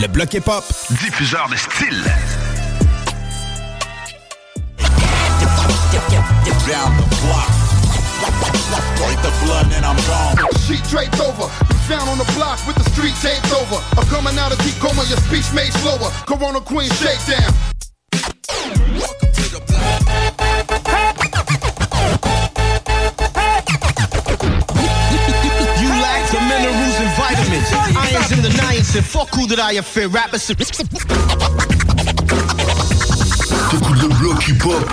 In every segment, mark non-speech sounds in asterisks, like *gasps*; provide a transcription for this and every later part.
Le bloc hip-hop. diffuseur de style. down the block. Break the blood and I'm gone. Sheet draped over, found on the block with the street taped over. I'm coming out of deep coma, your speech made slower. Corona Queen shakedown. You Irons in the niacin. Fuck who that I fear. Rappers. T'écoutes le bloc hip-hop.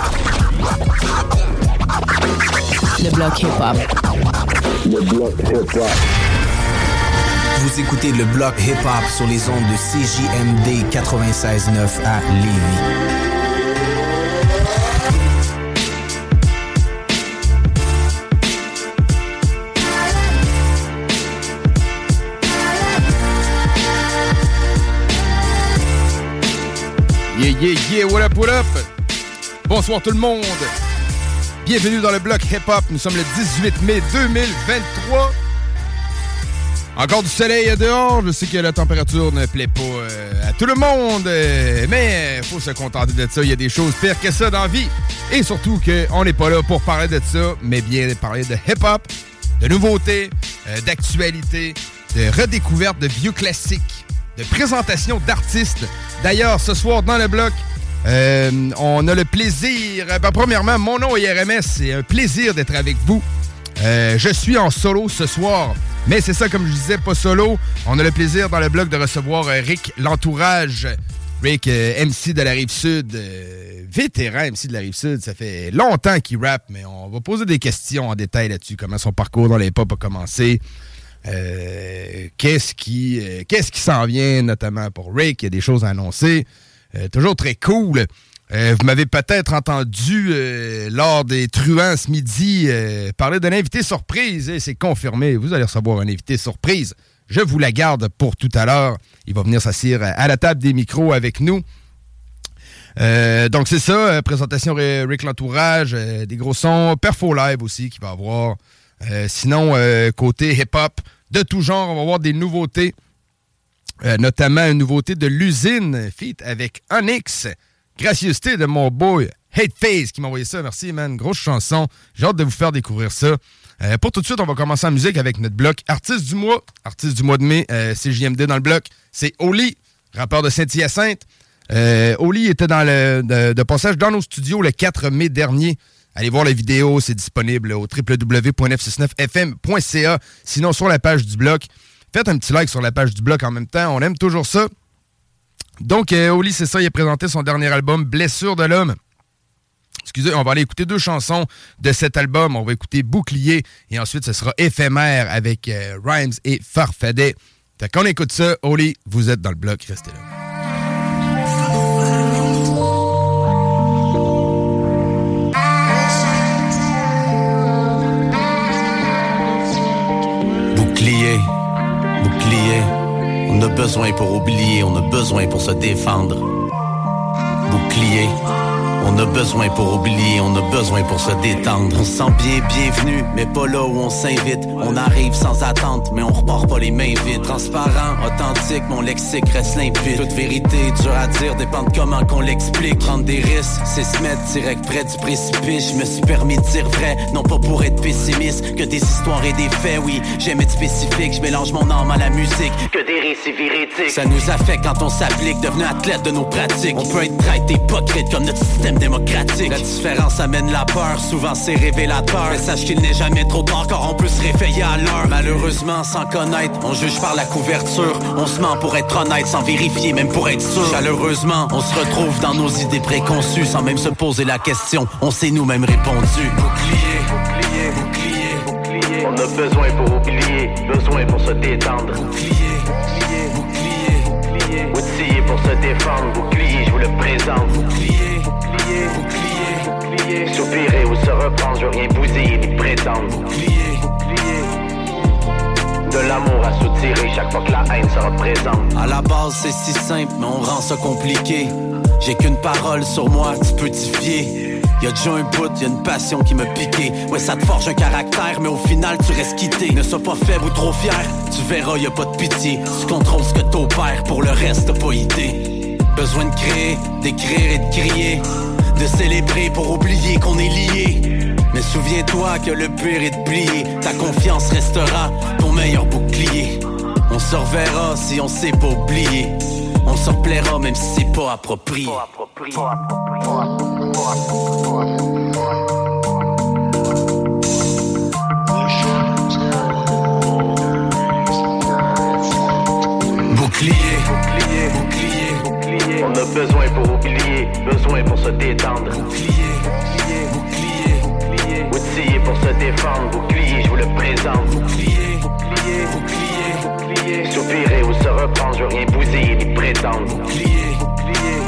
Le bloc hip-hop. Le bloc hip-hop. Vous écoutez le bloc hip-hop sur les ondes de CJMD 96.9 à Lévis. Yeah, yeah, yeah, what up, what up? Bonsoir tout le monde. Bienvenue dans le bloc hip-hop. Nous sommes le 18 mai 2023. Encore du soleil dehors. Je sais que la température ne plaît pas euh, à tout le monde, euh, mais il faut se contenter de ça. Il y a des choses pires que ça dans la vie. Et surtout qu'on n'est pas là pour parler de ça, mais bien parler de hip-hop, de nouveautés, euh, d'actualités, de redécouverte de vieux classiques, présentation d'artistes. D'ailleurs, ce soir dans le bloc, euh, on a le plaisir. euh, ben, premièrement, mon nom est RMS. C'est un plaisir d'être avec vous. Euh, je suis en solo ce soir. Mais c'est ça, comme je disais, pas solo. On a le plaisir dans le bloc de recevoir Rick L'Entourage. Rick, MC de la Rive-Sud, vétéran MC de la Rive-Sud. Ça fait longtemps qu'il rappe, mais on va poser des questions en détail là-dessus. Comment son parcours dans les pop a commencé. Euh, qu'est-ce qui euh, qu'est-ce qui s'en vient, notamment pour Rick. Il y a des choses à annoncer. Euh, toujours très cool. Vous m'avez peut-être entendu lors des truands ce midi parler d'un invité surprise. C'est confirmé. Vous allez recevoir un invité surprise. Je vous la garde pour tout à l'heure. Il va venir s'asseoir à la table des micros avec nous. Donc c'est ça, présentation Ri- Rick L'Entourage, des gros sons, Perfo Live aussi qui va avoir. Euh, sinon, euh, côté hip-hop, de tout genre, on va avoir des nouveautés. Euh, notamment une nouveauté de l'usine, feat avec Onyx. Gracieuseté de mon boy Hate Face qui m'a envoyé ça. Merci, man. Grosse chanson. J'ai hâte de vous faire découvrir ça. Pour tout de suite, on va commencer en musique avec notre bloc Artiste du mois. Artiste du mois de mai, euh, c'est JMD dans le bloc. C'est Oli, rappeur de Saint-Hyacinthe. Oli était dans de passage dans nos studios le 4 mai dernier. Allez voir la vidéo, c'est disponible au www.969fm.ca. Sinon, sur la page du bloc, faites un petit like sur la page du bloc en même temps. On aime toujours ça. Donc, euh, Oli, c'est ça, il a présenté son dernier album, Blessure de l'homme. Excusez, on va aller écouter deux chansons de cet album. On va écouter Bouclier et ensuite ce sera Éphémère avec euh, Rhymes et Farfadet. Fait qu'on écoute ça, Oli, vous êtes dans le bloc, restez là. Bouclier, bouclier. On a besoin pour oublier, on a besoin pour se défendre. Bouclier, On a besoin pour oublier, on a besoin pour se détendre. On se sent bien bienvenu, mais pas là où on s'invite. On arrive sans attente, mais on repart pas les mains vides. Transparent, authentique, mon lexique reste limpide. Toute vérité, dur à dire, dépend de comment qu'on l'explique. Prendre des risques, c'est se mettre direct près du précipice. Je me suis permis de dire vrai, non pas pour être pessimiste, que des histoires et des faits, oui. J'aime être spécifique, je mélange mon âme à la musique. Que des récits véridiques. Ça nous affecte quand on s'applique, devenu athlète de nos pratiques. On peut être traité hypocrite comme notre système La différence amène la peur, souvent c'est révélateur. Mais sache qu'il n'est jamais trop tard, car on peut se réveiller à l'heure. Malheureusement, sans connaître, on juge par la couverture. On se ment pour être honnête, sans vérifier, même pour être sûr. Chaleureusement, on se retrouve dans nos idées préconçues, sans même se poser la question. On s'est nous-mêmes répondu. Bouclier, bouclier, bouclier, bouclier. On a besoin pour oublier, besoin pour se détendre. Bouclier, bouclier, bouclier, bouclier. Outillé pour se défendre, bouclier, je vous le présente. Bouclier, bouclier, bouclier, bouclier. Soupirer ou se reprendre, je veux rien bousiller ni prétendre. Bouclier, bouclier. De l'amour à soutirer chaque fois que la haine sera présente. À la base, c'est si simple, mais on rend ça compliqué. J'ai qu'une parole sur moi, tu peux t'y fier. Y'a déjà un bout, y'a une passion qui me piqué. Ouais, ça te forge un caractère, mais au final, tu restes quitté. Ne sois pas faible ou trop fier, tu verras, y a pas de pitié. Tu contrôles ce que t'opères, pour le reste, t'as pas idée. Besoin de créer, d'écrire et de crier. De célébrer pour oublier qu'on est liés. Mais souviens-toi que le pire est de plier. Ta confiance restera ton meilleur bouclier. On se reverra si on sait pas oublier. On se replaira même si c'est pas approprié. Bouclier. On a besoin pour oublier, besoin pour se détendre. Bouclier, bouclier, bouclier, bouclier. Outillé pour se défendre, bouclier, je vous le présente. Bouclier, bouclier, bouclier, bouclier. Soupirer ou se reprendre, je veux rien bousiller ni prétendre. Bouclier, bouclier.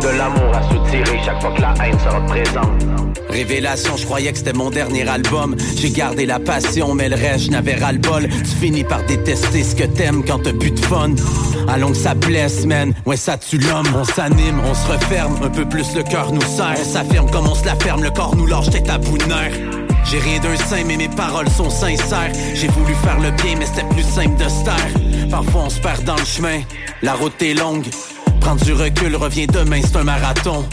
De l'amour à soutirer chaque fois que la haine sera présente. Révélation, je croyais que c'était mon dernier album. J'ai gardé la passion, mais le reste, je n'avais ras le bol. Tu finis par détester ce que t'aimes quand t'as plus de fun. Allons que ça blesse, man. Ouais, ça tue l'homme. On s'anime, on se referme. Un peu plus le cœur nous serre. On s'affirme comme on se la ferme. Le corps nous lâche tête à bout de. J'ai rien d'un saint, mais mes paroles sont sincères. J'ai voulu faire le bien, mais c'était plus simple de se taire. Parfois, on se perd dans le chemin. La route est longue. Prendre du recul revient demain, c'est un marathon.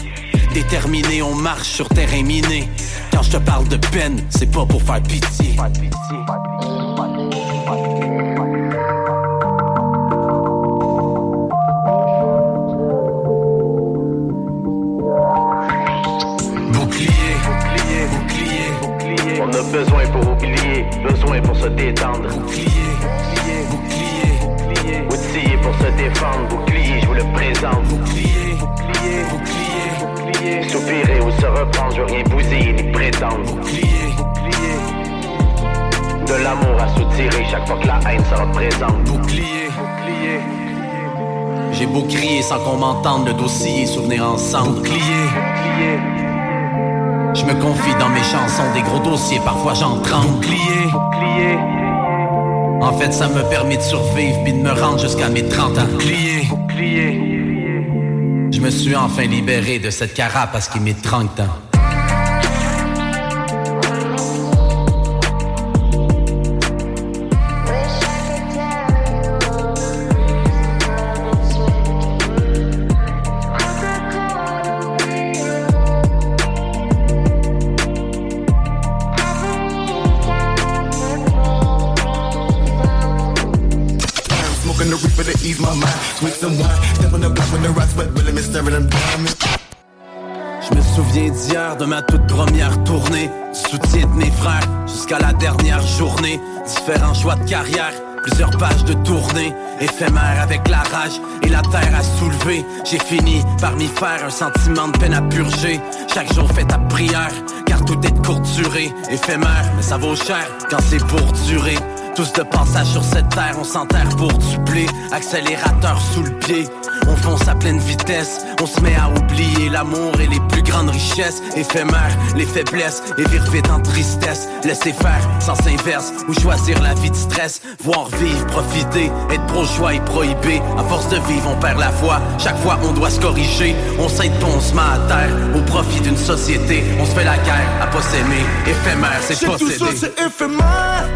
Déterminé, on marche sur terrain miné. Quand je te parle de peine, c'est pas pour faire pitié. Se détendre. Bouclier, bouclier, bouclier, bouclier. Outillé pour se défendre, bouclier, je vous le présente. Bouclier, bouclier, bouclier, bouclier. Soupirer ou se reprendre, je veux rien bousiller ni prétendre. Bouclier, bouclier. De l'amour à soutirer chaque fois que la haine sera présente. Bouclier, bouclier. J'ai beau crier sans qu'on m'entende, le dossier souvenir ensemble. Bouclier, bouclier. Je me confie dans mes chansons, des gros dossiers, parfois j'en tremble. Bouclier, bouclier. En fait, ça me permet de survivre puis de me rendre jusqu'à mes 30 ans. Bouclier, bouclier. Je me suis enfin libéré de cette carapace qui m'est 30 Différents choix de carrière, plusieurs pages de tournée. Éphémère avec la rage et la terre à soulever. J'ai fini par m'y faire un sentiment de peine à purger. Chaque jour fait ta prière, car tout est de courte durée. Éphémère, mais ça vaut cher quand c'est pour durer. Tous de passage sur cette terre, on s'enterre pour du blé. Accélérateur sous le pied, fonce à pleine vitesse. On se met à oublier l'amour et les plus grandes richesses. Éphémères, les faiblesses, et vire vite en tristesse. Laisser faire, sans inverse, ou choisir la vie de stress. Voir vivre, profiter, être pro-choix et prohibé. À force de vivre, on perd la foi. Chaque fois, on doit se corriger. On s'aide pas, on se met à terre. Au profit d'une société, on se fait la guerre à pas s'aimer. Éphémère, c'est possédé. tout ça, c'est éphémère.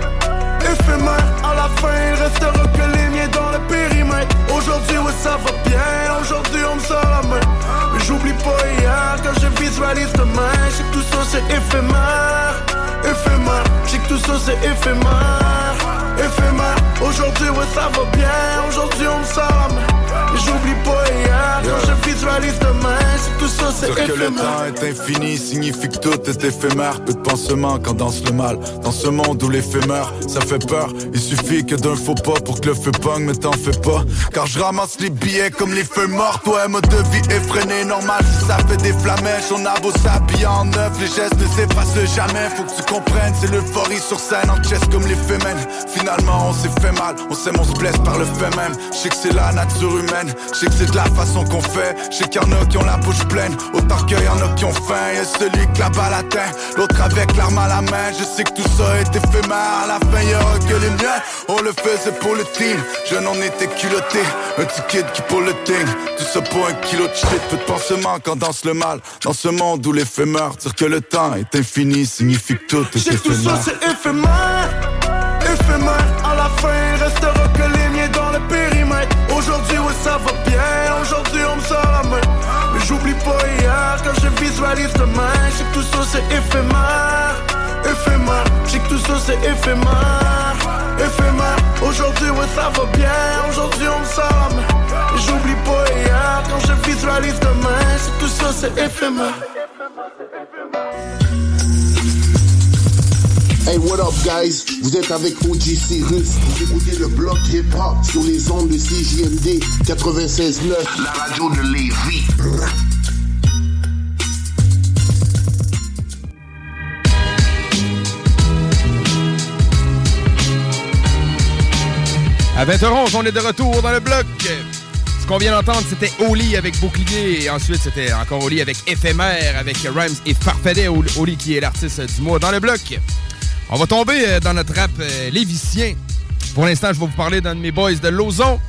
Éphémère, à la fin, il restera que dans le périmètre. Aujourd'hui, ouais, ça va bien. Aujourd'hui, on me sort la main. Mais j'oublie pas hier quand je visualise demain. Je sais que tout ça, c'est éphémère. Éphémère, je sais que tout ça, c'est éphémère. Éphémère, aujourd'hui, ouais, ça va bien. Aujourd'hui, on me sort la main. J'oublie pas hier quand je visualise demain. C'est tout ça, c'est Dire que le temps est infini signifie que tout est éphémère. Peu de pansements quand danse le mal. Dans ce monde où l'éphémère, ça fait peur. Il suffit que d'un faux pas pour que le feu pogne, mais t'en fais pas. Car je ramasse les billets comme les feux morts. Toi, mode de vie effréné, normal si ça fait des flamèches. On a beau s'habiller en neuf, les gestes ne s'effacent jamais. Faut que tu comprennes, c'est l'euphorie sur scène en chest comme les femmes. Finalement, on s'est fait mal, on s'aime, on se blesse par le fait même. Je sais que c'est la nature humaine, je sais que c'est de la façon qu'on fait. Je sais qu'il y en a qui ont la bouche pleine, autant qu'il y en a qui ont faim. Y'a celui qui la balle atteint, l'autre avec l'arme à la main. Je sais que tout ça est éphémère, à la fin y aura que les miens. On le faisait pour le team, je n'en étais culotté. Un petit kid qui pour le ting, tout ça pour un kilo de shit. Peu de pansements quand danse le mal. Dans ce monde où l'éphémère, dire que le temps est infini signifie que tout Je est sais que tout ça éphémère. c'est éphémère Éphémère, à la fin c'est éphémère Éphémère, je sais que tout ça c'est éphémère Éphémère, aujourd'hui ouais ça va bien, aujourd'hui on me sort la main Mais j'oublie pas hier quand je visualise demain que tout ça c'est éphémère Hey, what up, guys? Vous êtes avec OG Cyrus. Vous écoutez le bloc hip-hop sur les ondes de CJMD 96.9. La radio de Lévis. À 20h11, on est de retour dans le bloc. Ce qu'on vient d'entendre, c'était Oli avec Bouclier. Et ensuite, c'était encore Oli avec Éphémère, avec Rhymes et Farfadet. Oli qui est l'artiste du mois dans le bloc. On va tomber euh, dans notre rap euh, lévicien. Pour l'instant, je vais vous parler d'un de mes boys de Lauson.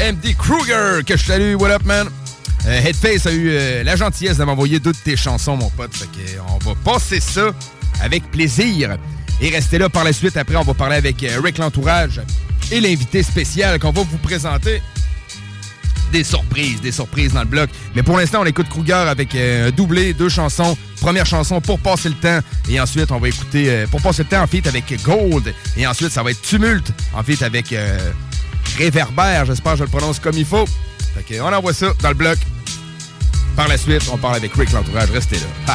MD Kruger, que je salue. What up, man? Euh, Headface a eu la gentillesse de m'envoyer deux de tes chansons, mon pote. Fait on va passer ça avec plaisir. Et restez là par la suite. Après, on va parler avec Rick L'Entourage et l'invité spécial qu'on va vous présenter. Des surprises, des surprises dans le bloc. Mais pour l'instant, on écoute Kruger avec euh, un doublé, deux chansons. Première chanson pour passer le temps. Et ensuite, on va écouter euh, pour passer le temps en feat avec Gold. Et ensuite, ça va être Tumulte en feat avec euh, Réverbère. J'espère que je le prononce comme il faut. Fait on envoie ça dans le bloc. Par la suite, on parle avec Rick L'Entourage. Restez là.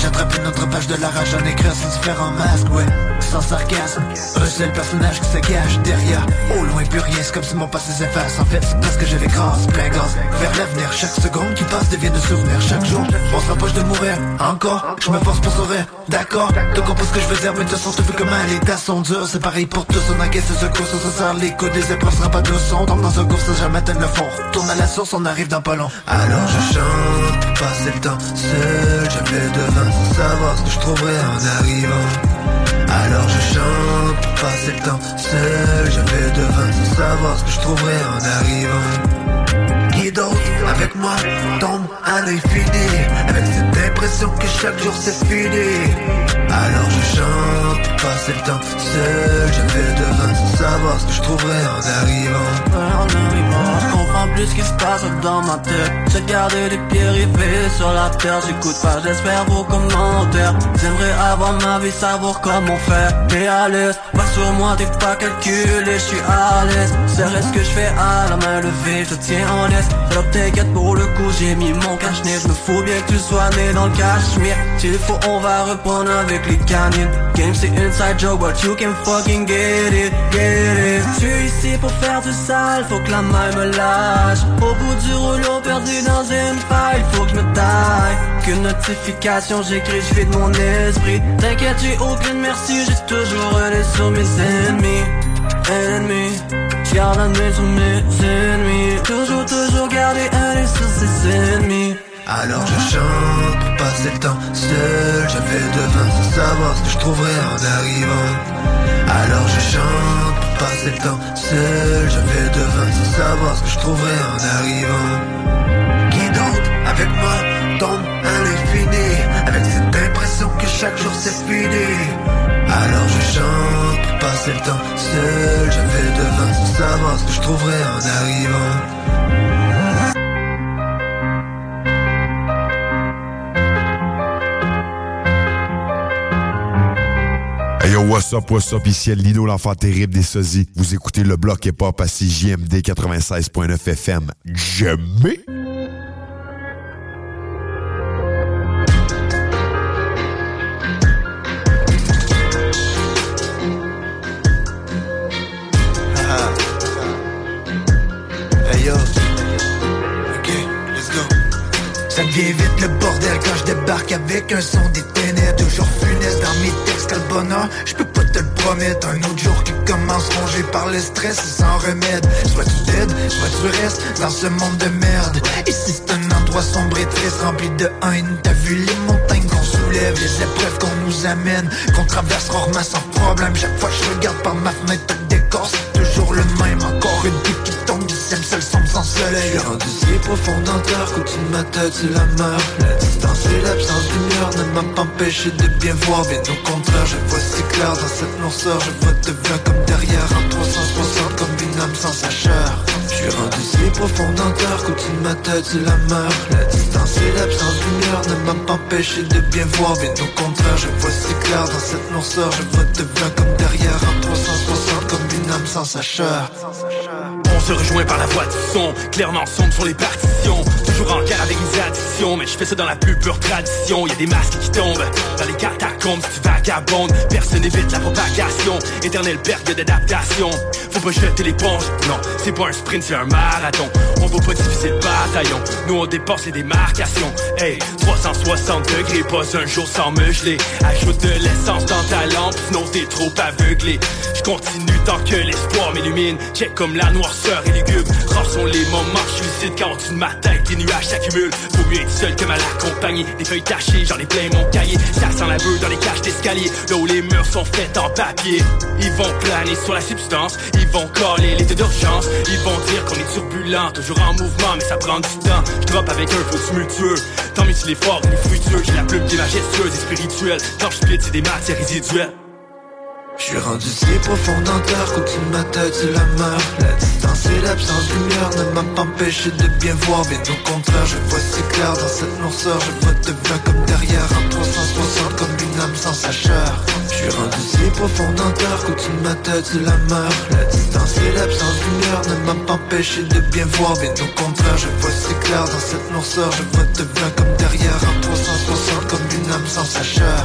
J'attrape une autre page de la rage en écrire sans différents masques, ouais Sans sarcasme, un seul personnage qui se cache derrière. Au loin plus rien, c'est comme si mon passé s'efface. En fait c'est parce que je l'écrase, plein gaz. Vers l'avenir, chaque seconde qui passe devient de souvenir. Chaque jour, on se de mourir. Encore, je me force pour sourire. D'accord, tu comprends ce que je veux dire Mais de toute façon tu veux comment les tas sont C'est pareil pour tous, on encaisse ce secours Ça se serre les coups, des épreuves sera pas de son Tombe dans un gouffre sans jamais atteindre le fond. Tourne à la source, on arrive dans pas long. Alors je chante pour passer le temps. Seul Je devant sans savoir ce que je trouverai en arrivant Alors je chante pour passer le temps seul Je vais devant sans savoir ce que je trouverai en arrivant. Qui d'autre avec moi tombe à l'infini Avec cette impression que chaque jour c'est fini Alors je chante pour passer le temps seul Je vais devant sans savoir ce que je trouverais en arrivant. Je comprends plus ce qui se passe dans ma tête. J'ai gardé les pieds rivés sur la terre. J'écoute pas, j'espère vos commentaires. J'aimerais avoir ma vie, savoir comment faire. T'es à l'aise, pas sur moi, t'es pas calculé, je suis à l'aise. C'est ce que je fais à la main levée, je tiens en laisse. Alors t'inquiète pour le coup, j'ai mis mon cache-nez. Je me fous bien que tu sois né dans le cachemire. S'il faut, on va reprendre avec Game c'est inside joke, but you can fucking get it, get it. Je suis ici pour faire du sale, faut que la main me lâche. Au bout du rouleau, perdu dans une faille, faut que je me taille. Qu'une notification, j'écris, je de mon esprit. T'inquiète, j'ai aucune merci, j'ai toujours un sur mes ennemis, ennemis. J'garde un sur mes ennemis. Toujours, toujours garder un sur ses ennemis. Alors je chante pour passer le temps seul J'avais devant sans savoir ce que je trouverais en arrivant. Alors je chante pour passer le temps seul J'avais devant sans savoir ce que je trouverais en arrivant. Qui d'autre avec moi tombe à l'infini Avec cette impression que chaque jour c'est fini. Alors je chante pour passer le temps seul J'avais devant sans savoir ce que je trouverais en arrivant what's up, what's up, ici Lino, l'enfant terrible des sosies. Vous écoutez le bloc hip-hop à JMD 96.9 FM. Jamais! Go. Ça devient vite le bordel quand je débarque avec un son des Je peux pas te le promettre. Un autre jour qui commence rongé par le stress et sans remède. Soit tu t'aides, soit tu restes dans ce monde de merde. Ici c'est un endroit sombre et triste rempli de haine T'as vu les montagnes qu'on soulève, les épreuves qu'on nous amène Qu'on traverse rarement sans problème. Chaque fois que je regarde par ma fenêtre, tout décor c'est toujours le même sombre sans soleil Rendu si profond dans terre qu'au-dessus de ma tête c'est la mort. La distance et l'absence de lumière ne m'a pas empêché de bien voir. Bien au contraire, je vois si clair dans cette noirceur. Je vois devant comme derrière en 360 comme une âme sans sa chair Je suis rendu si profond qu'au-dessus de ma tête c'est la mort. La distance et l'absence de lumière ne m'a pas empêché de bien voir. Bien au contraire, je vois si clair dans cette noirceur. Je vois devant comme derrière en 360 comme une âme sans sa chair On se rejoint par la voix du son, clairement sombre sur les partitions. Toujours en guerre avec mes addictions, mais je fais ça dans la plus pure tradition. Y a des masques qui tombent dans les catacombes, si tu vagabondes. Personne n'évite la propagation, éternelle perte d'adaptation. Faut pas jeter l'éponge, non, c'est pas un sprint, c'est un marathon. On va pas diviser le bataillon, nous on dépasse les démarcations. Hey, 360 degrés, pas un jour sans me geler. Ajoute de l'essence dans ta lampe, sinon t'es trop aveuglé. Je continue tant que l'espoir m'illumine. Check comme la noirceur et lugubre. Rares sont les moments suicides quand au-dessus de ma tête nuages s'accumulent. Faut mieux être seul que mal accompagné. Des feuilles tachées, j'en ai plein mon cahier. Ça sent la beuh dans les cages d'escalier. Là où les murs sont faits en papier. Ils vont planer sur la substance. Ils vont coller l'état d'urgence. Ils vont dire qu'on est turbulent, toujours en mouvement, mais ça prend du temps. Je drop avec un faux tumultueux. Tant mieux s'il est fort, il est fructueux. J'ai la plume qui est majestueuse et spirituelle. Quand je c'est des matières résiduelles. Je suis rendu si profond dans terre qu'au-dessus de ma la mort La distance et l'absence de lumière ne m'a pas empêché de bien voir. Bien au contraire, je vois si clair dans cette noirceur. Je vois devant comme derrière en 360 comme une âme sans sa chair. Je suis rendu si profond dans terre qu'au-dessus de ma la mort La distance et l'absence de lumière ne m'a pas empêché de bien voir. Bien au contraire, je vois si clair dans cette noirceur. Je vois devant comme derrière en 360 comme une âme sans sa chair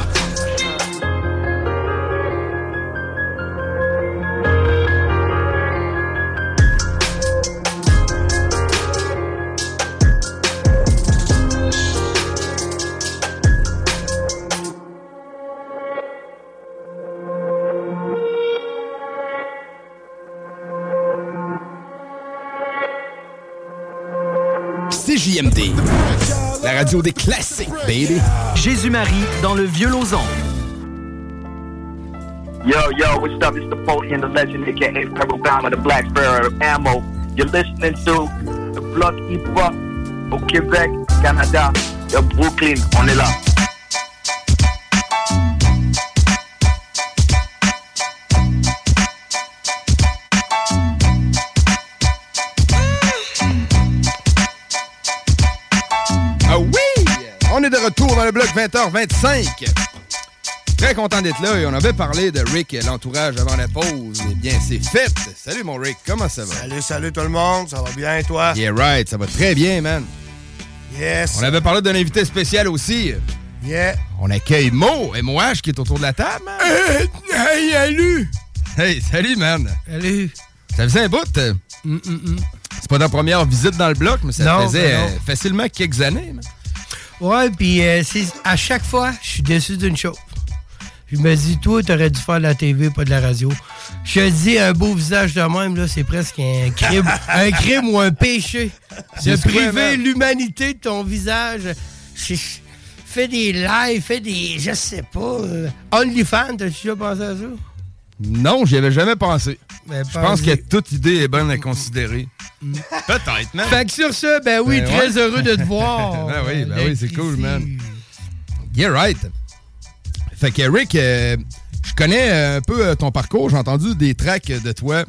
radio des classiques, baby. Jésus-Marie dans le vieux Lauson. Yo, yo, what's up? It's and the legend, aka Pebble Bama, the Black Sparrow Ammo. You're listening to the Block Hip Hop au Québec, Canada, Brooklyn. On est là. Est de retour dans le bloc 20h25. Très content d'être là et on avait parlé de Rick et l'entourage avant la pause. Eh bien, c'est fait. Salut mon Rick, comment ça va? Salut, salut tout le monde, ça va bien toi? Yeah, right, ça va très bien, man. Yes. On avait parlé d'un invité spécial aussi. Yeah. On accueille Mo, MOH, qui est autour de la table, man. hey, salut! Hey, salut, man. Salut. Ça faisait un bout. euh, C'est pas ta première visite dans le bloc, mais ça Non, faisait ben euh, facilement quelques années, man. Ouais, puis euh, à chaque fois, je suis déçu d'une chose. Je me dis, toi, t'aurais dû faire de la TV, pas de la radio. Je te dis, un beau visage de même, là, c'est presque un crime, *laughs* un crime ou un péché. De priver man? l'humanité de ton visage. Fais des lives, fais des, je sais pas, euh, OnlyFans, t'as-tu déjà pensé à ça? Non, j'y avais jamais pensé. Je pense que toute idée est bonne à considérer. Peut-être, man. Fait que sur ce, ben oui, Ben très ouais. heureux de te voir. *laughs* ben oui, ben oui, c'est cool, man. Yeah, right. Fait que Rick, euh, je connais un peu euh, ton parcours. J'ai entendu des tracks de toi.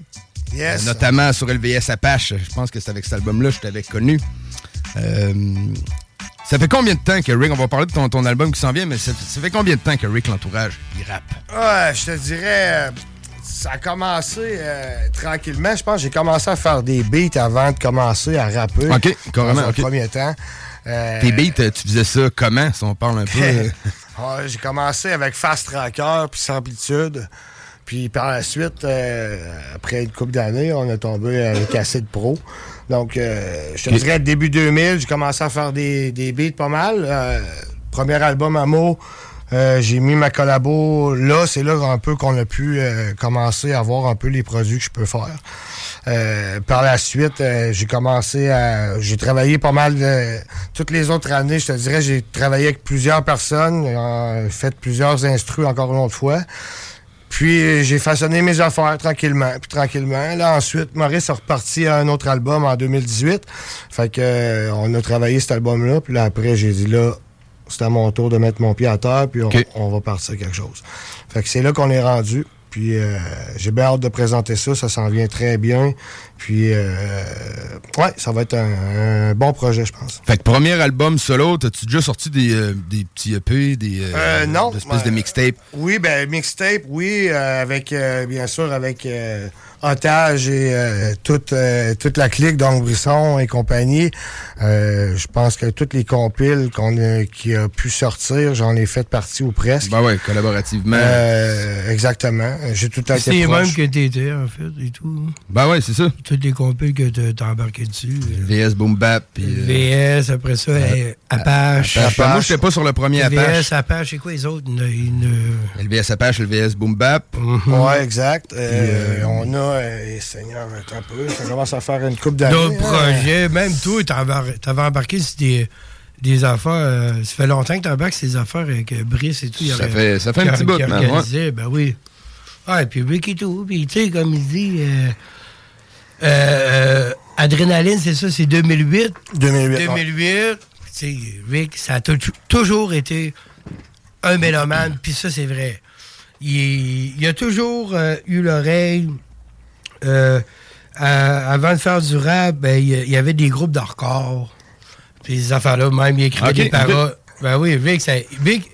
Yes. Euh, notamment sur LVS Apache. Je pense que c'est avec cet album-là que je t'avais connu. Euh, ça fait combien de temps que Rick, on va parler de ton, ton album qui s'en vient, mais ça, ça fait combien de temps que Rick, l'entourage, il rappe? Ouais, je te dirais, euh, ça a commencé euh, tranquillement. Je pense que j'ai commencé à faire des beats avant de commencer à rapper. OK, carrément, Dans premier temps. Euh, Tes beats, euh, tu faisais ça comment, si on parle un peu? Ouais, *laughs* j'ai commencé avec Fast Tracker puis Samplitude. Puis par la suite, euh, après une couple d'années, on a tombé avec Acid Pro. Donc, je te dirais, début 2000, j'ai commencé à faire des, des beats pas mal. Premier album Amo, euh, j'ai mis ma collabo là. C'est là un peu qu'on a pu euh, commencer à voir un peu les produits que je peux faire. Euh, par la suite, euh, j'ai commencé à. J'ai travaillé pas mal de. Toutes les autres années, je te dirais, j'ai travaillé avec plusieurs personnes, euh, fait plusieurs instrus encore une autre fois. Puis j'ai façonné mes affaires tranquillement, puis tranquillement. Là ensuite, Maurice a reparti à un autre album en 2018. Fait que on a travaillé cet album-là. Puis là après, j'ai dit là, c'est à mon tour de mettre mon pied à terre, puis on, on va partir quelque chose. Fait que c'est là qu'on est rendu. Puis euh, j'ai bien hâte de présenter ça, ça s'en vient très bien. Puis euh, ouais, ça va être un, un bon projet, je pense. Fait que premier album solo, t'as-tu déjà sorti des, euh, des petits EP, des euh, Euh, non. des espèces de Euh, mixtape? Oui, ben mixtape, oui, euh, avec euh, bien sûr avec euh, Otage et euh, toute euh, toute la clique donc Brisson et compagnie. Euh, je pense que toutes les compiles qu'on a, qui a pu sortir, j'en ai fait partie ou presque. Ben ouais, collaborativement. Euh, exactement. J'ai tout le temps C'est mêmes que t'étais, en fait, et tout. Ben ouais, c'est ça. Toutes les compiles que t'as- t'as embarqué dessus. VS Boom Bap. puis, euh, VS, après ça, euh, Apache. Apache. Moi, j'étais pas sur le premier Apache. VS, Apache, c'est quoi les autres? Une- une- Le VS Apache, le VS Boom Bap. Ouais, exact. Euh, on a, euh, Seigneur, attends un peu, ça commence à faire une coupe d'années. D'autres hein. projets. Même toi, t'avais t'avais embarqué sur des, des affaires. euh, ça fait longtemps que t'embarques sur des affaires avec euh, Brice et tout. Il y Ça aurait- fait- ça fait un petit bout, qui man, ouais. Ben oui. Ouais, puis Rick et tout. Puis, tu sais, comme il dit, euh, euh, Adrénaline, c'est ça, c'est 2008. 2008. ouais. 2008. Tu sais, Rick, ça a tou- toujours été un mélomane, puis ça, c'est vrai. Il, il a toujours euh, eu l'oreille. euh, avant de faire du rap, ben, il y avait des groupes d'hardcore. Puis ces affaires-là, même, il écrivait Ok, des paroles. Ben oui, Vic, ça- Vic,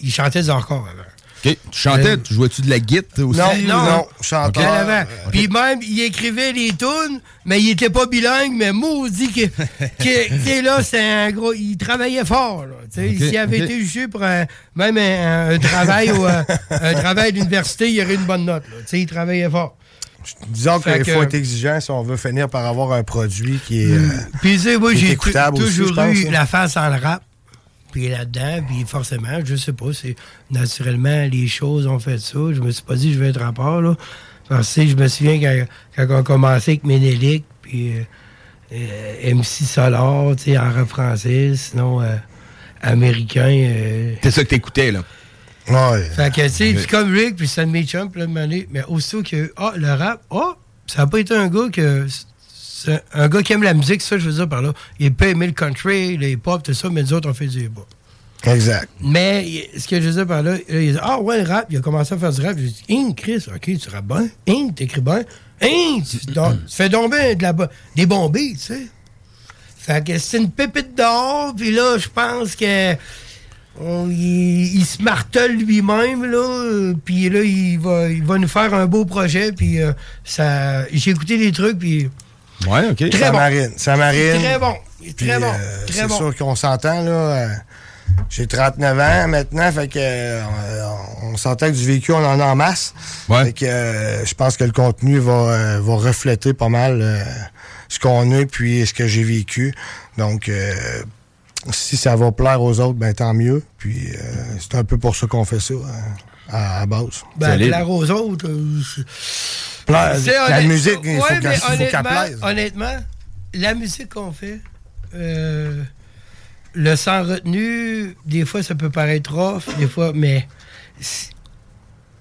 il chantait du hardcore avant. OK. Tu chantais, Euh, tu jouais-tu de la guitare aussi? Non, non, non, chanteur. Bien avant. Ok. Puis même, il écrivait les tunes, mais il était pas bilingue, mais maudit que, *laughs* que tu sais, là, c'est un gros, il travaillait fort, là. Tu sais, Ok, S'il avait été jugé pour un- même un, un travail ou un, un travail d'université, il aurait une bonne note, là. Tu sais, il travaillait fort. Disons qu'il faut être exigeant si on veut finir par avoir un produit qui est. euh, Puis tu sais, moi, qui est j'ai tou- écoutable aussi, toujours eu hein. la face en rap. Puis là-dedans, puis forcément, je sais pas, c'est naturellement, les choses ont fait ça. Je me suis pas dit je vais être rapport, là. Parce que je me souviens quand, quand on commençait avec Ménélique, puis euh, euh, MC Solar, tu sais, en rap français, sinon euh, américain. euh, C'est ça que t'écoutais, là. Ouais. fait que, tu sais, c'est comme Rick, puis mes chums, plein de. Mais aussitôt que, ah, le rap, ah, ça n'a pas été un gars que. C'est un gars qui aime la musique, ça, je veux dire par là. Il peut aimer le country, le hip-hop, tout ça, mais nous autres, on fait du hip-hop. Exact. Mais ce que je veux dire par là, là, il dit Ah ouais, le rap, il a commencé à faire du rap. J'ai dit Hein, Chris, ok, tu rappes bien. Hein, t'écris bien. Hein, tu, *clears throat* fais donc bien de la, des bons beats, tu sais. Fait que c'est une pépite d'or, puis là, je pense que on- il, il se martèle lui-même, là, puis là, il va, il va nous faire un beau projet, puis euh, ça... J'ai écouté des trucs, puis... Ouais, OK. Très ça bon. marine. Ça marine. Très bon. Puis, Très bon. euh, Très c'est bon. sûr qu'on s'entend, là. euh, J'ai 39 ans maintenant, fait que euh, on, on s'entend que du vécu, on en a en masse. Fait que euh, je pense que le contenu va, euh, va refléter pas mal euh, ce qu'on est puis ce que j'ai vécu. Donc euh, si ça va plaire aux autres, ben tant mieux. Puis euh, c'est un peu pour ça qu'on fait ça euh, à, à base. Ben, plaire aux autres... euh, je- C'est la honnête- musique, il faut Ouais, qu'elle plaise. honnêtement, la musique qu'on fait, euh, le sans retenu, des fois, ça peut paraître rough, des fois, mais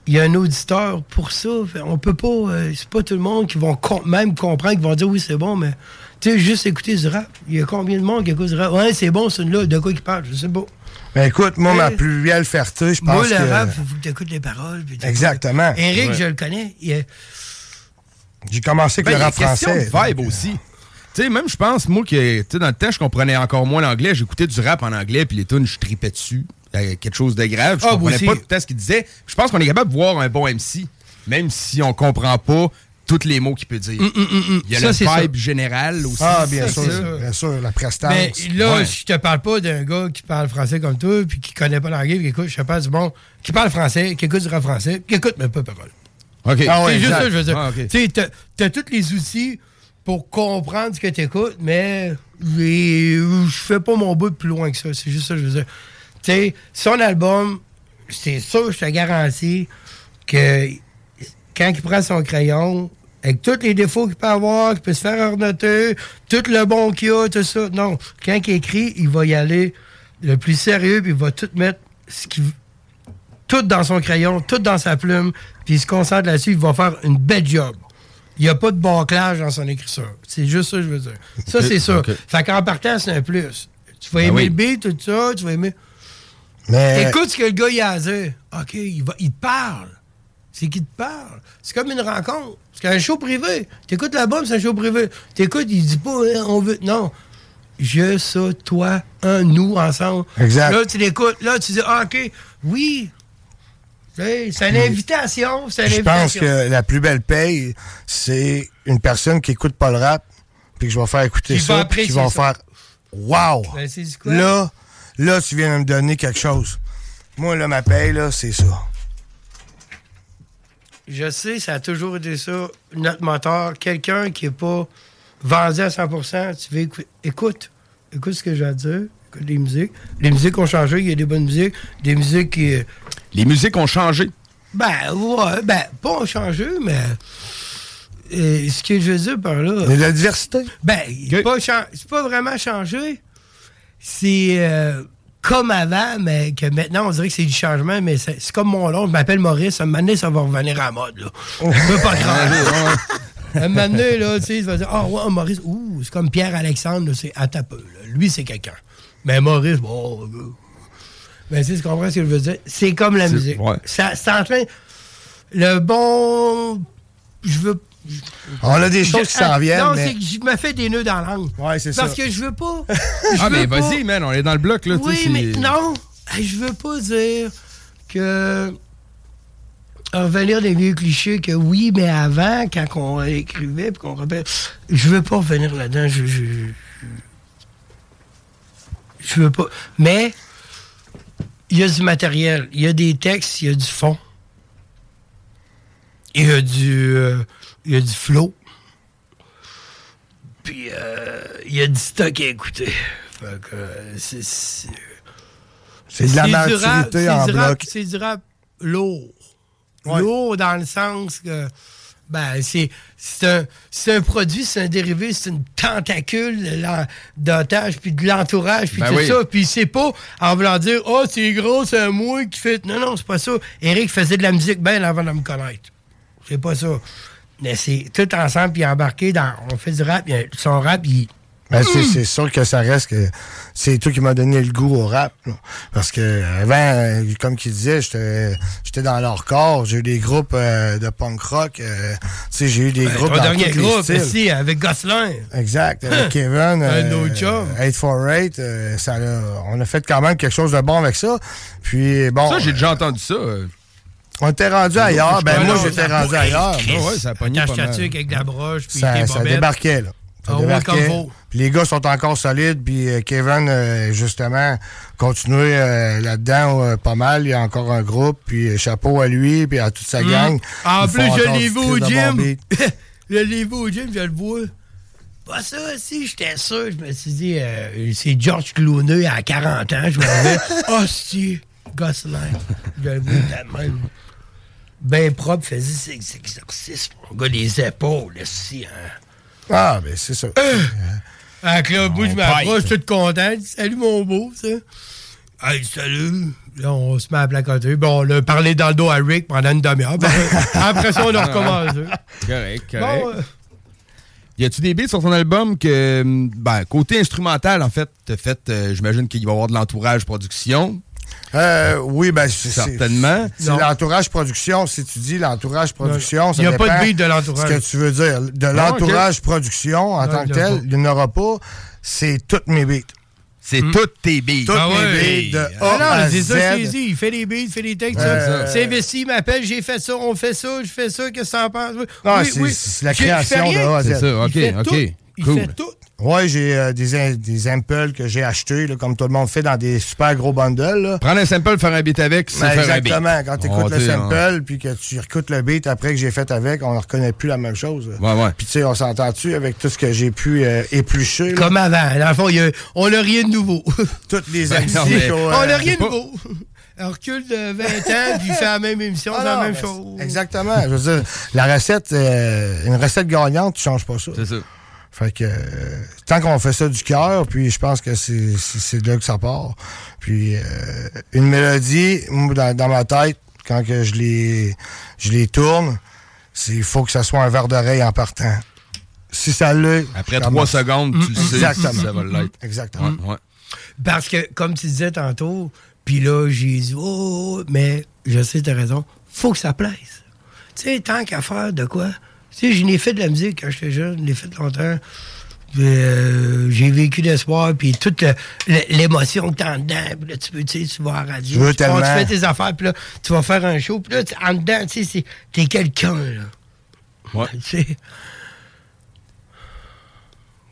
il y a un auditeur pour ça. On peut pas, euh, c'est pas tout le monde qui vont com- même comprendre, qui vont dire oui, c'est bon, mais tu sais, juste écouter du rap. Il y a combien de monde qui écoute du rap? Ouais, c'est bon, c'est là, de quoi il parle, je sais pas. Ben écoute, moi, ma plus belle fierté, je pense Moi, le que... rap, il faut que tu écoutes les paroles. Exactement. Eric, Ouais. je le connais. il est- J'ai commencé avec Ben, le rap question français. de vibe aussi. Tu sais, même je pense, moi, que tu sais, dans le temps, je comprenais encore moins l'anglais. J'écoutais du rap en anglais, puis les tunes, je tripais dessus. Il y a quelque chose de grave. Je Ah, comprenais pas tout le temps ce qu'il disait. Je pense qu'on est capable de voir un bon MC, même si on comprend pas tous les mots qu'il peut dire. Hum, hum, hum. Il y a Ça, le vibe général aussi. Ah, bien Ça, sûr, ça. bien sûr, la prestance. Mais là, Ouais. je te parle pas d'un gars qui parle français comme toi, puis qui connaît pas l'anglais, puis qui écoute, je te parle du bon, qui parle français, qui écoute du rap français, qui écoute même pas paroles. C'est Ah ouais, juste ça je veux dire. Ah. Tu t'as tous les outils pour comprendre ce que tu écoutes, mais je fais pas mon bout plus loin que ça. C'est juste ça que je veux dire. Tu sais, son album, c'est sûr, je te garantis que quand il prend son crayon, avec tous les défauts qu'il peut avoir, qu'il peut se faire ordonner, tout le bon qu'il a, tout ça. Non, quand il écrit, il va y aller le plus sérieux, puis il va tout mettre ce qu'il tout dans son crayon, tout dans sa plume, puis il se concentre là-dessus, il va faire une belle job. Il n'y a pas de bâclage dans son écriture. C'est juste ça que je veux dire. Ça, c'est ça. ok. Fait qu'en partant, c'est un plus. Tu vas Ben aimer oui. le beat, tout ça, tu vas aimer... Mais Écoute ce que le gars il a à dire. OK, il, va, il te parle. C'est qu'il te parle. C'est comme une rencontre. C'est un show privé. T'écoutes l'album, c'est un show privé. T'écoutes, il dit pas, hein, on veut. Non. Je, ça, toi, un, nous, ensemble. Exact. Là, tu l'écoutes. Là, tu dis, ah, OK, oui. C'est une invitation. C'est je pense que la plus belle paye, c'est une personne qui écoute pas le rap, puis que je vais faire écouter Qui ça, puis qui ça. faire Wow! Ben, quoi? Là, là, tu viens de me donner quelque chose. Moi, là, ma paye, là, c'est ça. Je sais, ça a toujours été ça, notre moteur. Quelqu'un qui n'est pas vendu à 100% tu veux écou- écoute. Écoute ce que j'ai à dire. Écoute les musiques. Les musiques ont changé. Il y a des bonnes musiques. Des musiques qui. Les musiques ont changé. Ben, ouais, ben, pas ont changé, mais. euh, ce que je veux dire par là. De la diversité. Ben, c'est pas, chan- c'est pas vraiment changé. C'est euh, comme avant, mais que maintenant, on dirait que c'est du changement, mais c'est c'est comme mon long. Je m'appelle Maurice. À un moment donné, ça va revenir à la mode, là. Je peux pas croire. *laughs* À un moment donné, là, tu sais, tu vas dire, ah, ouais, Maurice, ouh, c'est comme Pierre-Alexandre, là, c'est à ta peu, là. Lui, c'est quelqu'un. Mais Maurice, bon. Mais tu comprends ce que je veux dire? C'est comme la musique. ouais. Ça, c'est en train. Le bon. Je veux. On a des choses qui s'en viennent, Non, mais- c'est que je me fais des nœuds dans la langue. Ouais, c'est Parce ça. que je veux pas. *laughs* je Ah, mais pas- vas-y, man, on est dans le bloc, là. Oui, mais non. Je veux pas dire que. Revenir des vieux clichés que oui, mais avant, quand on écrivait puis qu'on rappelle. Je veux pas revenir là-dedans. Je, je, je veux pas. Mais il y a du matériel, il y a des textes, il y a du fond. Il y a du. euh, il y a du flow. Puis euh, il y a du stock à écouter. Fait que euh, c'est. c'est- C'est de la maturité rap- c'est en du rap- bloc. C'est du rap lourd. Ouais. Lourd dans le sens que. Ben, c'est c'est un, un produit, c'est un dérivé, c'est une tentacule d'otage, puis de l'entourage, puis Ben tout oui. ça. Puis c'est pas en voulant dire, oh, c'est gros, c'est moi qui fait. Non, non, c'est pas ça. Eric faisait de la musique bien avant de me connaître. C'est pas ça. Mais c'est tout ensemble, puis embarqué dans. On fait du rap, son rap, il, Ben, c'est- c'est sûr que ça reste que c'est toi qui m'as donné le goût au rap. là. Parce que avant, euh, comme qu'il disait, j'étais j'étais dans leur corps. J'ai eu des groupes euh, de punk rock. euh, tu sais, j'ai eu des Ben, groupes ton dans dernier groupe, ici, avec Gosselin. Exact, avec Kevin. Un euh, autre chum. 848, euh, ça on a fait quand même quelque chose de bon avec ça. Puis bon. Ça, j'ai déjà entendu ça. On était rendu ailleurs. Ben moi, j'étais rendu ailleurs. Ah ouais, ça a pogné pas mal. avec la broche, puis Ça, ça débarquait, là. Ah comme. Puis les gars sont encore solides. Puis euh, Kevin, euh, justement, continué euh, là-dedans euh, pas mal. Il y a encore un groupe. Puis chapeau à lui, puis à toute sa Hum. gang. En Ils plus, je l'ai vu au gym. *laughs* je l'ai vu au gym, je le vois. Pas ça, si, j'étais sûr. Je me suis dit, c'est George Clooney à 40 ans. Je me disais, oh, *laughs* si, Gosselin. Je le vois même. Ben propre, faisait ses ses exercices. Mon gars, les épaules, si, hein. Ah, ben c'est ça. Avec là, moi, je On m'approche, tout content. Je dis, Salut, mon beau, ça. Hey, salut. Là, on se met à placoter. Bon, on a parlé dans le dos à Rick pendant une demi-heure. *laughs* Après ça, on a recommencé. Correct, correct. Bon, euh, Y a-tu des beats sur ton album que, ben, côté instrumental, en fait, t'as fait, euh, j'imagine qu'il va y avoir de l'entourage production? Euh, oui, ben c'est Certainement. C'est l'entourage production. Si tu dis l'entourage production, ça Il y a pas de beat de l'entourage. Ce que tu veux dire. De l'entourage production en Non, tant il que tel, il n'y en aura pas. C'est toutes mes beats. C'est toutes tes beats. Toutes Ah mes ouais. beats de A Ah non, à c'est Z. ça, t'ai dit. Il fait des beats, il fait des textes. Euh, ça. C'est investi, il m'appelle, j'ai fait ça, on fait ça, je fais ça, qu'est-ce que t'en penses? Oui, Non, oui, c'est- oui. c'est la création de. A à Z. C'est ça, Il ok, fait ok. tout. Il Cool. fait tout. Ouais, j'ai euh, des, des amples que j'ai achetés, là, comme tout le monde fait dans des super gros bundles. là. Prendre un sample, faire un beat avec, c'est Ben, faire un beat. exactement. Quand tu écoutes Oh, le sample, puis que tu écoutes le beat après que j'ai fait avec, on ne reconnaît plus la même chose. Ouais, ouais. Puis tu sais, on s'entend-tu avec tout ce que j'ai pu euh, éplucher? là? Comme avant. Dans le fond, il y a- on n'a rien de nouveau. *laughs* Toutes les Ben, MC non, mais- qu'on, on euh, n'a rien de pas- nouveau. Un recul de 20 ans, puis il fait la même émission, Ah c'est la non, même mais chose. Exactement. Je veux dire, la recette, euh, une recette gagnante, tu changes pas ça. C'est ça. Fait que euh, tant qu'on fait ça du cœur, puis je pense que c'est de là que ça part. Puis euh, une mélodie, moi, dans, dans ma tête, quand que je les je les tourne, c'est il faut que ça soit un verre d'oreille en partant. Si ça l'est. Après trois secondes, tu le sais Exactement. si ça va l'être. Exactement. Ouais, ouais. Parce que, comme tu disais tantôt, puis là, j'ai dit, oh, mais je sais, t'as raison, faut que ça plaise. Tu sais, tant qu'à faire de quoi. Tu sais, je n'ai fait de la musique quand j'étais jeune, je l'ai fait longtemps. Euh, j'ai vécu d'espoir, puis toute l'émotion que t'as en dedans. Puis là, tu peux, tu sais, tu vas à la radio, Tu veux fais tes affaires, puis là, tu vas faire un show, puis là, tu- en dedans, tu sais, c'est- t'es quelqu'un, là. Ouais. Tu sais.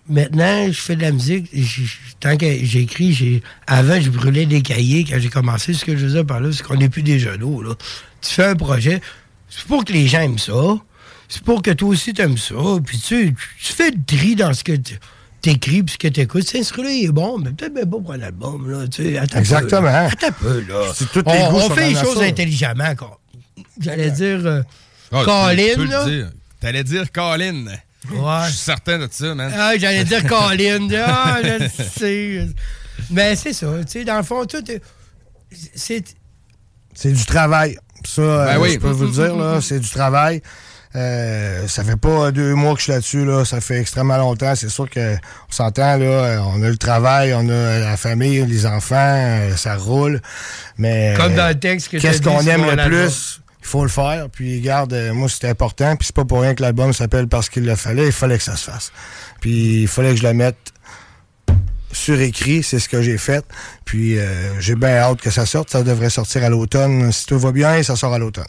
Maintenant, je fais de la musique. Tant que j'écris, j'ai... avant, je brûlais des cahiers quand j'ai commencé. Ce que je faisais par là, c'est qu'on n'est plus des genoux. Là. Tu fais un projet, c'est pour que les gens aiment ça. C'est pour que toi aussi t'aimes ça. Puis tu, tu fais le tri dans ce que tu écris puis ce que tu écoutes. Ce instrument il est bon, mais peut-être même pas pour un album. Là, tu sais, attends un peu, Exactement. là. Attends un peu, là. C'est tous les on fait les choses intelligemment. quoi. J'allais dire euh, tu- Colin, tu là. T'allais dire Colin. Ouais. Je suis certain de ça, man. Ah, j'allais dire Colin. *laughs* Ah, je sais. Mais c'est ça. Tu sais, dans le fond, tout est- C'est. C'est du travail. Ça, euh, Ben oui. je peux vous le dire, là, c'est du travail. Euh, ça fait pas deux mois que je suis là-dessus, là. ça fait extrêmement longtemps. C'est sûr que on s'entend, là, on a le travail, on a la famille, les enfants, euh, ça roule. Mais Comme dans le texte que qu'est-ce qu'on aime le plus, il faut le faire. Puis garde, euh, moi c'était important. Puis c'est pas pour rien que l'album s'appelle parce qu'il le fallait. Il fallait que ça se fasse. Puis il fallait que je le mette sur écrit, c'est ce que j'ai fait. Puis euh, j'ai bien hâte que ça sorte. Ça devrait sortir à l'automne. Si tout va bien, ça sort à l'automne.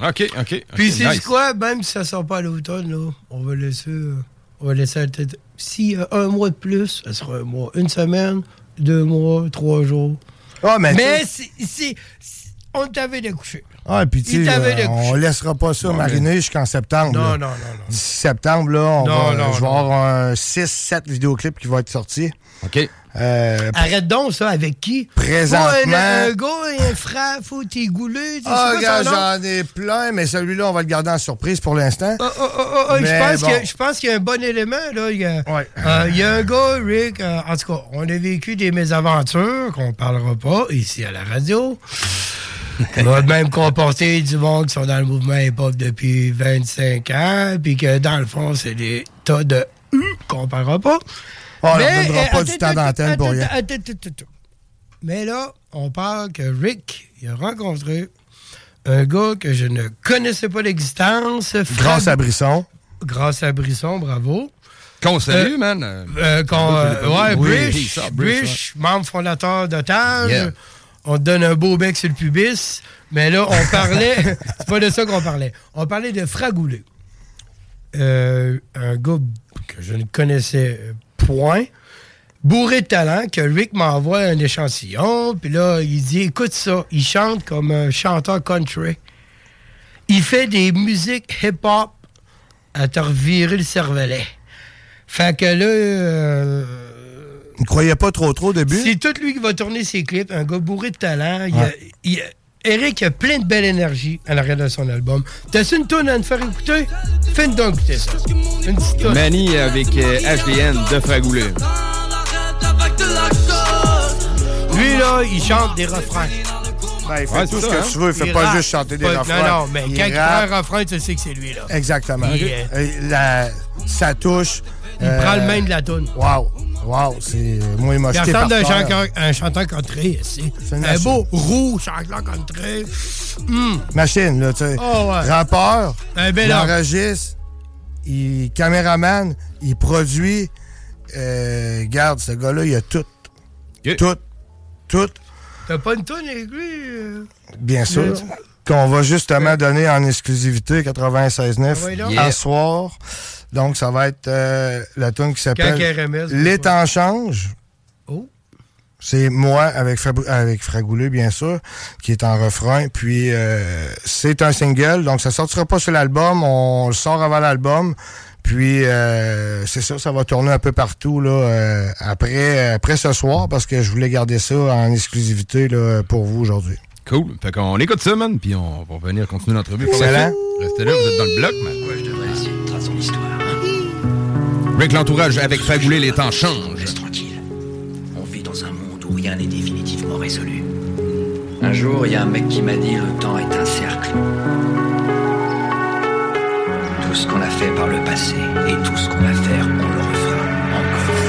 OK, OK. Puis c'est nice. quoi, même si ça sort pas à l'automne, là, on va laisser. euh, on va laisser peut-être. Si euh, un mois de plus, ça sera un mois. Une semaine, deux mois, trois jours. Ah, mais Mais tu- c'est. c'est- c'est- On t'avait découché. Ah, puis tu sais, euh, on laissera pas ça mariner jusqu'en septembre. Non, là. non, non, non. D'ici septembre, là, on Non, va, non, je vais non. avoir un 6-7 vidéoclips qui vont être sortis. OK. Euh, Arrête donc ça, avec qui? Présentement- un, un gars, un frère, faut t'es goulé. Ah, gars, nom? j'en ai plein, mais celui-là, on va le garder en surprise pour l'instant. Ah, ah, ah, je pense bon. qu'il y a un bon élément. Là. Il, y a, euh, il y a un gars, Rick, euh, en tout cas, on a vécu des mésaventures qu'on ne parlera pas ici à la radio. *laughs* On va même comporter du monde qui sont dans le mouvement hip-hop depuis 25 ans, puis que dans le fond, c'est des tas de hum qu'on ne parlera pas. Oh, on leur Mais, donnera euh, pas du temps d'antenne pour attends, rien. Mais là, on parle que Rick, il a rencontré un gars que je ne connaissais pas l'existence. Grâce à Brisson. Grâce à Brisson, bravo. Qu'on salue, Euh, man. euh, euh, ouais, Oui. Brish, Brish, membre fondateur d'Otage. Yeah. On te donne un beau bec sur le pubis. Mais là, on parlait. *laughs* c'est pas de ça qu'on parlait. On parlait de Fragoulé. Euh, un gars que je ne connaissais point. Bourré de talent, que Rick m'envoie un échantillon. Puis là, il dit Écoute ça. Il chante comme un chanteur country. Il fait des musiques hip-hop à te revirer le cervelet. Fait que là. euh, Il croyait pas trop trop au début? c'est tout lui qui va tourner ses clips, un gars bourré de talent. Il Ouais. Eric a plein de belle énergie à l'arrière de son album. T'as-tu une tonne à nous faire écouter? Fais-nous donc écouter ça. Une petite toune. Manny avec euh, HDN de Fragoulé. Lui, là, il chante des refrains. Ben, il fait Ouais, tout c'est ce ça, que hein. tu veux. Il fait pas rappe. juste chanter des Pas- refrains. Non, non, mais Il quand il rappe. prend un refrain, tu sais que c'est lui, là. Exactement. Il, euh, Euh, la- ça touche. Il prend le main de la toune. Wow. Wow. C'est. Moi, il m'a Il ressemble d'un terre. chanteur, un chanteur country, ici. Un machine. beau roux chanteur country. Hum. Machine, là, tu sais. Oh, ouais. Rappeur. Un bel il homme. enregistre. Il, caméraman. Il produit. Euh, garde, ce gars-là, il a tout. Tout. Tout. T'as pas une toune avec lui? euh? Bien sûr. Qu'on va justement donner en exclusivité 96.9 Ah à Yeah. soir. Donc, ça va être euh, la tune qui s'appelle temps changent. Oh. C'est moi avec, avec Fragoulé, bien sûr, qui est en refrain. Puis, euh, c'est un single, donc ça sortira pas sur l'album. On le sort avant l'album. Puis, euh, c'est ça, ça va tourner un peu partout là, euh, après, après ce soir, parce que je voulais garder ça en exclusivité là, pour vous aujourd'hui. Cool. Fait qu'on écoute ça, man, puis on va venir continuer l'entrevue Excellent. Restez là, vous êtes dans le bloc, man. Ouais, Rick l'entourage avec Fragoulé, les temps changent. tranquille. On vit dans un monde où rien n'est définitivement résolu. Un jour, il y a un mec qui m'a dit le temps est un cercle. Tout ce qu'on a fait par le passé et tout ce qu'on va faire,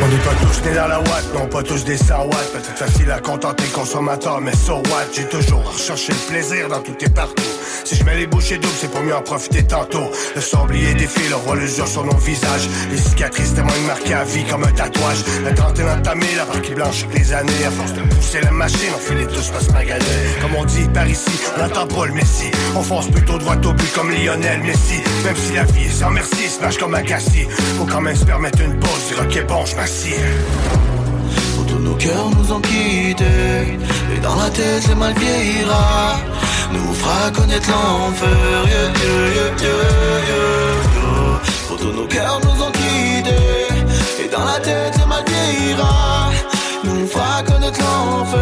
On n'est pas tous nés dans la watt, non pas tous des 100 watts. Peut-être facile à contenter consommateur, mais so what? J'ai toujours recherché le plaisir dans tout et partout. Si je mets les bouchées doubles, c'est pour mieux en profiter tantôt. Le sablier défile, on voit l'usure sur nos visages. Les cicatrices témoignent marquées à vie comme un tatouage. La trentaine entamée, la qui blanche les années. À force de pousser la machine, on finit tous par se maganer. Comme on dit par ici, on n'entend pas le Messi. On fonce plutôt droit au but comme Lionel Messi. Même si la vie est sans merci, smash comme un cassis. Faut quand même se permettre une pause, dire ok bon, je m'assieds. Tous nos cœurs nous ont quittés Et dans la tête le mal vieillira. Nous fera connaître l'enfer. Yeah, yeah, yeah, tous nos cœurs nous ont quittés Et dans la tête le mal vieillira. Nous fera connaître l'enfer.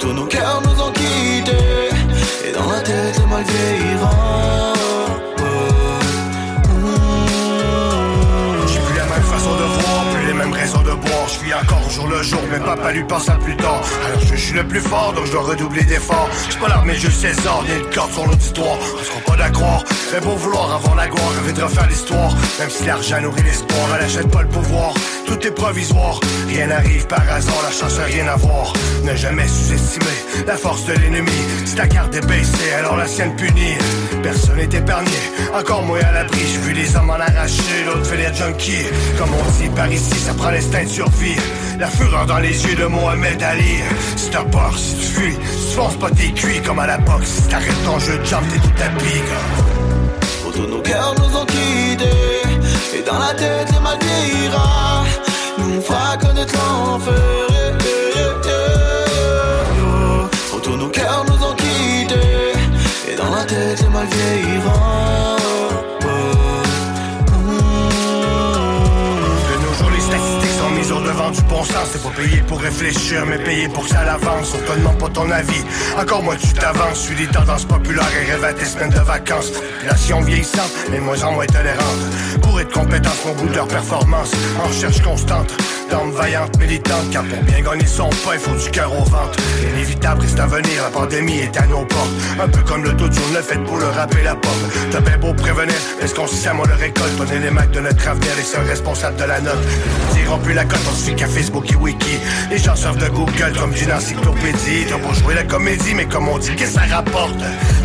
Tous nos cœurs nous ont quittés Et dans la tête le mal vieillira encore au jour le jour, mais papa lui pense à plus tard. Alors je suis le plus fort, donc je dois redoubler d'efforts. Suis pas l'armée, je César, ni une corde sur l'auditoire. On sera pas d'accord, mais beau vouloir avoir la gloire, rêver de refaire l'histoire. Même si l'argent nourrit l'espoir, elle achète pas le pouvoir. Tout est provisoire, rien n'arrive par hasard, la chance a rien à voir. Ne jamais sous-estimer la force de l'ennemi. Si ta carte est baissée, alors la sienne punie. Personne n'est épargné, encore moins à l'abri. J'ai vu les hommes en arracher, l'autre fait les junkies. Comme on dit par ici, ça prend l'instinct de survie. La fureur dans les yeux de Mohamed Ali. Si t'as peur, si tu fuis, si tu fonces pas tes cuits comme à la boxe. Si t'arrêtes ton jeu de jump, t'es tout tapis, gars. Pour tous nos cœurs nous ont quittés Et dans la tête le mal vieillira Nous fera connaître l'enfer tous nos cœurs nous ont quittés Et dans la tête le mal du bon sens. C'est pas payé pour réfléchir, mais payé pour que ça l'avance. On te demande pas ton avis. Encore moins tu t'avances. Suis les tendances populaires et rêve à tes semaines de vacances. Population vieillissante, mais moins en moins tolérante. Pour être compétence, mon bout de performance. En recherche constante militante, vaillante, militante, car pour bien gagner son pain, il faut du cœur au ventre. Inévitable reste à venir, la pandémie est à nos portes. Un peu comme le taux le fait pour le rapper la porte. T'as bien beau prévenir, est-ce qu'on on le récolte? On est les mecs de notre avenir et c'est responsable de la note. Diront plus la cote, on se fait qu'à Facebook et Wiki. Les gens servent de Google comme d'une encyclopédie. T'as beau jouer la comédie, mais comme on dit, qu'est-ce que ça rapporte?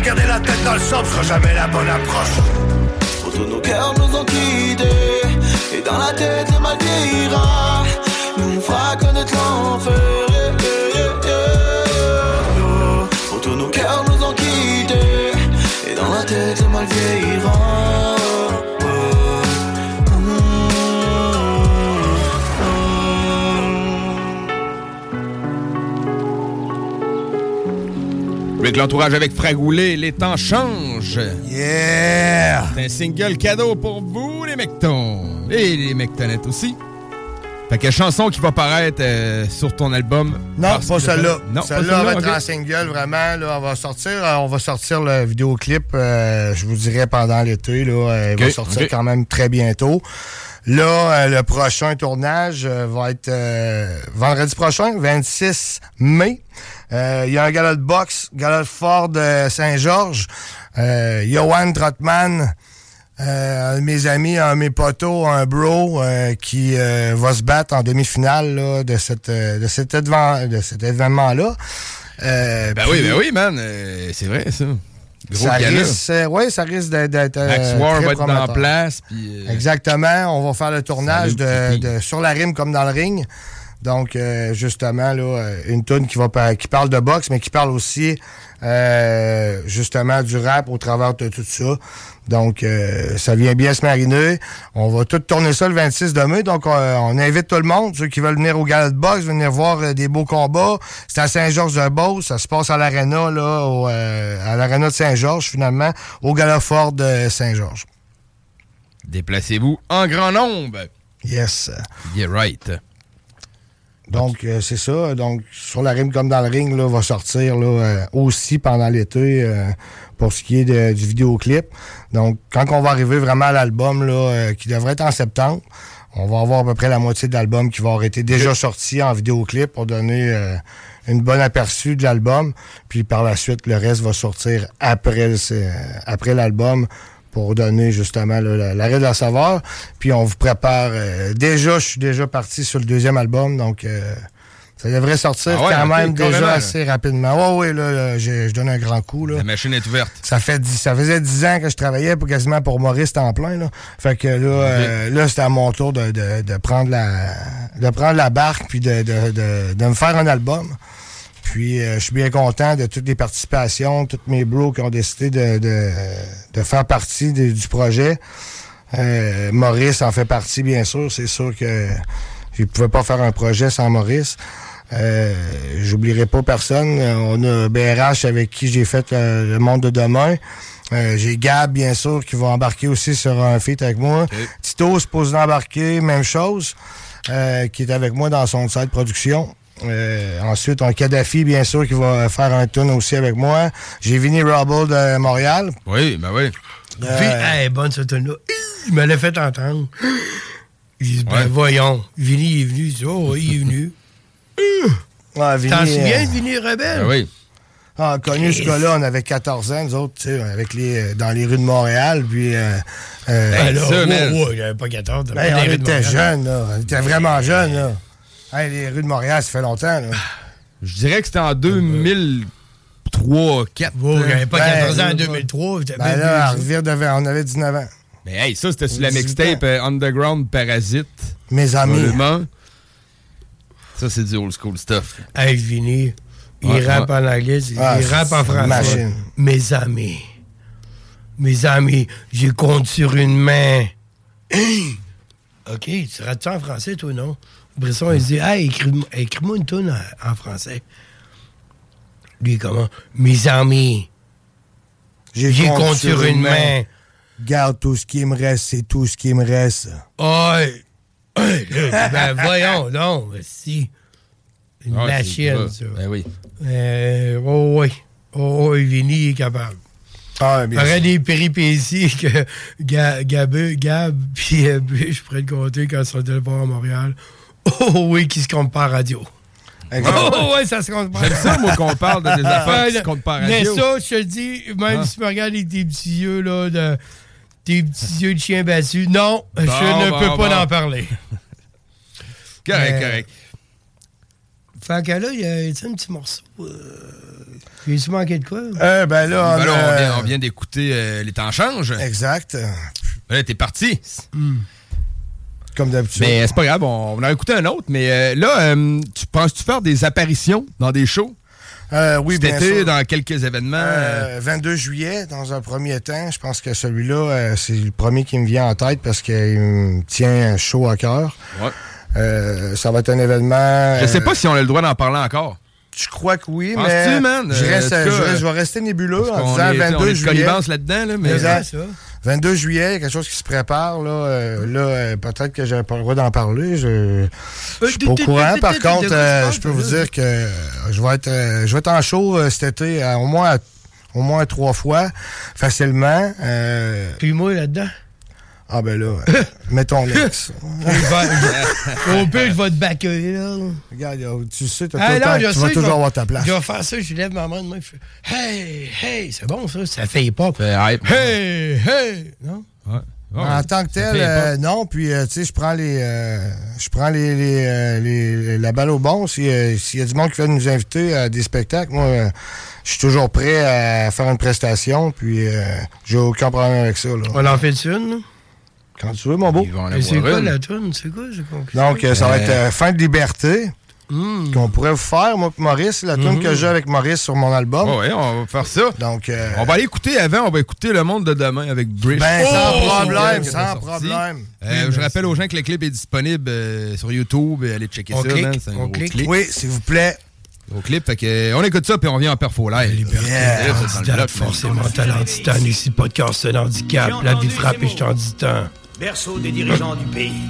Garder la tête dans le sol sera jamais la bonne approche. Autour nos cœurs nous ont quittés Et dans la tête mal Nous fera connaître l'enfer Autour nos cœurs nous ont quittés Et dans la tête le mal vieillira Avec l'entourage avec Fragoulé, les temps changent. Yeah! C'est un single cadeau pour vous, les mectons. Et les mectonettes aussi. Fait que chanson qui va paraître euh, sur ton album. Non, pas celle-là. Celle-là va être en single, vraiment. Là, on va sortir, euh, on va sortir le vidéoclip, euh, je vous dirais, pendant l'été. Là, Euh, il va sortir quand même très bientôt. Là, euh, le prochain tournage va être euh, vendredi prochain, 26 mai. Euh, Il y a un gala de boxe, gala de Ford de Saint-Georges. Euh, Johan Trotman, euh, un de mes amis, un de mes potos, un bro euh, qui euh, va se battre en demi-finale là, de, cette, euh, de, cet événement- de cet événement-là. Euh, Ben puis oui, ben oui, man. euh, c'est vrai, ça. Gros Ça risque, ouais, ça risque d'être. Max War va être en place. Puis, Exactement. On va faire le tournage de, de sur la rime comme dans le ring. Donc, euh, justement, là, une tune qui va qui parle de boxe, mais qui parle aussi euh, justement du rap au travers de tout ça. Donc, euh, ça vient bien se mariner. On va tout tourner ça le 26 de mai. Donc, euh, on invite tout le monde, ceux qui veulent venir au de boxe, venir voir euh, des beaux combats. C'est à Saint-Georges-de-Beauce. Ça se passe à l'aréna, là, au, euh, à l'aréna de Saint-Georges, finalement, au gala fort de Saint-Georges. Déplacez-vous en grand nombre. Yes. Yeah, right. Donc, euh, c'est ça. Donc, sur la rime comme dans le ring, là, va sortir là, euh, aussi pendant l'été euh, pour ce qui est de- du vidéoclip. Donc, quand on va arriver vraiment à l'album, là, euh, qui devrait être en septembre, on va avoir à peu près la moitié de l'album qui va avoir été déjà sorti en vidéoclip pour donner euh, une bonne aperçu de l'album. Puis par la suite, le reste va sortir après, le- euh, après l'album pour donner justement là, l'arrêt de la saveur. Puis on vous prépare. euh, déjà, je suis déjà parti sur le deuxième album, donc euh, ça devrait sortir Ah ouais, quand même déjà là. assez rapidement. Ouais, oui, là, là, j'ai- je donne un grand coup. Là. La machine est ouverte. Ça fait ça faisait dix ans que je travaillais pour, quasiment pour Maurice plein. Là. Fait que là, euh, là c'était à mon tour de, de- de prendre la de prendre la barque puis de, de, de- de me faire un album. Puis euh, je suis bien content de toutes les participations, tous mes bros qui ont décidé de, de, de faire partie de- du projet. Euh, Maurice en fait partie, bien sûr. C'est sûr que je ne pouvais pas faire un projet sans Maurice. Euh, J'oublierai pas personne. Euh, On a BRH avec qui j'ai fait euh, le monde de demain. Euh, j'ai Gab, bien sûr, qui va embarquer aussi sur un feat avec moi. Tito se pose d'embarquer, même chose, euh, qui est avec moi dans son site production. Euh, ensuite, on a Kadhafi, bien sûr, qui va faire un tune aussi avec moi. J'ai Vinny Rubble de Montréal. Oui, ben oui. Euh, Puis, hey, bonne ce tune-là. Il me l'a fait entendre. *gasps* Il dit, ben Ouais. voyons. Vinny est venu. Il dit, oh, oui, il est venu. Ouais, Vinny, T'en souviens euh, de Vinny Rebelle? Ben oui. Ah, connu ce gars-là, on avait 14 ans, nous autres, tu sais, avec les, euh, dans les rues de Montréal, puis... Euh, euh, Ben là, ça, ouais, man. ouais, j'avais pas 14. t'as ben, pas on était jeunes, là. On était vraiment jeunes, là. Hey, les rues de Montréal, ça fait longtemps, là. Je dirais que c'était en 2003, 4. Ouais, j'avais pas Ben, 14 ans en ben, 2003. j'étais Ben là, à devait, on avait 19 ans. Mais hey, ça, c'était sur la 18 mixtape euh, Underground Parasite. Mes amis. Ça, c'est du old school stuff. Hey, Vinny. Il Ouais, rappe ouais. en anglais, il Ah, rappe en français. machine. Mes amis. Mes amis, je compte sur une main. *clears throat* OK, tu rates ça en français, toi, non? Brisson, il dit Hey, écris-moi écris-moi une tune en, en français. Lui, comment Mes amis, J'y compte sur une main. Garde tout ce qui me reste, c'est tout ce qui me reste. Hey! Ben voyons, non, mais si. Une Ah, machine, ça. Ben oui. Euh, oh oui. Oh oui, Vinny est capable. Ah, bien Il y aurait des péripéties que Ga- Gab, Gab puis euh, Bush pourraient te compter quand ils sont allés voir à Montréal. Oh oui, qui se compte pas à radio. Exact. Oh ouais, ça se compte pas. J'aime ça, moi, qu'on parle de des *laughs* affaires qui se comptent pas à Mais radio. ça, je te le dis, même Ah. si tu me regardes avec tes petits yeux, là, de, tes petits yeux de chien battu, non, je ne bon, peux pas en parler. *laughs* Correct, Mais- correct. Fait que là, il y a un petit morceau. Euh, J'ai-tu manqué de quoi? Euh, ben là, Ben on, là, on euh, vient, on vient d'écouter euh, Les temps changent. Exact. Ben Là, t'es parti. Comme d'habitude. Mais c'est pas grave, on, on en a écouté un autre. Mais euh, là, euh, tu penses-tu faire des apparitions dans des shows? Euh, oui, Cet bien été, sûr. dans quelques événements. euh, Euh, 22 juillet, dans un premier temps. Je pense que celui-là, euh, c'est le premier qui me vient en tête parce qu'il me tient chaud à cœur. Ouais. Euh, ça va être un événement. Je sais euh, pas si on a le droit d'en parler encore. Je crois que oui, mais man? je, Euh, reste, cas, je, reste- euh, je vais rester nébuleux en disant est- 22 on est de juillet. connivence là-dedans, là, mais- Exact. C'est ça. 22 juillet, quelque chose qui se prépare. Là, Euh, là euh, peut-être que j'ai pas le droit d'en parler. Je je suis pas au courant. Par contre, euh, je peux vous dire que euh, je vais être, euh, je vais être en show cet été au moins au moins trois fois, facilement. Puis moi, là-dedans. Ah ben là, euh, *laughs* mettons l'ex. Au pire, je vais te backer, là. Regarde, euh, tu sais, t'as tout le non, temps- je tu sais, vas toujours avoir ta place. Je vais faire ça, je lève ma main de main, je fais Hey, hey, c'est bon ça, ça fait hip-hop. hype. Hey, hey! Non? en tant que tel, euh, non. Puis, euh, tu sais, je prends les, euh, je prends les, les, euh, les- la balle au bon. Si, euh, S'il y a du monde qui veut nous inviter à des spectacles, moi, euh, je suis toujours prêt à faire une prestation. Puis, euh, j'ai aucun problème avec ça. Là. On en fait une? Quand tu veux, mon beau. C'est quoi la tune? C'est quoi? J'ai compris. Donc, euh, ça va être Euh, Fin de liberté. Qu'on pourrait vous faire, moi et Maurice, la tune que j'ai avec Maurice sur mon album. Ouais, on va faire ça. Donc, euh, On va aller écouter avant, on va écouter Le Monde de demain avec Brish. Ben, sans Oh! problème, sans problème. Euh, Oui, je ben, rappelle aux gens que le clip est disponible euh, sur YouTube. et Allez checker On ça, clique, man. C'est un on gros clique. clip. Oui, s'il vous plaît. Gros clip. Fait que, on écoute ça, puis on vient en perfo live. Yeah, le candidat, bloc, forcément talent titan, ici podcast de handicap, la vie frappe et je t'en dis tant. Berceau des dirigeants du pays.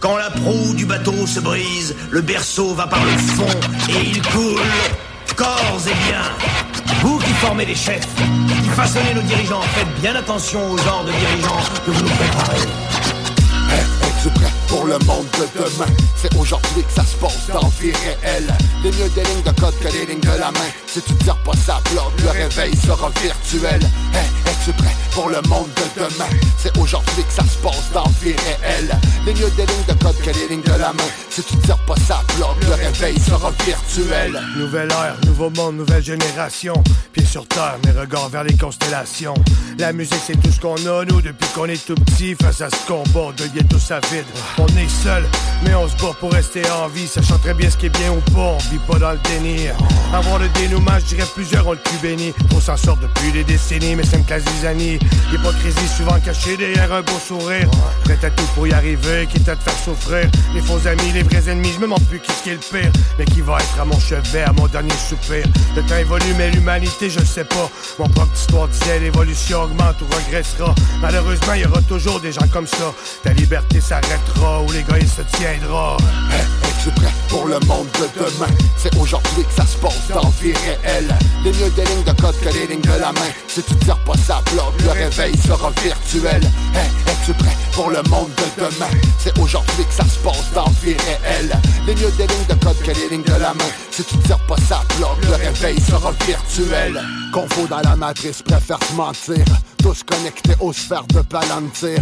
Quand la proue du bateau se brise, le berceau va par le fond et il coule. Corps et bien. Vous qui formez les chefs, qui façonnez nos dirigeants, faites bien attention au genre de dirigeants que vous nous préparez. Pour le monde de demain? C'est aujourd'hui que ça se passe dans vie réelle. Des mieux des lignes de code que des lignes de la main. Si tu tires pas ça bloque, le réveil sera virtuel. Hey, es-tu prêt pour le monde de demain? C'est aujourd'hui que ça se passe dans vie réelle. Des mieux des lignes de code que des lignes de la main. Si tu tires pas ça bloque, le réveil sera virtuel. Nouvelle ère, nouveau monde, nouvelle génération. Pieds sur terre, mes regards vers les constellations. La musique, c'est tout ce qu'on a, nous, depuis qu'on est tout petit. Face à ce combat, de ghetto ça vide. On est seul, mais on se bat pour rester en vie. Sachant très bien ce qui est bien ou pas, on vit pas dans le déni. Avoir le dénouement, je dirais plusieurs ont le cul béni. On s'en sort depuis des décennies, mais c'est une classe zizanie. L'hypocrisie souvent cachée derrière un beau sourire. Prêt à tout pour y arriver, quitte à te faire souffrir. Les faux amis, les vrais ennemis, je me demande plus qui est le pire. Mais qui va être à mon chevet, à mon dernier soupir. Le temps évolue, mais l'humanité, je sais pas. Mon propre histoire disait l'évolution augmente ou regressera. Malheureusement, il y aura toujours des gens comme ça. Ta liberté s'arrêtera ou l'égoïsme se tiendra. Es-tu prêt pour le monde de demain? C'est aujourd'hui que ça se passe dans vie réelle. Les mieux des lignes de code que les lignes de la main. Si tu tires pas ça bloque, le réveil sera virtuel. Es-tu prêt pour le monde de demain? C'est aujourd'hui que ça se passe dans vie réelle. Les mieux des lignes de code que les lignes de la main. Si tu tires pas ça bloque, le réveil sera virtuel. Confo dans la matrice, préfère se mentir. Tous connectés aux sphères de Palantir.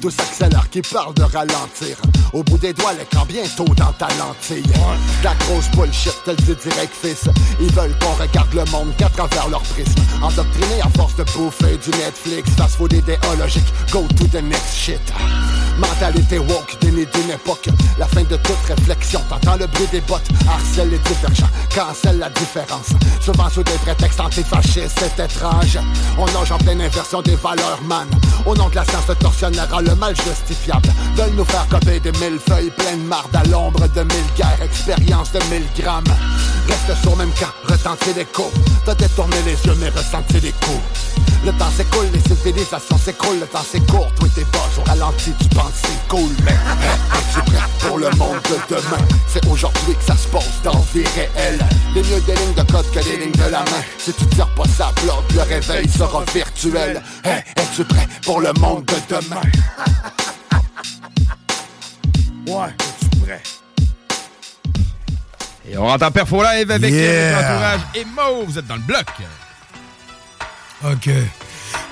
Tous accélèrent qui parlent de ralentir. Au bout des doigts, l'écran bientôt dans ta lentille. La grosse bullshit, tel dit direct fils. Ils veulent qu'on regarde le monde qu'à travers leur prisme. Endoctrinés à force de bouffer du Netflix. Fast food idéologique, go to the next shit. Mentalité woke, déni d'une époque. La fin de toute réflexion, t'entends le bruit des bottes. Harcèle les divergents, cancelle la différence. Souvent sous des prétextes antifascistes, c'est étrange. On nage en pleine inversion des valeurs, man. Au nom de la science, le tortionnaire a le mal justifiable. Veulent nous faire des mille feuilles pleines marde à l'ombre de mille guerres, expérience de mille grammes. Reste sur même camp, retentir l'écho. T'as détourné les yeux, mais ressenti les coups. Le temps s'écoule, les civilisations s'écroulent, le temps c'est court, toi t'es bas, au ralenti, tu penses c'est cool, mais hey, es-tu prêt pour le monde de demain? C'est aujourd'hui que ça se passe dans vie réelle. Les mieux des lignes de code que les lignes de la main. Si tu tires pas ça bloque, le réveil sera virtuel. Hey, es-tu prêt pour le monde de demain? Ouais, es-tu Et on entend Perfo Live avec Yeah. notre entourage. Et Mo, vous êtes dans le bloc. OK.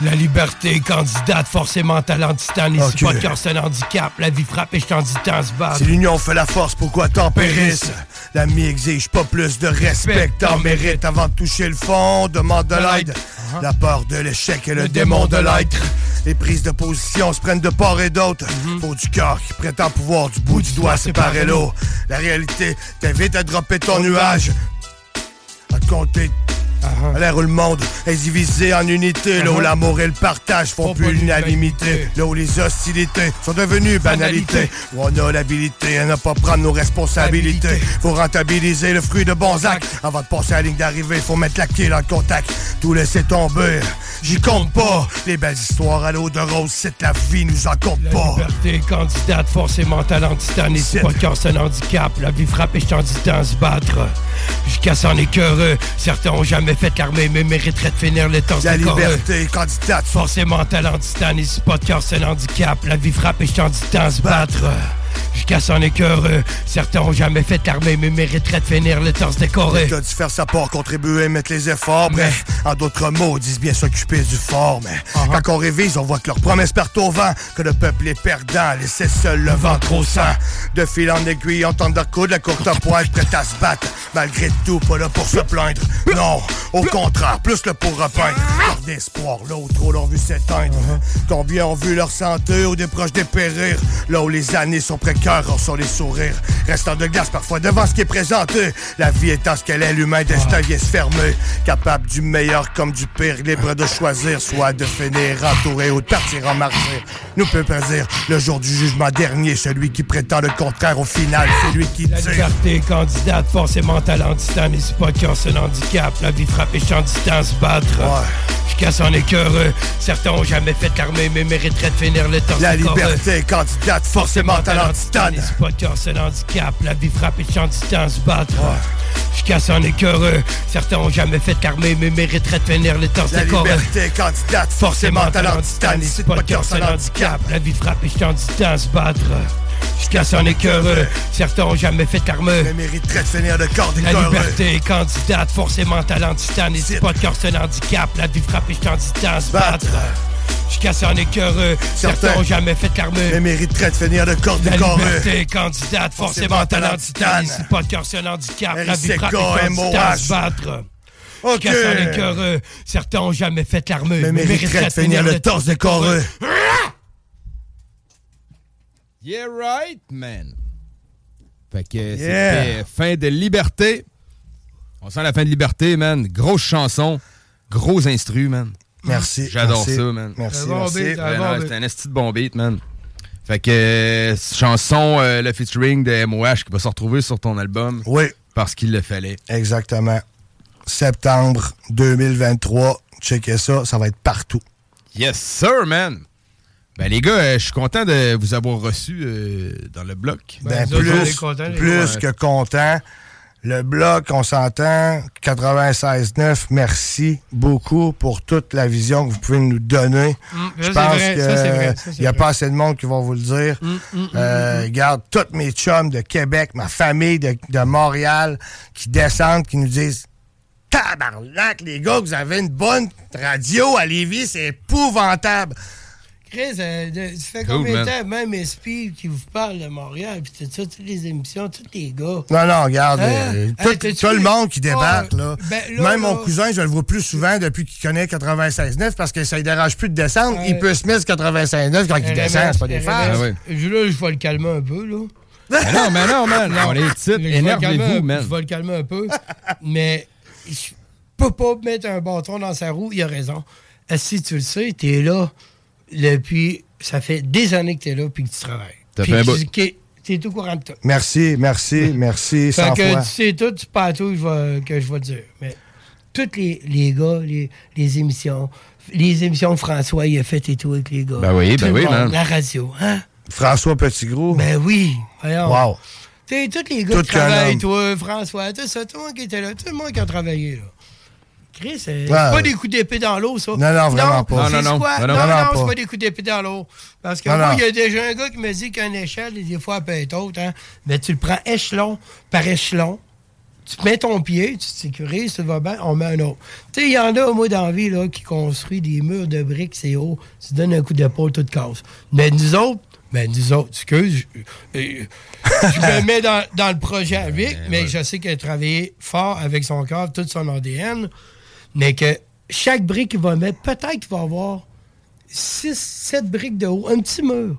La liberté, candidate, forcément talent titan, ici Ok. pas de cœur, c'est un handicap. La vie frappe et je t'en dis tant se battre. Si l'union fait la force, pourquoi t'en périsses? L'ami exige pas plus de respect t'en mérites avant de toucher le fond, demande de l'aide. La peur de l'échec et le démon de l'être. Les prises de position se prennent de part et d'autre. Faut du cœur qui prétend pouvoir du bout du doigt séparer l'eau. La réalité t'invite à dropper ton nuage. À compter à l'ère où le monde est divisé en unités, là où Uh-huh. l'amour et le partage font plus l'unanimité, là où les hostilités sont devenues banalités, où on a l'habilité à ne pas prendre nos responsabilités. Faut rentabiliser le fruit de bons actes. Avant de passer à la ligne d'arrivée, faut mettre la clé dans le contact. Tout laisser tomber, j'y compte pas. Les belles histoires à l'eau de rose, c'est la vie, nous en compte La pas. liberté, candidate, forcément talent titan, ici pas un handicap. La vie frappe et je t'en dis se battre. Jusqu'à s'en écœureux, certains ont jamais fait l'armée, mais mériteraient de finir le temps La liberté, candidate, Forcément talent titan, ici pas de cœur, c'est un handicap. La vie frappe et je t'en dis tant se battre. Jusqu'à s'en écœureux, certains ont jamais fait l'armée, mais mériteraient de finir le temps se décorer. L'État dû faire sa part, contribuer, mettre les efforts. Bref, en d'autres mots, disent bien s'occuper du fort. Mais Uh-huh. quand on révise, on voit que leurs promesses partent au vent, que le peuple est perdant, laissé seul le ventre au sang. De fil en aiguille, on tente de recoudre la courte pointe, prête à se battre. Malgré tout, pas là pour se plaindre. Non, au contraire, plus le pour repeindre. Leur d'espoir, là où trop l'ont vu s'éteindre. Combien ont vu leur santé ou des proches dépérir. Là où les années sont précaires, on sont les sourires. Restant de glace parfois devant ce qui est présenté. La vie étant ce qu'elle est, l'humain destin vient se fermer. Capable du meilleur comme du pire, libre de choisir, soit de finir entouré ou de partir en martyr. Nous peut prédire le jour du jugement dernier, celui qui prétend le contraire au final, celui qui La tire. liberté, candidate, forcément talent titan, ici pas de cœur, c'est handicap. La vie frappe et je t'en dis tant se battre. Jusqu'à s'en écœureux, certains ont jamais fait l'armée, mais mériteraient de finir le temps La liberté, candidate, forcément talent pas de cœur, c'est un handicap. La vie frappe et je t'en dis tant se battre. Jusqu'à s'en écœureux, certains ont jamais fait l'armée, mais mériteraient de finir le temps La liberté, candidate, forcément talent titane. Ici pas de cœur, c'est un handicap. La vie frappe et je t'en dis tant se battre. Jusqu'à s'en écœureux, certains ont jamais fait l'armée. Mais mériterait de finir le corps des La liberté, candidate, forcément talent titan, et c'est pas de cœur, c'est un handicap. La vie frappe et je t'en dis tant se battre. Jusqu'à s'en écœureux, certains Certains ont jamais fait l'armée. Mais mériterait de finir le corps des corps. liberté, candidate, forcément talent titan, et c'est pas de cœur, c'est un handicap. La vie frappe je se battre. Ok. Jusqu'à s'en écœureux, certains ont jamais fait l'armée. Mais mériterait de finir le torse des corps. Yeah, right, man. Fait que Yeah. c'était fin de liberté. On sent la fin de liberté, man. Grosse chanson, gros instru, man. Merci, J'adore ça, man. merci, Un bon merci. beat, un esti de bon beat, man. Fait que euh, chanson, euh, le featuring de MOH qui va se retrouver sur ton album. Oui. Parce qu'il le fallait. Exactement. Septembre 2023. Checkez ça, ça va être partout. Yes, sir, man. Ben, les gars, euh, je suis content de vous avoir reçu euh, dans le bloc. Ben, plus plus que content. Le bloc, on s'entend, 96.9, merci beaucoup pour toute la vision que vous pouvez nous donner. Mm, Je pense qu'il n'y a pas assez de monde qui va vous le dire. Mm, mm, mm, Euh. Regarde, tous mes chums de Québec, ma famille de, de Montréal qui descendent, qui nous disent Tabarnak, les gars, vous avez une bonne radio à Lévis, c'est épouvantable. Chris, euh, de- fait Cool, combien de man. temps, même SP qui vous parle de Montréal, puis tout ça, toutes les émissions, tous les gars. Non, non, regarde, Hein? euh, tout, tout le monde qui débarque, Ah, là. ben, là, Même mon cousin, je le vois plus souvent depuis qu'il connaît 96.9 parce que ça ne dérange plus de descendre. Il peut se mettre 96.9 quand il descend, c'est pas des farces. Je, là, je vais le calmer un peu, là. Mais non, mais non, man. On est titres, Je vais le calmer énervez-vous, man. Je vais le calmer un peu. *laughs* mais je peux pas mettre un bâton dans sa roue, il a raison. Si tu le sais, t'es là depuis. Ça fait des années que t'es là puis que tu travailles. T'as fait un tu- bout. T'es au courant de tout. Merci, merci, merci, Fait que fois. tu sais tout, c'est pas tout que je vais- que je vais te dire. Mais tous les, les gars, les, les émissions, les émissions que François il a faites et tout avec les gars. Ben oui, Tout ben oui, monde, man. La radio, hein? François Petitgros. Ben oui, voyons. Wow. Tu sais, tous les gars Tout qui travaillent, toi, François, tout ça, tout le monde qui était là, tout le monde qui a travaillé, là. Chris, c'est Ouais. pas des coups d'épée dans l'eau, ça. Non, non, vraiment pas. Non, non, non. quoi? Non, Non, non, non, vraiment c'est pas. pas des coups d'épée dans l'eau. Parce que Non, moi, non. il y a déjà un gars qui me dit qu'une échelle, des fois, elle peut être haute, hein. Mais tu le prends échelon par échelon. Tu mets ton pied, tu te sécurises, tu vas bien, on met un autre. Tu sais, il y en a, moi, dans la vie, là, qui construit des murs de briques, c'est haut. Tu donnes un coup d'épaule, tout casse. Mais nous autres, ben, nous autres, excuse, je, je me *laughs* mets dans, dans le projet avec, mais je sais qu'elle a travaillé fort avec son corps, tout son ADN, mais que chaque brique qu'il va mettre, peut-être qu'il va avoir 6, 7 briques de haut, un petit mur.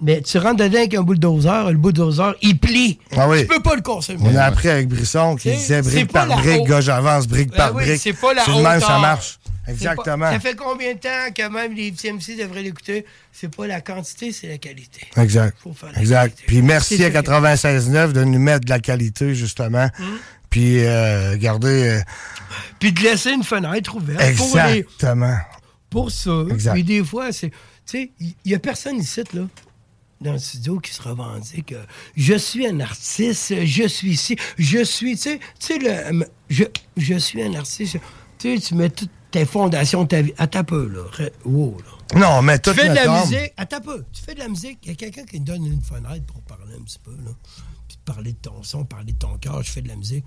Mais tu rentres dedans avec un bulldozer, le bulldozer, il plie. Ah oui. Tu peux pas le casser. On a appris avec Brisson qui disait brique par brique, gars, j'avance, brique Ben par brique. C'est pas la même, ça marche. Exactement. pas- ça fait combien de temps que même les TMC devraient l'écouter? C'est pas la quantité, c'est la qualité. Exact. Faut faire la Exact. Puis merci à ça. 96.9 de nous mettre de la qualité, justement. Hum. Puis, euh, regardez. euh, Puis de laisser une fenêtre ouverte pour, les- exactement. pour ça. Exact. Puis des fois, c'est. Tu sais, il y, a personne ici, là, dans le studio qui se revendique. euh, je suis un artiste, je suis ici, je suis. Tu sais, tu le. Je, je suis un artiste. Tu sais, tu mets toutes tes fondations de ta vie. À ta peu, là. Wow, là. Non, mais Tu tout fais de la musique. Attends un peu. Tu fais de la musique. Il y a quelqu'un qui me donne une fenêtre pour parler un petit peu, là. Parler de ton son, parler de ton cœur. Je fais de la musique.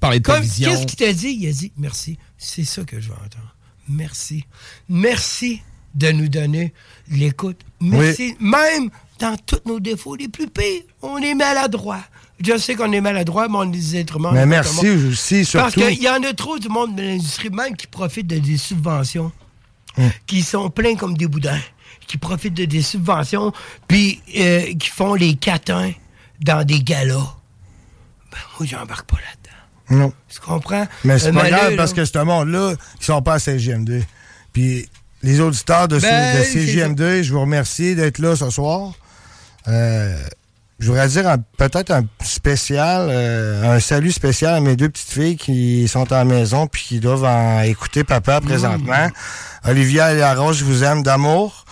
Parler de ta Comme- vision. Qu'est-ce qu'il t'a dit? Il a dit merci. C'est ça que je veux entendre. Merci. Merci de nous donner l'écoute. Merci. Même dans tous nos défauts les plus pires, on est maladroit. Je sais qu'on est maladroit, mais on est des êtres humains. Mais merci aussi, Parce surtout. qu'il y en a trop du monde de l'industrie, même qui profitent de des subventions, Hum. qui sont pleins comme des boudins, qui profitent de des subventions, puis euh, qui font les catins dans des galas. Ben, moi, j'embarque pas là-dedans. Non. Tu comprends? Mais c'est Euh, pas grave parce que ce monde-là, ils sont pas à CGM2. Puis les auditeurs de, Ben, de CGM2, je vous remercie d'être là ce soir. Euh, je voudrais dire peut-être un spécial, euh, un salut spécial à mes deux petites filles qui sont à la maison puis qui doivent en écouter papa présentement. Olivia et Laroche, je vous aime d'amour.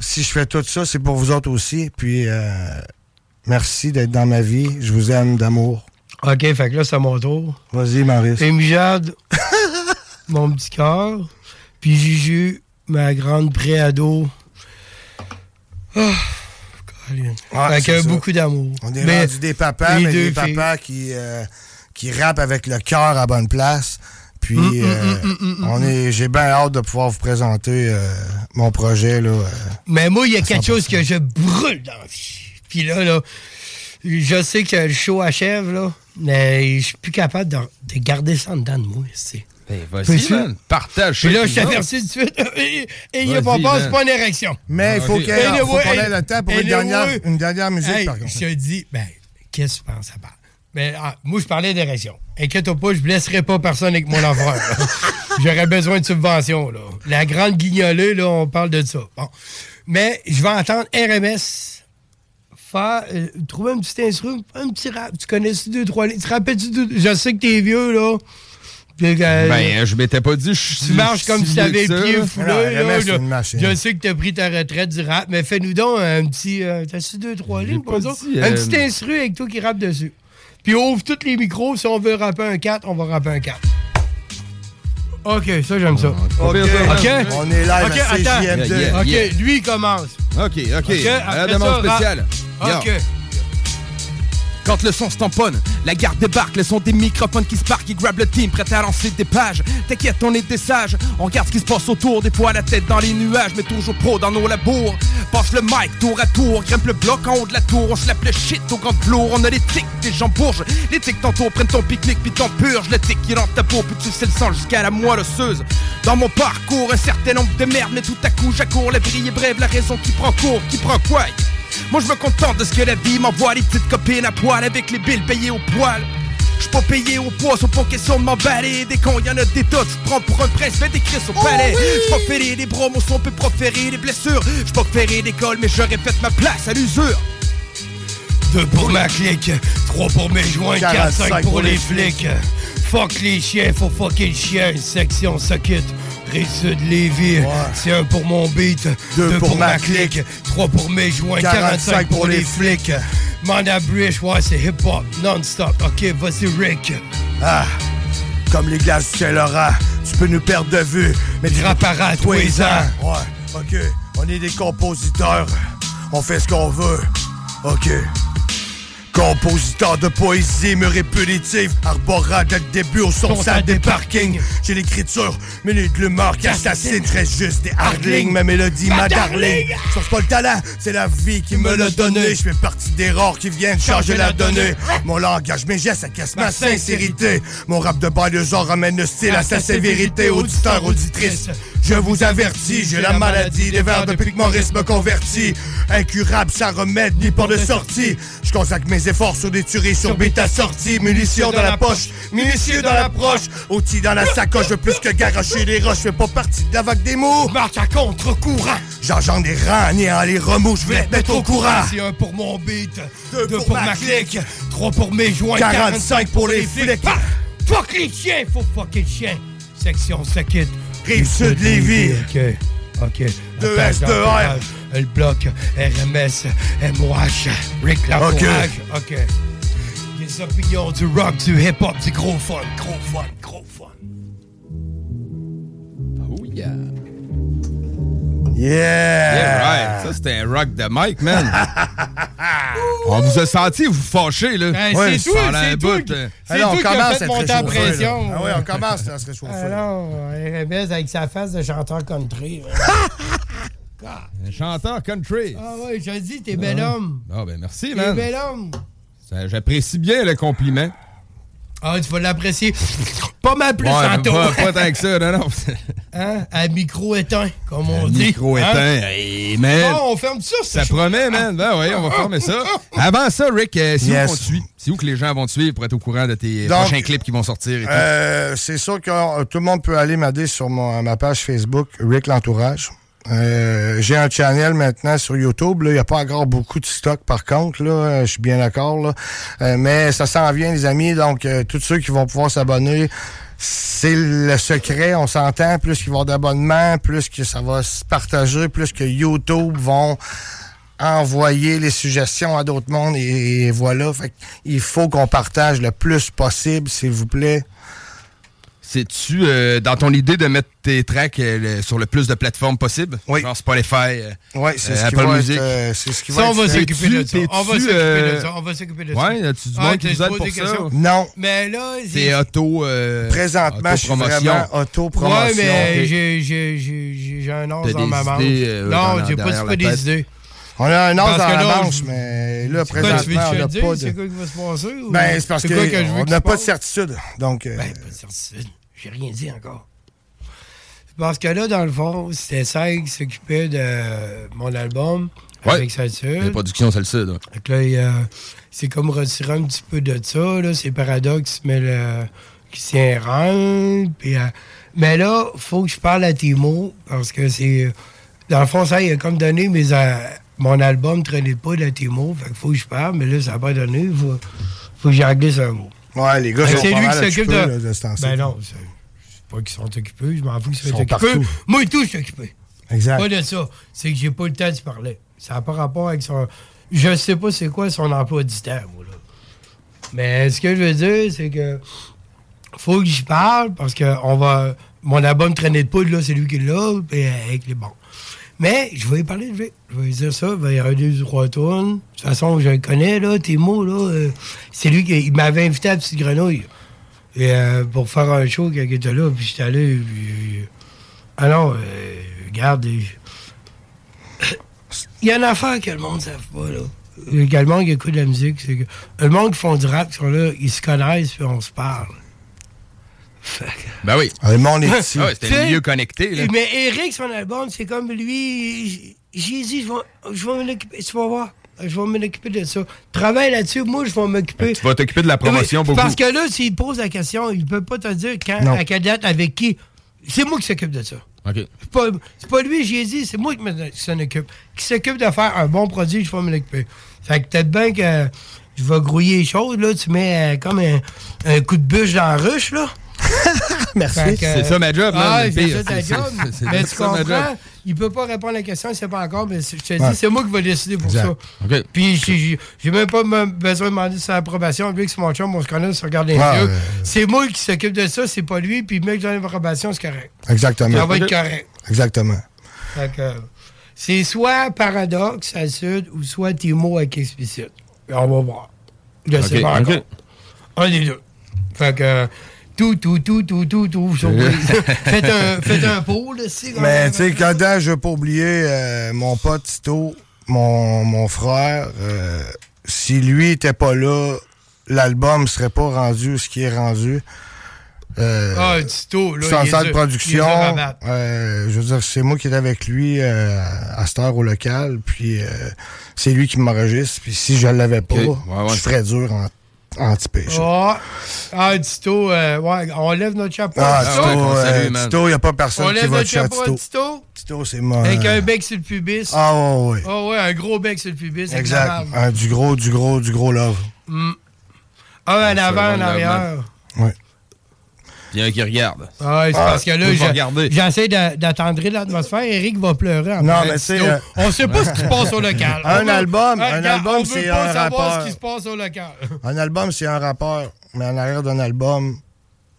Si je fais tout ça, c'est pour vous autres aussi. Puis euh, merci d'être dans ma vie. Je vous aime d'amour. OK, fait que là, c'est à mon tour. Vas-y, Maurice. Et Mijade, *laughs* mon petit cœur. Puis Juju, ma grande préado. Ah, fait que ça. beaucoup d'amour. On est Mais rendu des papas, mais des papas qui, euh, qui rappent avec le cœur à bonne place. Puis, Mm, mm, euh, mm, on est, j'ai bien hâte de pouvoir vous présenter euh, mon projet. Là, euh. Mais moi, il y a quelque chose que je brûle dans la vie. Puis là, là, je sais que le show achève, là, mais je suis plus capable de, de garder ça en dedans de moi. c'est. Ben, vas-y, man. Partage. Puis là, je t'avertis tout de suite. *laughs* Et il n'y a pas c'est pas une érection. Mais il faut Ok. qu'il y ait- faut Anyway, qu'on ait le temps pour une dernière, une dernière musique, hey, par contre. Je te dis, ben, qu'est-ce que tu penses à part? Ben, ah, moi, je parlais d'érection. Inquiète-toi pas, je blesserai pas personne avec mon *laughs* enfant. J'aurais besoin de subventions, là. La grande guignolée, là, on parle de ça. Bon. Mais je vais entendre RMS faire, euh, trouver un petit instrument, un petit rap. Tu connais deux, trois lignes? Tu te rappelles-tu de- Je sais que t'es vieux, là. Puis, euh, Ben, je m'étais pas dit. Je tu marches comme si t'avais le pied foulé. Non, là, RMS, c'est je, une machine. je sais que t'as pris ta retraite du rap, mais fais-nous donc un petit. euh, T'as-tu deux, trois lignes pas dit, Un euh, petit instru avec toi qui rappe dessus. Puis ouvre tous les micros. Si on veut rapper un 4, on va rapper un 4. OK, ça, j'aime ça. OK. OK? On est live à OK, attends. CJM2. Yeah, yeah, OK, yeah. lui, il commence. OK, OK. OK, À la demande spéciale. rap. Quand le son se tamponne, la garde débarque, le son des microphones qui spark, qui grab le team, prêt à lancer des pages. T'inquiète, on est des sages, on regarde ce qui se passe autour, des fois la tête dans les nuages, mais toujours pro dans nos labours. Passe le mic tour à tour, grimpe le bloc en haut de la tour, on slappe le shit au grand lourd, on a les tics des gens bourges. Les tics tantôt prennent ton pique-nique puis t'en purges, le tic qui dans ta peau, puis tu sais le sang jusqu'à la moelle osseuse. Dans mon parcours, un certain nombre de merdes, mais tout à coup j'accours, la vrille est brève, la raison qui prend court, qui prend quoi? Moi je me contente de ce que la vie m'envoie Les petites copines à poil avec les billes payées au poil. J'suis pas payé au poids, c'est pas question de m'emballer. Des cons, y'en a des tas, tu prends pour un prince, fais des cris au palais. J'suis pas ferré des bras, mon son peut proférer des blessures. J'suis pas ferré d'école, mais j'aurais fait ma place à l'usure. Deux pour ma clique, trois pour mes joints, quatre, 45 cinq pour les flics. Fuck les chiens, faut fucker le chien, une section socket. Rive-Sud Lévis, c'est un pour mon beat, deux, pour, ma clique, trois pour mes joints, 45 pour les flics. Manda British, ouais, c'est hip-hop, non-stop. Ok, vas-y Rick. Ah. Comme les glaces du Saint-Laurent, tu peux nous perdre de vue, mais tu rapparaît à tous les ans. Ouais, ok, on est des compositeurs, on fait ce qu'on veut, ok. Compositeur de poésie, me répétitive, arborant dès le début au son sale des parkings. J'ai l'écriture, mais les de l'humeur qui assassine, reste juste des hardlings, ma mélodie, ma darling. Cherche pas le talent, c'est la vie qui me l'a donné. Je fais partie des rares qui viennent changer la donnée. Mon langage, mes gestes, casse ma sincérité. Mon rap de banlieusard ramène le style à sa sévérité. Auditeur, auditrice, je vous avertis, j'ai la maladie des vers depuis que Maurice me convertit. Incurable, sans remède, ni port de sortie. Je consacre mes efforts sur des tueries sur bêta sortie. Munitions dans la poche, minutieux dans l'approche. Outils dans la sacoche, je plus que garocher les roches. Je fais pas partie de la vague des mots. Marche à contre-courant. J'engendre des rangs, néant les remous, je vais te mettre au courant. C'est un pour mon beat, deux, pour, ma clique, trois pour mes joints, 45 pour les flics. Ah! Fuck les chiens, faut fucker le chien. Section se quitte. Rive sud Lévis. Ok, ok. Deux Attends, S, deux attends, R. attends. Le bloc, RMS, MOH, Rick Lafourage. Ok. Des opinions du rock, du hip-hop, du gros fun, gros fun, gros fun. Oh yeah. Yeah! Yeah, right. Ça, c'était un rock de Mike, man. *laughs* on vous a senti vous fâcher, là. Ben, Ouais, c'est un c'est là. c'est toi qui as fait monter la pression. Ah oui, on commence à se réchauffer. Alors, RMS avec sa face de chanteur country. *laughs* Un chanteur country. ah ouais, je dis, t'es bel homme. Ah, ben merci, T'es man. bel homme. J'apprécie bien le compliment. Ah, tu vas l'apprécier pas mal plus Ouais, tantôt. pas, pas tant que ça, non, non. *laughs* Hein? À micro éteint, comme on dit. Micro Hein? éteint. Man. Bon, on ferme ça, Ça promet, man. Ben oui, on va fermer ça. *laughs* Avant ça, Rick, euh, Yes. où qu'on te suit? C'est où que les gens vont te suivre pour être au courant de tes Donc, prochains clips qui vont sortir et tout? Euh, c'est sûr que euh, tout le monde peut aller m'aider sur mon- ma page Facebook, Rick l'entourage. Euh, j'ai un channel maintenant sur YouTube. Il n'y a pas encore beaucoup de stock par contre. Là, Euh, je suis bien d'accord. Euh, mais ça s'en vient, les amis. Donc, euh, tous ceux qui vont pouvoir s'abonner, c'est le secret. On s'entend. Plus qu'il y avoir d'abonnements, plus que ça va se partager, plus que YouTube vont envoyer les suggestions à d'autres mondes. Et, et voilà. Fait il faut qu'on partage le plus possible, s'il vous plaît. C'est-tu euh, dans ton idée de mettre tes tracks euh, le- sur le plus de plateformes possible? Oui. Genre Spotify, euh, Oui, c'est euh, ce qui Apple va Music. être. euh, c'est ce qui Ça, va on fait. s'occuper de ça. On va s'occuper de euh, ça. On va s'occuper de ça. Ouais, as-tu du Ah, monde qui aide pour des ça? questions? Non. Mais là, C'est auto. euh, Présentement, je suis vraiment auto-promotion. Ouais, mais j'ai- un os dans ma manche. euh, non, j'ai pas des idées. On a un os dans la manche, je- mais là, C'est présentement, on n'a pas C'est de. quoi qui va se passer? ou- Ben, c'est parce c'est quoi que je veux qu'on n'a pas de certitude. Donc, euh, Ben, pas de certitude. J'ai rien dit encore. Parce que là, dans le fond, c'était ça qui s'occupait de mon album Ouais. avec Saturne. Les productions, c'est le sud. ouais. Fait que là, il a- c'est comme retirer un petit peu de ça. Là. C'est Paradoxe mais le, qui s'y rend. Puis, euh, mais là, faut que je parle à Timo parce que c'est. Dans le fond, ça, il a comme donné mes, euh, mon album traînait pas de Timo. Fait qu'il faut que je parle, mais là, ça n'a pas donné. Il faut, faut que j'en glisse un mot. Ouais, les gars que c'est pas lui qui s'occupe de. là, de. Ben non, c'est pas qu'ils sont occupés. Je m'en fous qu'ils sont occupés. partout. Moi et tout, je suis occupé. Exact. Pas de ça. C'est que j'ai pas le temps de parler. Ça n'a pas rapport avec son. Je sais pas c'est quoi son emploi du temps, moi, là. Mais ce que je veux dire, c'est que. Faut que j'y parle parce que on va. Mon album traînait de poudre, là, c'est lui qui l'a, puis avec les bons. Mais je vais y parler de lui. Je vais lui dire ça. Il va y avoir deux ou trois tournes. De toute façon, je le connais, là, tes mots, là. euh, c'est lui qui il m'avait invité à Petite Grenouille. Et, euh, pour faire un show quand il était là, puis j'étais allé. Puis, euh, ah non, euh, regarde. euh, *coughs* Il y a une affaire que le monde ne savent pas, là. Euh, Que le monde qui écoute de la musique, c'est que le monde qui font du rap, qui sont là, ils se connaissent, puis on se parle. Fait que- Ben oui. Le monde est *laughs* petit. Ah ouais, c'était milieu connecté. Là. Mais Eric, son album, c'est comme lui. J'ai dit, je vais, je vais m'en occuper. Tu vas voir. Je vais m'en occuper de ça. Travaille là-dessus. Moi, je vais m'occuper. Tu vas t'occuper de la promotion Oui, beaucoup. Parce que là, s'il pose la question, il peut pas te dire quand, Non. à quelle date, avec qui. C'est moi qui s'occupe de ça. OK. C'est pas, c'est pas lui, j'ai dit, c'est moi qui s'en occupe. Qui s'occupe de faire un bon produit, je vais m'en occuper. Fait que peut-être bien que je vais grouiller les choses, là. Tu mets euh, comme un, un coup de bûche dans la ruche, là. *laughs* Merci. C'est ça ma job, Ah, c'est ça ta job. Mais tu ça ma job. comprends, il peut pas répondre à la question, il sait pas encore, mais je te dis, Ouais. c'est moi qui vais décider pour Exact. ça. Puis j'ai- j'ai j'ai même pas besoin de demander sa approbation. Lui, que c'est mon chum, on se connaît, on se regarde les yeux. ouais. C'est moi qui s'occupe de ça, c'est pas lui. Puis mec, donne l'approbation, c'est correct. Exactement. Ça va être correct. Exactement. Fait que, c'est soit Paradox à Sud ou soit Timo avec Explicit. Et on va voir. Je sais pas encore. Un des deux. Fait que tout, tout, tout, tout, tout, tout. *laughs* faites, un, faites un pot, là, si. Mais tu sais, quand je veux pas oublier euh, mon pote Tito, mon, mon frère. euh, si lui était pas là, l'album serait pas rendu ce qui est rendu. Euh, Ah, Tito, là. est salle de production. Euh, je veux dire, c'est moi qui étais avec lui euh, à cette heure au local. Puis euh, c'est lui qui m'enregistre. Puis si je l'avais pas, Ok. Ouais, ouais. je ferais dur en anti-péché. Ah, ah, Tito, euh, ouais, on lève notre chapeau. Ah, à Tito, Tito. qu'on euh, il n'y a pas On personne qui lève va notre chapeau à Tito. Tito. Tito, c'est moi. Avec un bec sur le pubis. Ah, ouais, ouais. Ah ouais, un gros bec sur le pubis. Exact. Un, du gros, du gros, du gros love. Mm. Un en avant, en arrière. Il y en a qui regarde. Ah, c'est Ah, parce que là, j'essaie d'a- d'attendrir l'atmosphère. Eric va pleurer. en Non, mais c'est, euh, On sait pas ce qui se passe au local. *laughs* Un On veut- album, un album, c'est pas un savoir rappeur. ce qui se passe au local. *laughs* Un album, c'est un rappeur. Mais en arrière d'un album,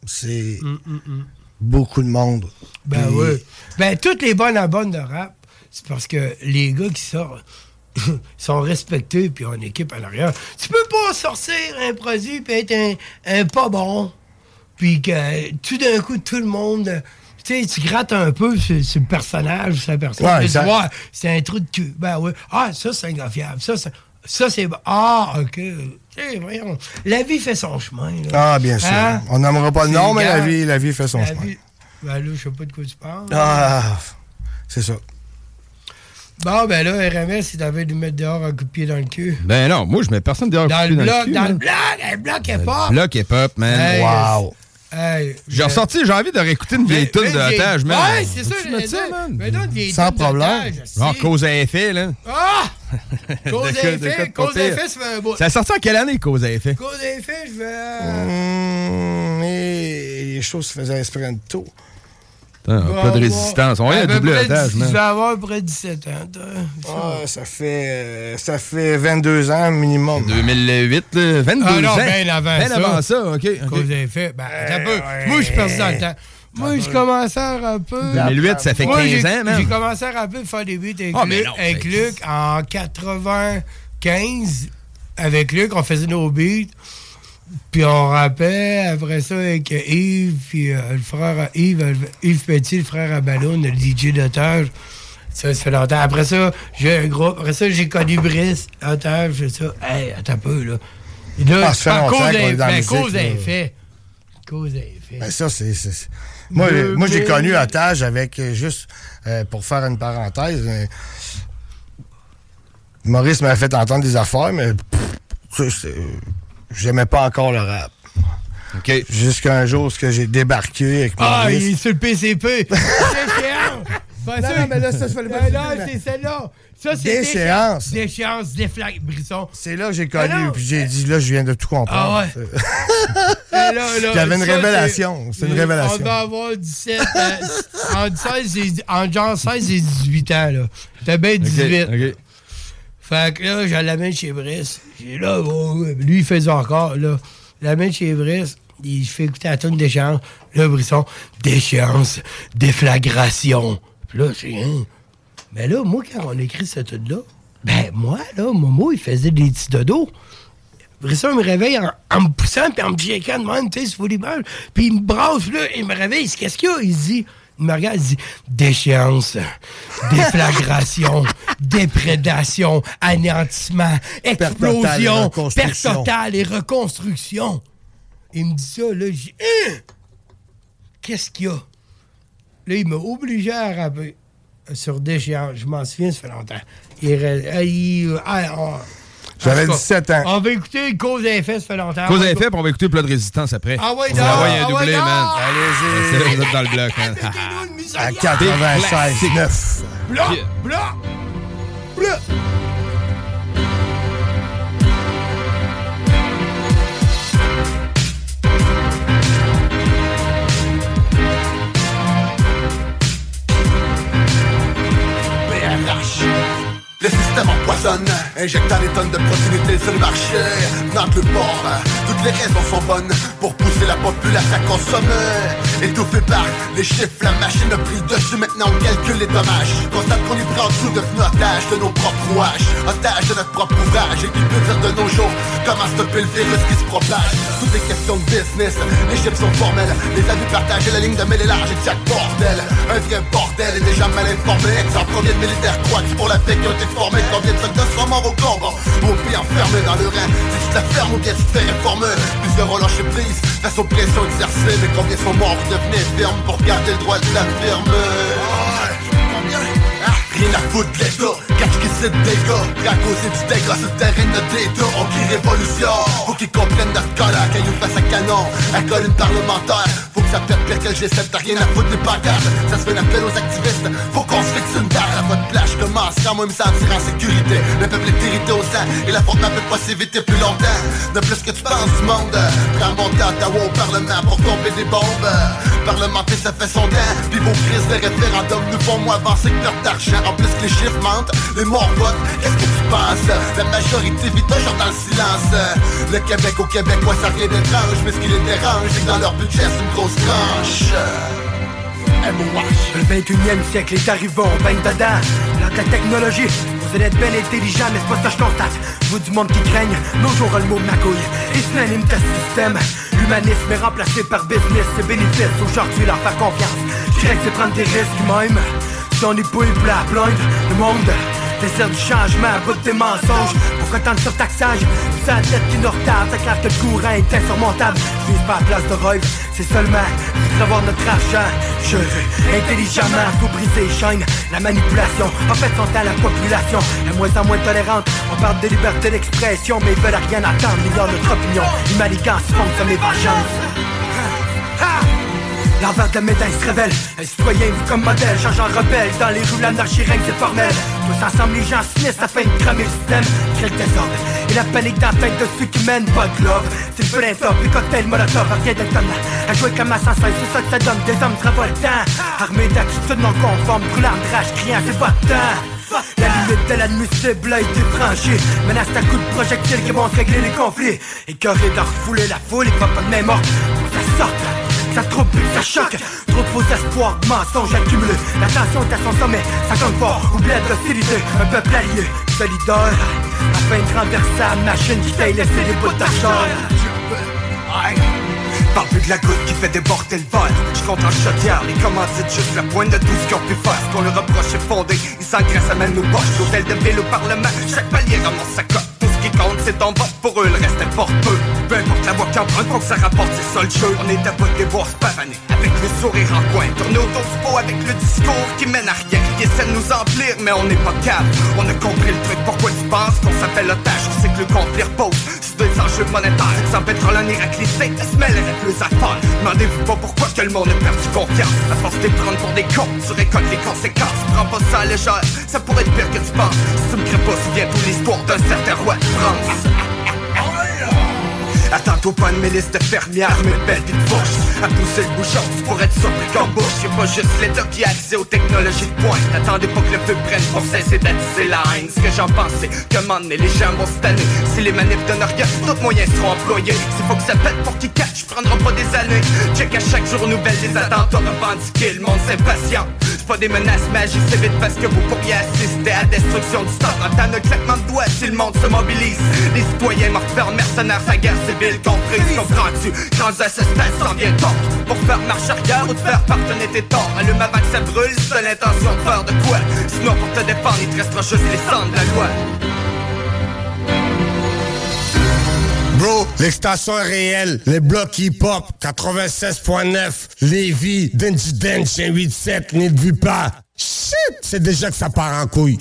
c'est Mm, mm, mm. beaucoup de monde. Ben Puis- oui. Ben, toutes les bonnes albums de rap, c'est parce que les gars qui sortent *laughs* sont respectés puis ont une équipe à l'arrière. Tu peux pas sortir un produit puis être un, un pas bon. Puis que tout d'un coup, tout le monde. Tu sais, tu grattes un peu sur, sur le personnage, sur la personne. Ouais, puis tu exact. vois, c'est un trou de cul. Ben oui. Ah, ça, c'est un gars fiable. Ça, c'est. Ça, c'est. Ah, OK. Tu sais, voyons. La vie fait son chemin. là. Ah, bien sûr. Hein? On n'aimera pas le nom, mais la vie, la vie fait son La chemin. vie- Ben là, je sais pas de quoi tu parles. Ah, c'est ça. Bon, ben là, RMS, si t'avais dû mettre dehors un coup de pied dans le cul. Ben non, moi, je mets personne dehors. Dans le bloc, cul, dans le man. bloc, le bloc est pas. Bloc hip-hop, man. Hey, wow. Hey, J'ai mais- ressorti, j'ai envie de réécouter une vieille tune de mais- otage, man. Ouais, c'est ça, je ça, man? Mais non, des Sans problème. si. cause à effet, là. Ah! *laughs* Cause à effet, cause à effet, ça fait un bout. Ça a sorti en quelle année, cause à effet? Cause à effet, je vais. Hum, mais les choses se faisaient esprit de tôt. Putain, je vais pas de résistance. On peu otage, dix- Je vais man. avoir près de 17 ans. toi. Ah, ça fait, euh, ça fait 22 ans minimum. 2008, là, 22 Ah non, ans. bien avant Ben ça. avant ça, OK. ok. Cause à effet. Ben, un peu. Moi, je suis perdu dans le temps. Moi, je commençais à rapper. 2008, ça fait Moi, 15 j'ai- ans, man. J'ai commencé à rapper, faire des beats avec, Ah, Luc, non, avec Luc en 95. Avec Luc, on faisait nos beats. Puis on rappait, après ça, avec Yves, puis euh, le frère Yves, euh, Yves Petit, le frère à Ballon, le DJ d'otage. Ça, ça fait longtemps. Après ça, j'ai un groupe. Après ça, j'ai connu Brice, otage, c'est ça. Hey, attends un peu, là. Et là, Ah, cause à dans ben, musique, cause à effet. Cause à effet. Ben, ça, c'est. Moi, moi j'ai connu Otage avec, euh, juste euh, pour faire une parenthèse, Maurice m'a fait entendre des affaires, mais pff, j'aimais pas encore le rap. OK. Jusqu'à un jour, ce que j'ai débarqué avec Ah, Maurice. il est sur le PCP. C'est chiant. Pas Non, mais là, ça, je fais le Non, pas mais- c'est celle-là. Ça, c'est Déchéance. Déchéance, déflag, Brisson. C'est là que j'ai connu, puis j'ai dit, là, je viens de tout comprendre. Ah ouais. *laughs* Là, là, J'avais une révélation. C'est une révélation. On doit avoir 17, euh, *laughs* entre, 16 et, entre genre 16 et 18 ans, là. J'étais bien 18. OK, OK. Fait que là, je l'amène chez Brice. J'ai là, ouais. lui, il ça encore, là. Je l'amène chez Brice. Il fait écouter la tonne d'échéance. Là, Brisson, déchéance, déflagration. Puis là, c'est hein. Mais là, moi, quand on écrit cette tune-là, ben, moi, là, Momo, il faisait des petits dodos. Brisson, me réveille en, en me poussant puis en me checkant de même, tu sais, l'image. Puis il me brasse, là, il me réveille. Qu'est-ce qu'il y a? Il dit, il me regarde, il dit, déchéance, déflagration, *laughs* déprédation, anéantissement, explosion, perte totale et reconstruction. Il me dit ça, là, dit, Hein? Qu'est-ce qu'il y a? Là, il m'a obligé à rapper sur déchéance. Je m'en souviens, ça fait longtemps. Il, il- on- J'avais en tout cas, 17 ans. On va écouter Cause et effet, ça fait longtemps. Cause va- effet, puis on va écouter Plat de résistance après. Ah ouais, On envoyer un ah doublé, man. Allez-y. C'est là, vous êtes dans le bloc, man. À 96, 9. Blanc, blanc, blanc. Foisonne Injectant des tonnes de protéines sur le marché. Dans le bord, toutes les raisons sont bonnes Pour pousser la population à consommer. Étouffé par les chiffres, la machine a pris dessus Maintenant on calcule les dommages. Constate qu'on y prend tout devenu otage de nos propres rouages. Otage de notre propre ouvrage Et qui peut dire de nos jours Comment stopper le virus qui se propage. Toutes les questions de business Les chiffres sont formels. Les avis partagés, la ligne de mêlée large et chaque bordel. Un vrai bordel est déjà mal informé. De militaires croient que pour la paix formés Combien de soldats sont morts au Ou au pays enfermés dans le rein Si la fermes ou bien tu te fais réformer Plusieurs ont lâché prise face aux pressions exercées Mais combien sont morts ou devenus fermes Pour garder le droit de la ferme Rien à foutre de l'État, catch qui c'est Prêt à causer du dégât sur le terrain de d'État On crie révolution, faut qu'ils comprennent notre colère Quand ils face à canon, à colline parlementaire Faut que ça pète pire que le G7, t'as rien à foutre des pancartes Ça se fait un appel aux activistes, faut qu'on se fixe une date À votre plage commence, quand moi me sentir en sécurité. Le peuple est irrité au sang, et la ne peut pas s'éviter plus longtemps. De plus que tu penses du monde, prends mon temps Ottawa au Parlement pour tomber des bombes. Parlementer ça fait son temps, puis vos crises de référendum nous font moins avancer que perdre d'argent en plus que les chiffres mentent, les morts votent, qu'est-ce que tu penses? La majorité vit toujours dans le silence. Le Québec au Québec, quoi ça rien d'étrange Mais ce qui les dérange, c'est que dans leur budget c'est une grosse tranche. Le 21 e siècle est arrivé, on baigne dedans La technologie, vous allez être bien intelligent, mais c'est pas ça je constate. Vous du monde qui craigne, nos jours le mot de ma couille Et synonyme système. L'humanisme est remplacé par business, c'est bénéfice. Aujourd'hui leur faire confiance, je dirais que c'est prendre des risques même On est pas pour plaindre, le monde Désir du changement, bout des mensonges. Pourquoi tant de surtaxage la tête qui nous retarde Ça claque que le courant est insurmontable. Je vise pas la place de rêve. C'est seulement avoir notre argent. Je veux intelligemment Faut briser les chaînes. La manipulation En fait sont à la population. La moins en moins tolérante. On parle de liberté d'expression Mais ils veulent rien attendre Ils notre opinion. L'humanigance font mes vengeances L'envers de la médaille se révèle. Un citoyen vu comme modèle, changeant rebelle Dans les rues l'anarchie règne c'est formel. Tous ensemble les gens sinistres afin de cramer le système. Crée le désordre et la panique dans la de ceux qui mènent pas de love C'est le plein top, les cocktails molotov rien d'étonnant À jouer comme à 116, c'est ça que ça donne. Des hommes travoltants Armés d'attitudes non conformes Brûlant de rage, criant c'est pas temps. La limite de l'admissible a été franchie. Menace à coups de projectiles qui vont régler les conflits. Écœuré de refouler la foule, il va pas de mort Faut que ça sorte ça trouble, ça choque. Trop de faux espoirs, mensonges accumulés. La tension est à son sommet, ça compte fort. Oublie la docilité, un peuple allié. Solidaire, afin de renverser la machine qui t'a laissé des bouts d'argent Parle plus de la goutte qui fait déborder le vol. Je compte en chaudière, les commandites juste la pointe de tout ce qu'ils ont pu faire. Qu'on leur reproche est fondé, ils s'engraissent à même nos poches L'hôtel de ville au parlement, chaque palier ramasse sa cote qui compte, c'est ton vote pour eux, le reste importe peu. Peu importe la voix qui emprunte, faut que ça rapporte, c'est ça le jeu. On est à bout de voir avec le sourire en coin. Tourner autour du pot avec le discours qui mène à rien. Qui essaie de nous emplir, mais on n'est pas calme. On a compris le truc, pourquoi tu penses qu'on s'appelle otage? On sait que le conflit repose sur des enjeux monétaires. Sans pétrole en Irak, les States se mêlent avec les affaires. Demandez-vous pas pourquoi que le monde a perdu confiance. À force de prendre pour des cons, tu récoltes les conséquences. Prends pas ça à légère, ça pourrait être pire que tu penses. Si tu me crées pas, souviens-toi l'histoire d'un certain roi comes. Attends-toi pas une milice de fermières, de belles de fourches À pousser le bouchon, pourrais être qu'en bouche. Y'a pas juste l'État qui accès aux technologies de pointe. Attendez pas que le feu prenne pour cesser d'attiser la haine Ce que j'en pense c'est que les gens vont Si les manifs donnent rien, d'autres moyens seront employés. S'il faut que ça pète pour qu'ils catch, prendra pas des années. Check à chaque jour nouvelle des attentats revendiqués Le monde s'impatient. C'est pas des menaces magiques, c'est vite parce que vous pourriez assister à la destruction du stock. En temps de claquement de doigts si le monde se mobilise. Les citoyens morts mercenaires, sa guerre civile comprise, comprends-tu Quand à ce stade s'en vient Pour faire marche arrière ou te faire pardonner tes torts Allume avant que ça brûle t'as l'intention de faire de quoi? Sinon pour te défendre il te restera juste les cendres de la loi Bro, l'extension est réelle. Les blocs hip-hop, 96.9, Lévis, Denji Dench, 87, n'y vu pas. Shit, c'est déjà que ça part en couille.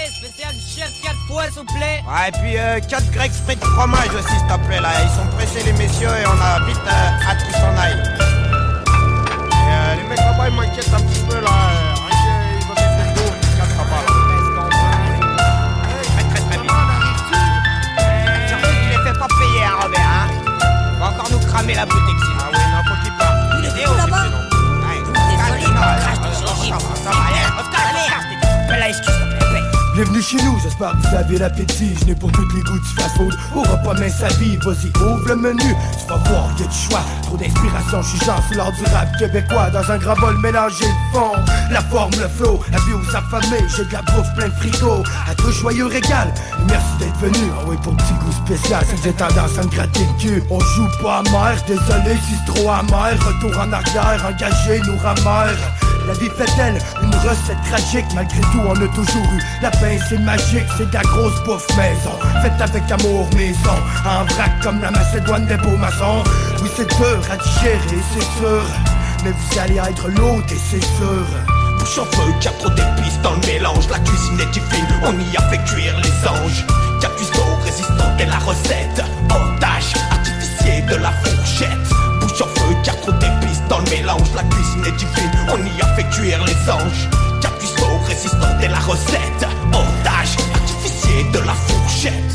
Ok, spécial chef 4 fois, s'il vous plaît. Ouais, et puis euh, 4 grecs frites fromage aussi, s'il te plaît, là. Ils sont pressés, les messieurs, et on a vite euh, hâte qu'ils s'en aillent. Et euh, les mecs là-bas, ils m'inquiètent un petit peu, là. Rien qu'ils vont mettre le dos, ils se là. Très, très, très bien. Surtout tu les fais pas payer, hein, Robert, hein. Va encore nous cramer la boutique, sinon. Ah oui, non, faut qu'il là-bas? Désolé, non, crache tes Ça va, allez, on se casse, on se casse. Fais la Bienvenue chez nous, j'espère que vous avez l'appétit. Je n'ai pour tous les goûts du fast-food. Au repas mince sa vie, vas-y, ouvre le menu. Tu vas voir, y a du choix. Trop d'inspiration, je suis genre du rap québécois. Dans un grand bol mélangé le fond. La forme, le flow, la vie aux affamés. J'ai de la bouffe plein de frigo. À tout joyeux régal. Et merci d'être venu. Ah oui, pour petit goût spécial, si j'ai tendance à me gratter le. On joue pas amer, désolé si c'est trop amer. Retour en arrière, engagé, nous ramère. La vie fait-elle une recette tragique? Malgré tout on a toujours eu La c'est magique C'est de la grosse bouffe maison. Faite avec amour maison. En vrac comme la Macédoine des beaux maçons. Oui c'est dur à digérer c'est sûr. Mais vous allez être l'autre et c'est sûr. Bouche en feu, y a trop d'épices dans le mélange. La cuisine est fine, on y a fait cuire les anges. Qu'il y a cuistot résistant et la recette. Otage, artificier de la fourchette. Bouche en feu, y a trop d'épices dans le mélange. La cuisine est divine, on y a fait cuire les anges résistant et la recette. Otage, artificier de la fourchette.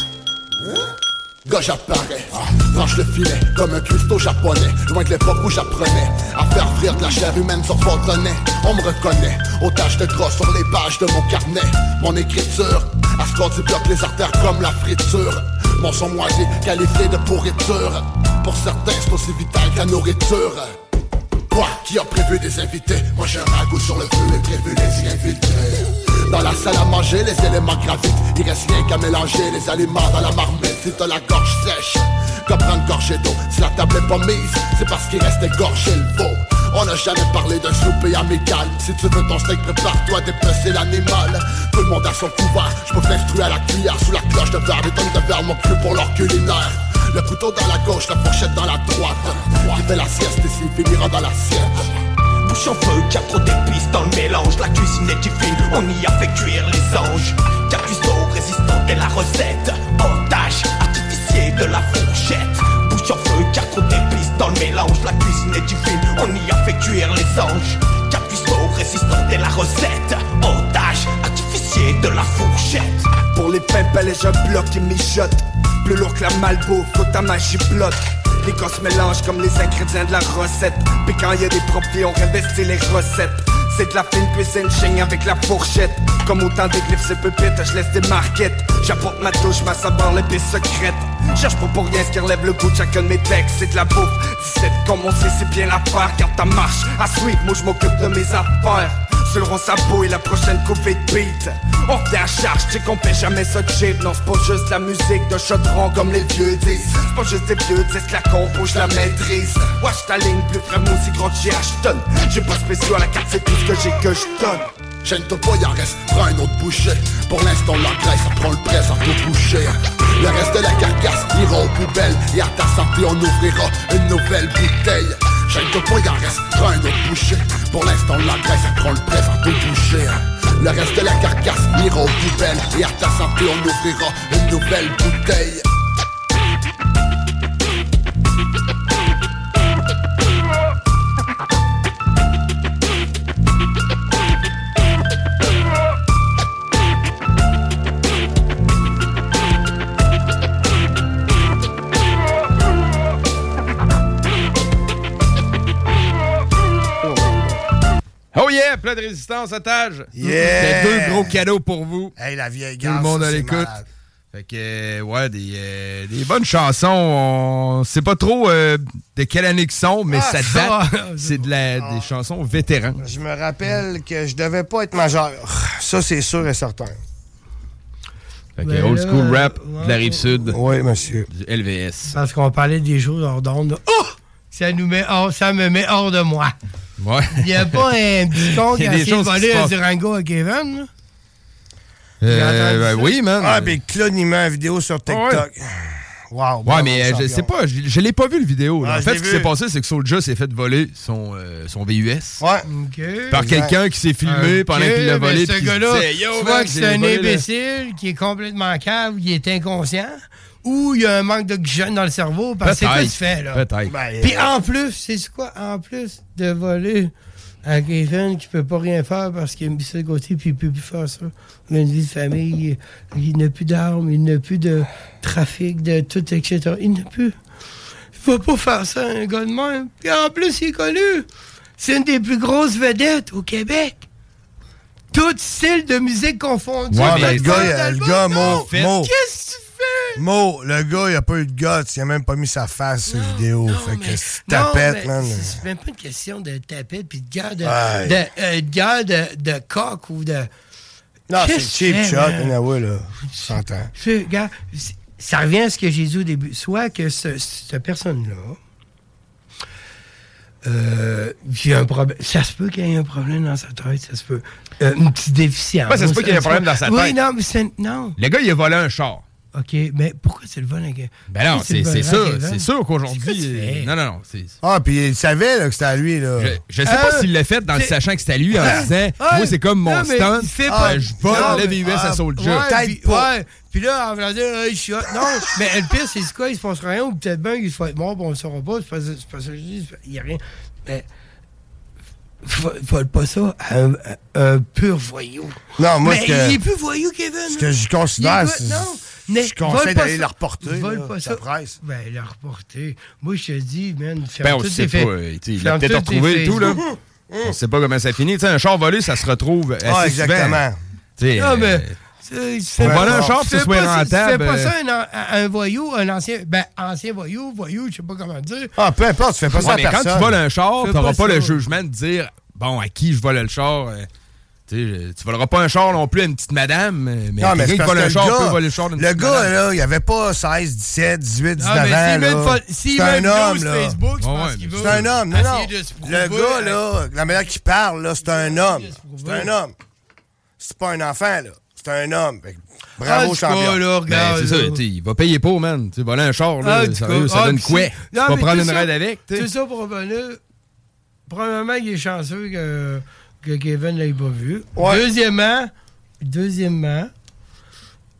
Gauche apparaît, tranche le filet comme un cuistot japonais. Loin de l'époque où j'apprenais à faire frire de la chair humaine sur Fontenay On me reconnaît, taches de gras sur les pages de mon carnet. Mon écriture, à ce du bloc les artères comme la friture. Mon son moisi, qualifié de pourriture. Pour certains c'est aussi vital que la nourriture Qui a prévu des invités Moi j'ai un ragoût sur le feu et prévu les infiltrer dans la salle à manger, les éléments gravitent. Il reste rien qu'à mélanger les aliments dans la marmite. Si t'as la gorge sèche, comme prendre gorgée d'eau. Si la table est pas mise, c'est parce qu'il reste égorgé le veau. On n'a jamais parlé d'un souper amical. Si tu veux ton steak, prépare-toi dépecer l'animal. Tout le monde a son couvert Je peux t'instruire à la cuillère Sous la cloche de verre, les tonnes de verre mon cul pour leur culinaire Le couteau dans la gauche, la fourchette dans la droite. Qui fait la sieste ici finira dans l'assiette Bouche en feu, y a trop d'épices dans le mélange. La cuisine est divine, on y a fait cuire les anges. Cuistot résistant et la recette. Otage, artificier de la fourchette. Bouche en feu, y a trop d'épices dans le mélange. La cuisine est divine, on y a fait cuire les anges. Cuistot résistant et la recette artificier de la fourchette. Pour les pimpelles, un bloc qui mijote. Plus lourd que la malbouffe, faut ta magie blotte les gars se mélangent comme les ingrédients de la recette. Puis quand y a des profits, on réinvestit les recettes. C'est de la fine cuisine, chaigne avec la fourchette. Comme autant d'églifs et pupitres, je laisse des marquettes. J'apporte ma touche, ma saveur, l'épée secrète Cherche pas pour rien ce qui relève le goût de chacun de mes textes C'est de la bouffe, 17 comme on sait c'est bien l'affaire Quand ta marche, à suite, moi je m'occupe de mes affaires. Selon sa peau et la prochaine coupée de beat. On revient à charge, tu qu'on jamais ça cheap Non c'est pas juste la musique de chaudron comme les vieux disent. C'est pas juste des vieux disent la compo, je la maîtrise. Watch ta ligne, plus vraiment aussi gros que Ashton J'ai pas spécial à la carte, c'est tout ce que j'ai que je donne Gêne-toi pas, prends un autre bouchée. Pour l'instant l'engraisse, ça prend le presse à tout boucher. Le reste de la carcasse ira aux poubelles Et à ta santé on ouvrira une nouvelle bouteille. Gêne-toi pas, prends un autre bouchée. Pour l'instant l'engraisse, ça prend le presse à tout boucher. Le reste de la carcasse ira aux poubelles Et à ta santé on ouvrira une nouvelle bouteille Oh yeah, plein de résistance, otage. Yeah. C'était deux gros cadeaux pour vous. Hey, la vieille Tout le monde à c'est l'écoute. Fait que, euh, ouais, des, euh, des bonnes chansons. On sait pas trop euh, de quelle année qu'ils sont, mais Ah, ça ça, date. *laughs* C'est de la, des chansons vétérans. Je me rappelle que je devais pas être majeur. Ça, c'est sûr et certain. Fait que Ben old là, school rap de la rive sud. Oui, monsieur. Du LVS. Parce qu'on parlait des choses hors d'onde. Oh! Ça, nous met hors, ça me met hors de moi. Ouais. Il n'y a pas un *laughs* petit con qui a essayé de qui voler un. Durango à Kevin. là. Euh, ben oui, man. Ah, puis Claude, il met une vidéo sur TikTok. Wow. Ouais, mais euh, je sais pas, je, je l'ai pas vu le vidéo. là. Ah, en fait, ce qui s'est passé, c'est que Soulja s'est fait voler son, euh, son VUS. Ouais. Par quelqu'un qui s'est filmé pendant qu'il l'a volé. Ce qui gars-là, tu vois que c'est un imbécile qui est complètement cave, il est inconscient, ou il y a un manque d'oxygène dans le cerveau, parce que c'est quoi qu'il fait, là? Peut-être. Ben, Puis en plus, c'est quoi? En plus de voler à Kevin qui peut pas rien faire parce qu'il a mis ça de côté puis il peut plus faire ça. Il a une vie de famille, il, il n'a plus d'armes, il n'a plus de trafic, de tout, etc. Il n'a plus. Il va pas faire ça, un gars de même. Puis en plus, il est connu. C'est une des plus grosses vedettes au Québec. tout style de musique confondu. Ouais, mais le gars, le gars, non. Mo, Mo. Qu'est-ce que tu Mo, le gars, il a pas eu de guts. Il a même pas mis sa face sur vidéo. fait que c'est Non, tapette, mais man. C'est même pas une question de tapette puis de gars de, euh, de de, de coq ou de. Non, c'est cheap shot, anyway, là. Gars, c'est- ça revient à ce que j'ai dit au début. Soit que ce- cette personne-là, euh, j'ai un problème. Ça se peut qu'il y ait un problème dans sa tête, ça se peut. Euh, une petite déficience. Ouais, ça se peut qu'il y ait un problème dans sa Oui, tête. non, mais c'est. Non. Le gars, il a volé un char. OK, mais pourquoi c'est le vol à Kevin? Ben non, c'est à sûr. C'est sûr qu'aujourd'hui. euh, Non, non, non. Ah, puis il savait là, que c'était à lui. Là. Je, je sais pas Euh, s'il l'a fait dans le sachant que c'était lui en Ah, disant Moi, c'est comme mon stunt. il fait Ah, pas- je vole mais- VUS à Soldier. Ouais, puis, ouais. Puis là, en voulant dire, Hey, je suis hot. Non, mais le pire, c'est quoi? Il se passe rien, ou peut-être bien qu'il se fait mort, puis on ne le saura pas. C'est pas, c'est pas ça que je dis. Il n'y a rien. Mais. Vo- Vole pas ça à un, un pur voyou. Non, moi, mais ce que- il est plus voyou, Kevin. Ce que je considère, c'est- pas- Non, mais je conseille d'aller ça. le reporter, Vole là, pas ça ça. presse. Ben, le reporter. Moi, je te dis, man, Ben, ferme on tous sait pas. euh, Il l'a peut-être retrouvé et tout, là. On sait pas comment ça finit. Tu sais, un char volé, ça se retrouve assez Ah, exactement. souvent. Tu sais, Non, euh, mais. C'est- pas- un char, tu que ce fais soit rentable, fais pas euh, ça un, un voyou, un ancien. Ben, ancien voyou, voyou, je sais pas comment dire. Ah, peu importe, tu fais pas ça à mais quand personne. tu voles un char, n'auras pas pas, le jugement de dire Bon, à qui je vole le char euh, Tu tu voleras pas un char non plus à une petite madame, mais Non, mais c'est qui vole un le char gars, peut voler le char d'une le gars, madame. là, il avait pas 16, 17, 18, 19 Ah, mais ans. s'il met une C'est homme, là. sur Facebook, je pense qu'il va C'est un homme, non, non. Le gars, là, la manière qu'il parle, là, c'est un homme. C'est un homme. C'est pas un enfant, là. C'est un homme. Fait que Bravo, Ah, champion. là, Ben, regarde, c'est ça, il va payer pour, man. Tu voler un char, là, Ah, sérieux, ça ah, donne quoi? c'est- Tu vas prendre une ça- raide avec, tu sais. Tout ça pour revenir. Premièrement, il est chanceux que, que Kevin ne l'ait pas vu. Ouais. Deuxièmement, deuxièmement,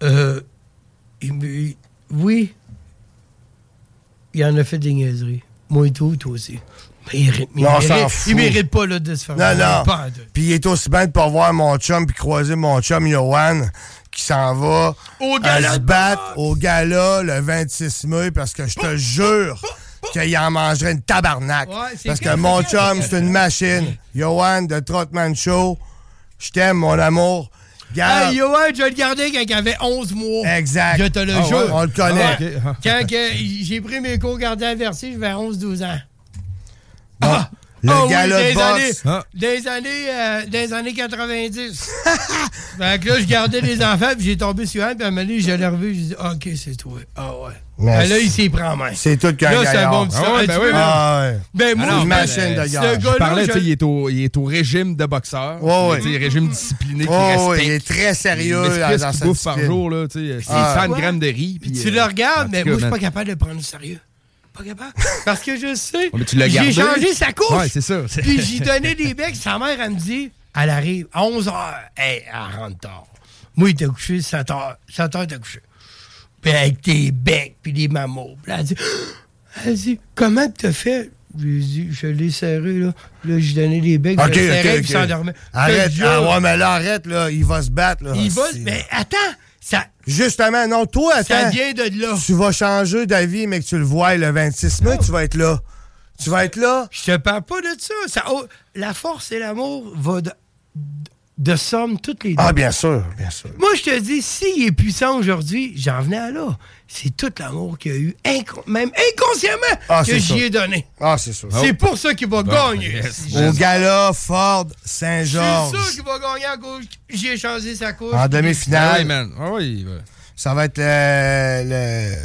euh, il me- oui, il en a fait des niaiseries. Moi et tout, toi aussi. Il, mérite- il Non, on mérite, s'en fout. il mérite pas là, de se faire Non, non. Puis il est aussi bien de pas voir mon chum puis croiser mon chum Yohan qui s'en va Au à gala se battre au gala le 26 mai parce que je te jure qu'il en mangerait une tabarnak. Ouais, parce que mon chum, c'est une machine. Yohan de Trotman Show, je t'aime, mon amour. Garde. Hey, Yoann, je le gardais quand il avait 11 mois. Exact. Je te le Ah jure. ouais, on le connaît. Ouais. Quand j'ai pris mes cours gardien avertis, j'avais 11-12 ans. Ah! Le Ah oui, gala de des boxe. années, Ah. des années, euh, des années 90. *laughs* fait que là, je gardais les enfants, puis j'ai tombé sur un, puis à un moment donné, je l'ai revu, j'ai dit, OK, c'est toi. Ah ouais. Ben là, il s'y prend en main. C'est tout qu'un Là, c'est un bon petit Ah ouais, ben tu oui, ben- Ah ouais. Ben, moi, Ah mais, machine euh, de ce gars. Je parlais, je- tu sais, il, est au- il est au régime de boxeur. Ouais, ouais. Tu sais, régime discipliné Oh, respecte. il est très sérieux Il dans, sa bouffe par jour, là, tu sais, c'est Ah. 100 Ouais. grammes de riz. Tu euh, le regardes, en mais moi, je suis pas capable de le prendre au sérieux. Pas capable. Parce que je sais. Mais tu l'as J'ai changé sa couche. Ouais, c'est ça. Puis j'y donnais des becs. Sa mère, elle me dit, elle arrive à 11 h. Hey, elle rentre tard. Moi, il t'a couché 7 h. 7 h, t'as couché. Puis avec tes becs, puis les mamots. Puis elle dit, *gasps* elle dit, comment t'as fait? Je lui dit, je l'ai serré, là. Là, j'ai donné des becs, Ok, je le serrais, ok, puis il ok. s'endormait. Arrête. Ah ouais, mais là, arrête, là. Il va se battre, là. Il va, C'est- mais attends, ça, Justement, non, toi, ça attends. vient de là. Tu vas changer d'avis, mais que tu le vois le 26 mai, tu vas être là. Tu vas être là. Je te parle pas de ça. ça oh, la force et l'amour de, de somme toutes les deux. Ah, bien sûr, bien sûr. Moi, je te dis, s'il est puissant aujourd'hui, j'en venais à là. C'est tout l'amour qu'il a eu, inco- même inconsciemment, Ah, que c'est j'y ai donné. Ah, c'est sûr. C'est pour ça qu'il va gagner. yes. Au gala Ford C'est Saint-Georges. sûr qu'il va gagner à cause. J'ai changé sa couche. En Ah demi-finale. oui, man. Ah oui, ouais. Ça va être le, le,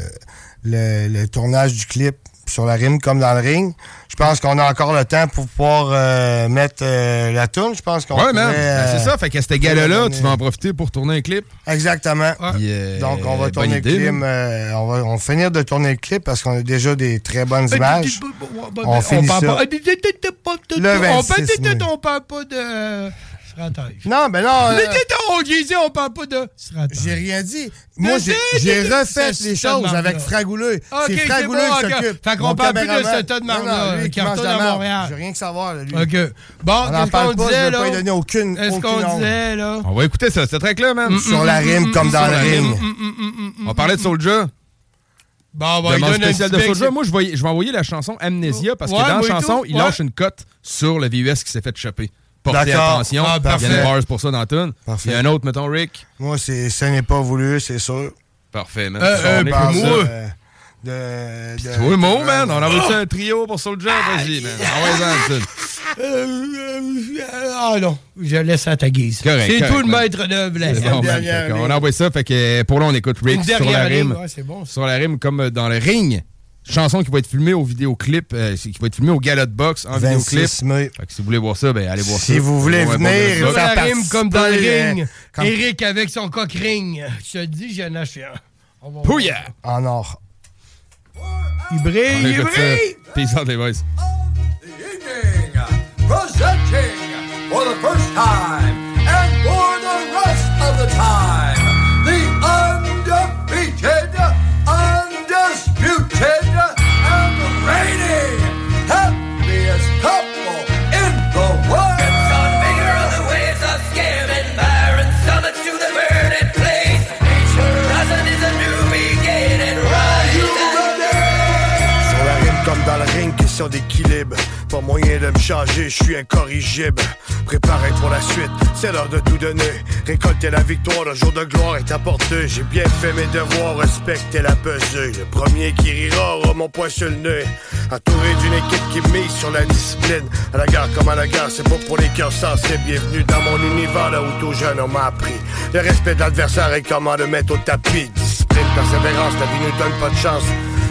le- le tournage du clip sur la rime comme dans le ring. Je pense qu'on a encore le temps pour pouvoir euh, mettre euh, la tourne. Je pense qu'on Ouais, man. Ben, euh, c'est ça. Fait qu'à ce gala-là, tu vas en profiter pour tourner un clip. Exactement. Euh, Donc, on va tourner idée, le clip. euh, on, va, on va finir de tourner le clip parce qu'on a déjà des très bonnes Euh, images. On finit parle ça. pas. Le On parle 26 mai. on parle pas de Non, ben non. Mais euh, t'es- on disait, on parle pas de. J'ai rien dit. Moi, j'ai c'est- j'ai c'est- refait c'est les choses avec. Fragouleux. C'est c'est Fragouleux bon, qui s'occupe. Fait qu'on parle plus de ce tas de Non, non, marde-là, lui qui mange retourne de la à. Montréal. J'ai rien que savoir, là, lui. OK. Bon, qu'est-ce parle qu'on pas, je disait, là? pas lui donner aucune- Est-ce aucune qu'on disait, là? On va écouter ça. C'était très clair, man. Sur la rime comme dans la ring. Mm, On parlait de Soulja. Bon, bon, il donne petit de Soulja. c'est- Moi, je vais, je vais envoyer la chanson Amnesia parce que dans la chanson, tout, il ouais. lâche une cote sur le VUS qui s'est fait choper. Porter attention. Ah, Il y a parfait. une bars pour ça dans tune. Parfait. Il y a un autre, mettons, Rick. Moi, c'est ça n'est pas voulu, c'est sûr. Parfait, man. Euh, On euh, ça. moi. De, de, Toi, de- man, on envoie ça un trio pour Soulja, vas-y, man. Euh, euh, ah non, je laisse à ta guise. C'est tout le maître là. C'est bon, qu'on envoie ça, fait que pour là, on écoute Rick sur la rime. ouais, bon. Sur la rime, comme dans le ring. Chanson qui va être filmée au vidéoclip, euh, qui va être filmée au Gala de boxe en 26 vidéoclip. mai. Fait que si vous voulez voir ça, ben allez voir ça. Si vous voulez venir, Sur ça. la rime comme dans le ring. euh, comme- Eric avec son coq ring. Je te dis, j'en ai acheté un. Pouya! En or. Il brille, il ça. brille! Peace out, les boys. presenting for the first time and for the rest of the time d'équilibre. Pas moyen de me changer, je suis incorrigible. Préparé pour la suite, c'est l'heure de tout donner. Récolter la victoire, le jour de gloire est apporté. J'ai bien fait mes devoirs, respecter la pesée. Le premier qui rira aura mon poing sur le nez. Entouré d'une équipe qui mise sur la discipline. À la gare comme à la gare, c'est pas pour les cœurs sensés. Bienvenue dans mon univers, là où tout jeune on m'a appris. Le respect de l'adversaire et comment le mettre au tapis. Discipline, persévérance, la vie nous donne pas de chance.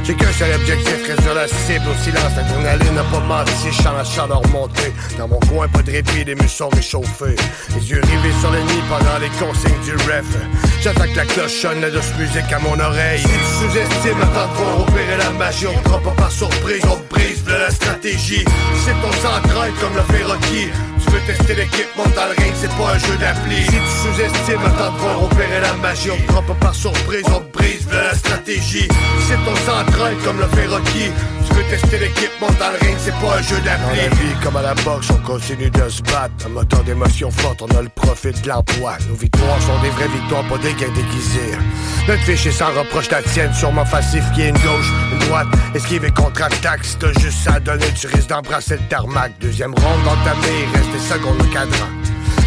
J'ai qu'un seul objectif, réduire la cible au silence. L'adrénaline n'a pas menti, chant la chaleur remontée. Dans mon coin, pas de répit, les muscles réchauffés. Les yeux rivés sur l'ennemi pendant les consignes du ref. J'attends que la cloche sonne, la douce musique à mon oreille. Sous-estimes, attends de opérer la magie. On prend pas par surprise, on brise de la stratégie. C'est ton central comme le fait. Tu veux tester l'équipe, monte dans le ring, c'est pas un jeu d'appli. Si tu sous-estimes, attends de voir opérer la magie. On prend pas par surprise, on brise de la stratégie. C'est ton central comme le fait Rocky. Veux tester l'équipe, monte dans le ring, c'est pas un jeu d'appli. Dans la vie comme à la boxe, on continue de se battre. Un moteur d'émotion forte, on a le profit de l'emploi. Nos victoires sont des vraies victoires, pas des gains déguisés. Notre fichier sans reproche la tienne, sûrement falsifié une gauche, une droite, esquive et contre-attaque. Si t'as juste ça à donner, tu risques d'embrasser le tarmac. Deuxième ronde entamée, reste des secondes au cadran.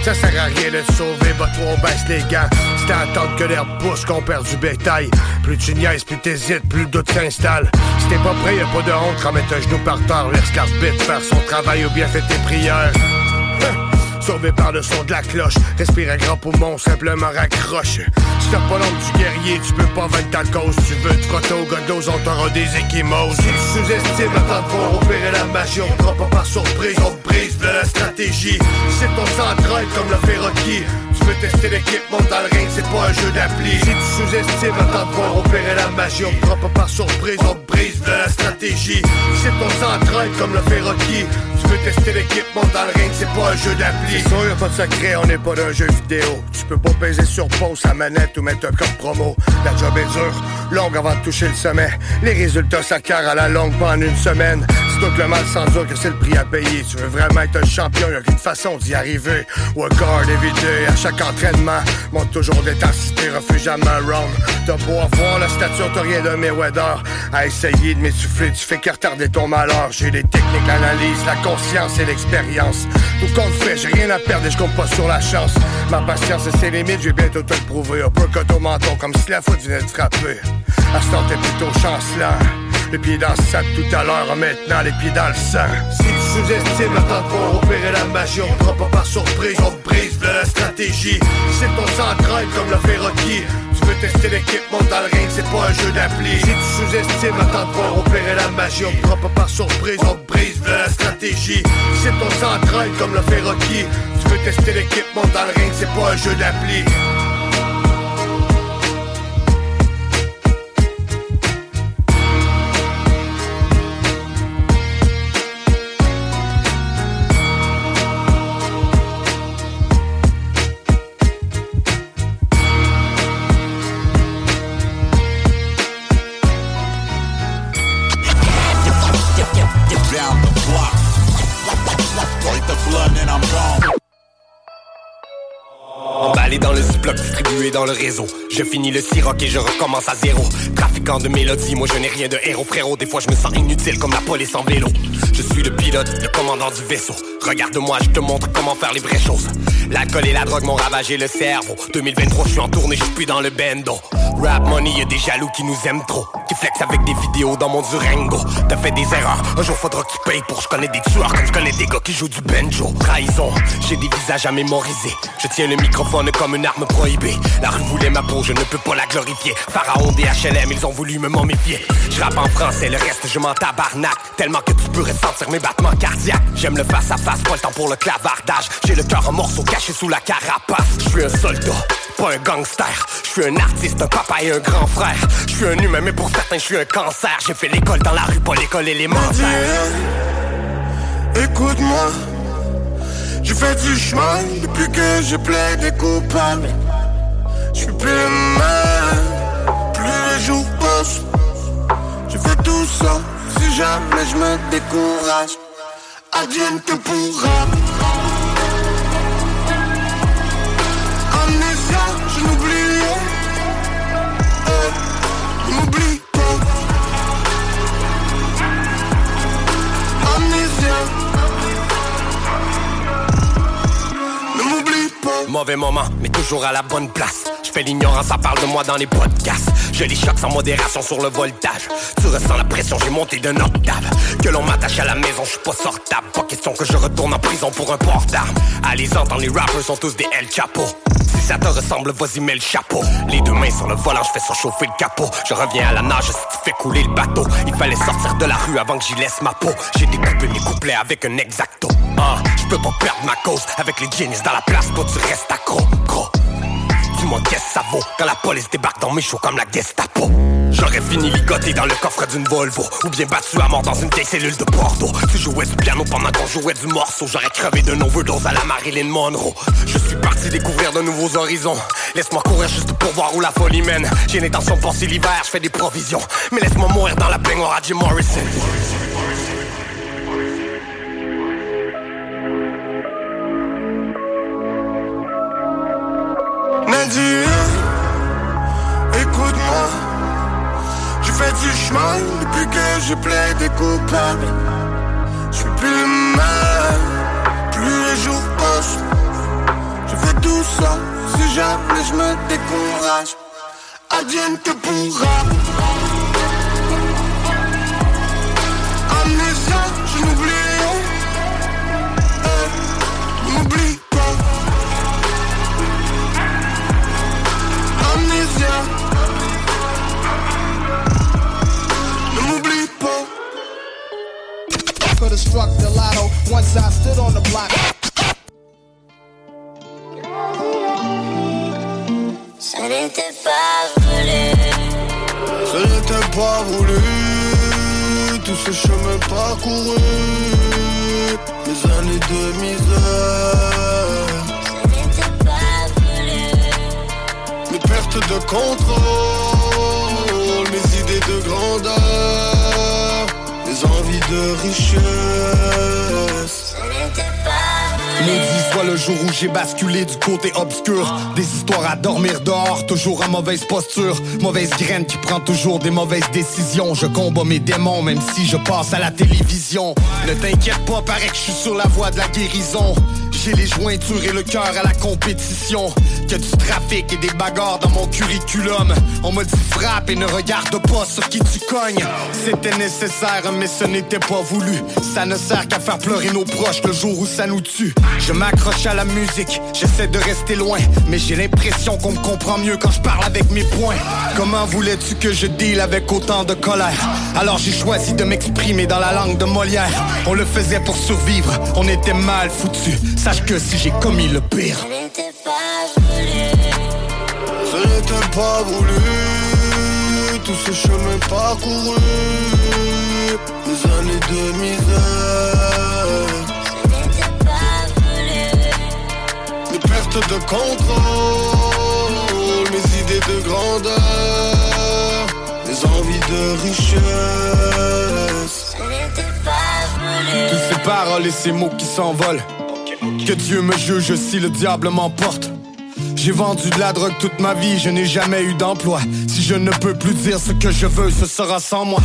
Ça sert à rien de sauver, bah toi on baisse les gants. C'est à attendre que l'herbe pousse qu'on perd du bétail. Plus tu niaises, plus t'hésites, plus le doute s'installe. Si t'es pas prêt, y'a pas de honte, remets un genou par terre. Laisse l'arbitre faire son travail ou bien fais tes prières. *laughs* Sauvé par le son de la cloche, respire à grand poumon, simplement raccroche. Si t'as pas l'ombre du guerrier, tu peux pas vaincre ta cause. Tu veux te frotter au godos, on t'aura des échymoses. Si tu sous-estimes, attends de voir opérer la magie, on prend pas par surprise, on brise de la stratégie. C'est ton central comme le Rocky. Tu veux tester l'équipe, monte dans le ring, c'est pas un jeu d'appli. Si tu sous-estimes, attends de voir opérer la magie, on prend pas par surprise, on brise de la stratégie. C'est ton central comme le Rocky. Tu veux tester l'équipe, monte dans le ring, c'est pas un jeu d'appli. C'est sûr, y'a pas de secret, on n'est pas d'un jeu vidéo. Tu peux pas peser sur pause sa manette ou mettre un code promo. La job est dure, longue avant de toucher le sommet. Les résultats s'acquièrent à la longue, pas en une semaine. C'est tout le mal sans dire que c'est le prix à payer. Tu veux vraiment être un champion, y'a qu'une façon d'y arriver. Work hard éviter à chaque entraînement. Monte toujours d'intensité, refuse jamais un round. T'as beau avoir la stature, t'as rien de Mayweather. À essayer de m'essouffler, tu fais que retarder ton malheur. J'ai les techniques, l'analyse, la conscience et l'expérience. Tout compte fait, j'ai rien à perdre et je compte pas sur la chance. Ma patience et ses limites, je vais bientôt te le prouver. Uppercut au menton, comme si la faute venait de frapper. À ce temps, plutôt chancelant. Les pieds dans le sac tout à l'heure, maintenant les pieds dans le sang. Si tu sous-estimes, attends voir opérer la magie, on prend pas par surprise, on brise de la stratégie. C'est ton central comme le fait. Veux tester l'équipe, monte dans le ring, c'est pas un jeu d'appli. Si tu sous-estimes, attends de voir opérer la magie, on te prend pas par surprise, on brise de la stratégie. C'est ton central comme le fait Rocky. Tu veux tester l'équipe, monte dans le ring, c'est pas un jeu d'appli. I'm gone. Emballé dans le ziploc, distribué dans le réseau. Je finis le siroc et je recommence à zéro. Trafiquant de mélodies, moi je n'ai rien de héros, frérot. Des fois je me sens inutile comme la police en vélo. Je suis le pilote, le commandant du vaisseau. Regarde-moi, je te montre comment faire les vraies choses. L'alcool et la drogue m'ont ravagé le cerveau. 2023, je suis en tournée, je suis plus dans le bendo. Rap money, y a des jaloux qui nous aiment trop. Qui flex avec des vidéos dans mon Durango. T'as fait des erreurs, un jour faudra que tu payes pour. Je connais des tueurs comme je connais des gars qui jouent du banjo. Trahison, j'ai des visages à mémoriser. Je tiens le microphone comme une arme prohibée. La rue voulait ma peau, je ne peux pas la glorifier. Pharaon des HLM, ils ont voulu me momifier. Je rappe en français, le reste je m'en tabarnak. Tellement que tu peux ressentir mes battements cardiaques. J'aime le face à face, pas le temps pour le clavardage. J'ai le cœur en morceaux caché sous la carapace. Je suis un soldat, pas un gangster. Je suis un artiste, un papa et un grand frère. Je suis un humain, mais pour certains, je suis un cancer. J'ai fait l'école dans la rue, pas l'école élémentaire. Écoute-moi, je fais du chemin depuis que je plaide coupable. Je suis plus le même, plus les jours passent. Je fais tout ça, si jamais je me décourage. Advienne que pourra. Mauvais moment, mais toujours à la bonne place. Je fais l'ignorance, ça parle de moi dans les podcasts. Je les choque sans modération sur le voltage. Tu ressens la pression, j'ai monté d'un octave. Que l'on m'attache à la maison, je suis pas sortable. Pas question que je retourne en prison pour un port d'armes. Allez entendre, les rappers sont tous des El Chapo. Si ça te ressemble, vas-y, mets le chapeau. Les deux mains sur le volant, je fais surchauffer le capot. Je reviens à la nage si tu fais couler le bateau. Il fallait sortir de la rue avant que j'y laisse ma peau. J'ai découpé mes couplets avec un exacto. Je peux pas perdre ma cause. Avec les jeans dans la place, toi tu restes accro. Gros. Dis-moi qu'est-ce que ça vaut quand la police débarque dans mes choux comme la Gestapo? J'aurais fini ligoté dans le coffre d'une Volvo Ou bien battu à mort dans une vieille cellule de Porto Tu jouais du piano pendant qu'on jouait du morceau J'aurais crevé d'un overdose à la Marilyn Monroe Je suis parti découvrir de nouveaux horizons Laisse-moi courir juste pour voir où la folie mène J'ai l'intention de passer l'hiver, je fais des provisions Mais laisse-moi mourir dans la baignoire à Jim Morrison Du chemin depuis que je plaide coupable. Je suis plus même, plus les jours passent. Je fais tout ça, si jamais je me décourage. Advienne que pourra. Once I stood on the block. Ce n'était pas voulu. Ce n'était pas voulu, tout ce chemin parcouru, mes années de misère, Ce n'était pas voulu. mes pertes de contrôle, mes idées de grandeur, mes envies de richesse. Soit le jour où j'ai basculé du côté obscur. Des histoires à dormir dehors, toujours en mauvaise posture. Mauvaise graine qui prend toujours des mauvaises décisions. Je combats mes démons même si je passe à la télévision. Ne t'inquiète pas, paraît que je suis sur la voie de la guérison J'ai les jointures et le cœur à la compétition. Que du trafic et des bagarres dans mon curriculum. On me dit frappe et ne regarde pas sur qui tu cognes. C'était nécessaire mais ce n'était pas voulu. Ça ne sert qu'à faire pleurer nos proches le jour où ça nous tue. Je m'accroche à la musique, j'essaie de rester loin. Mais j'ai l'impression qu'on me comprend mieux quand je parle avec mes poings. Comment voulais-tu que je deal avec autant de colère? Alors j'ai choisi de m'exprimer dans la langue de Molière. On le faisait pour survivre, on était mal foutus Sache que si j'ai commis le pire Ce n'était pas voulu. Ce n'était pas voulu, tout ce chemin parcouru, mes années de misère, Ce n'était pas voulu. mes pertes de contrôle, mes idées de grandeur, mes envies de richesse. Ce n'était pas voulu. Toutes ces paroles et ces mots qui s'envolent Que Dieu me juge si le diable m'emporte J'ai vendu de la drogue toute ma vie, je n'ai jamais eu d'emploi. Si je ne peux plus dire ce que je veux, ce sera sans moi.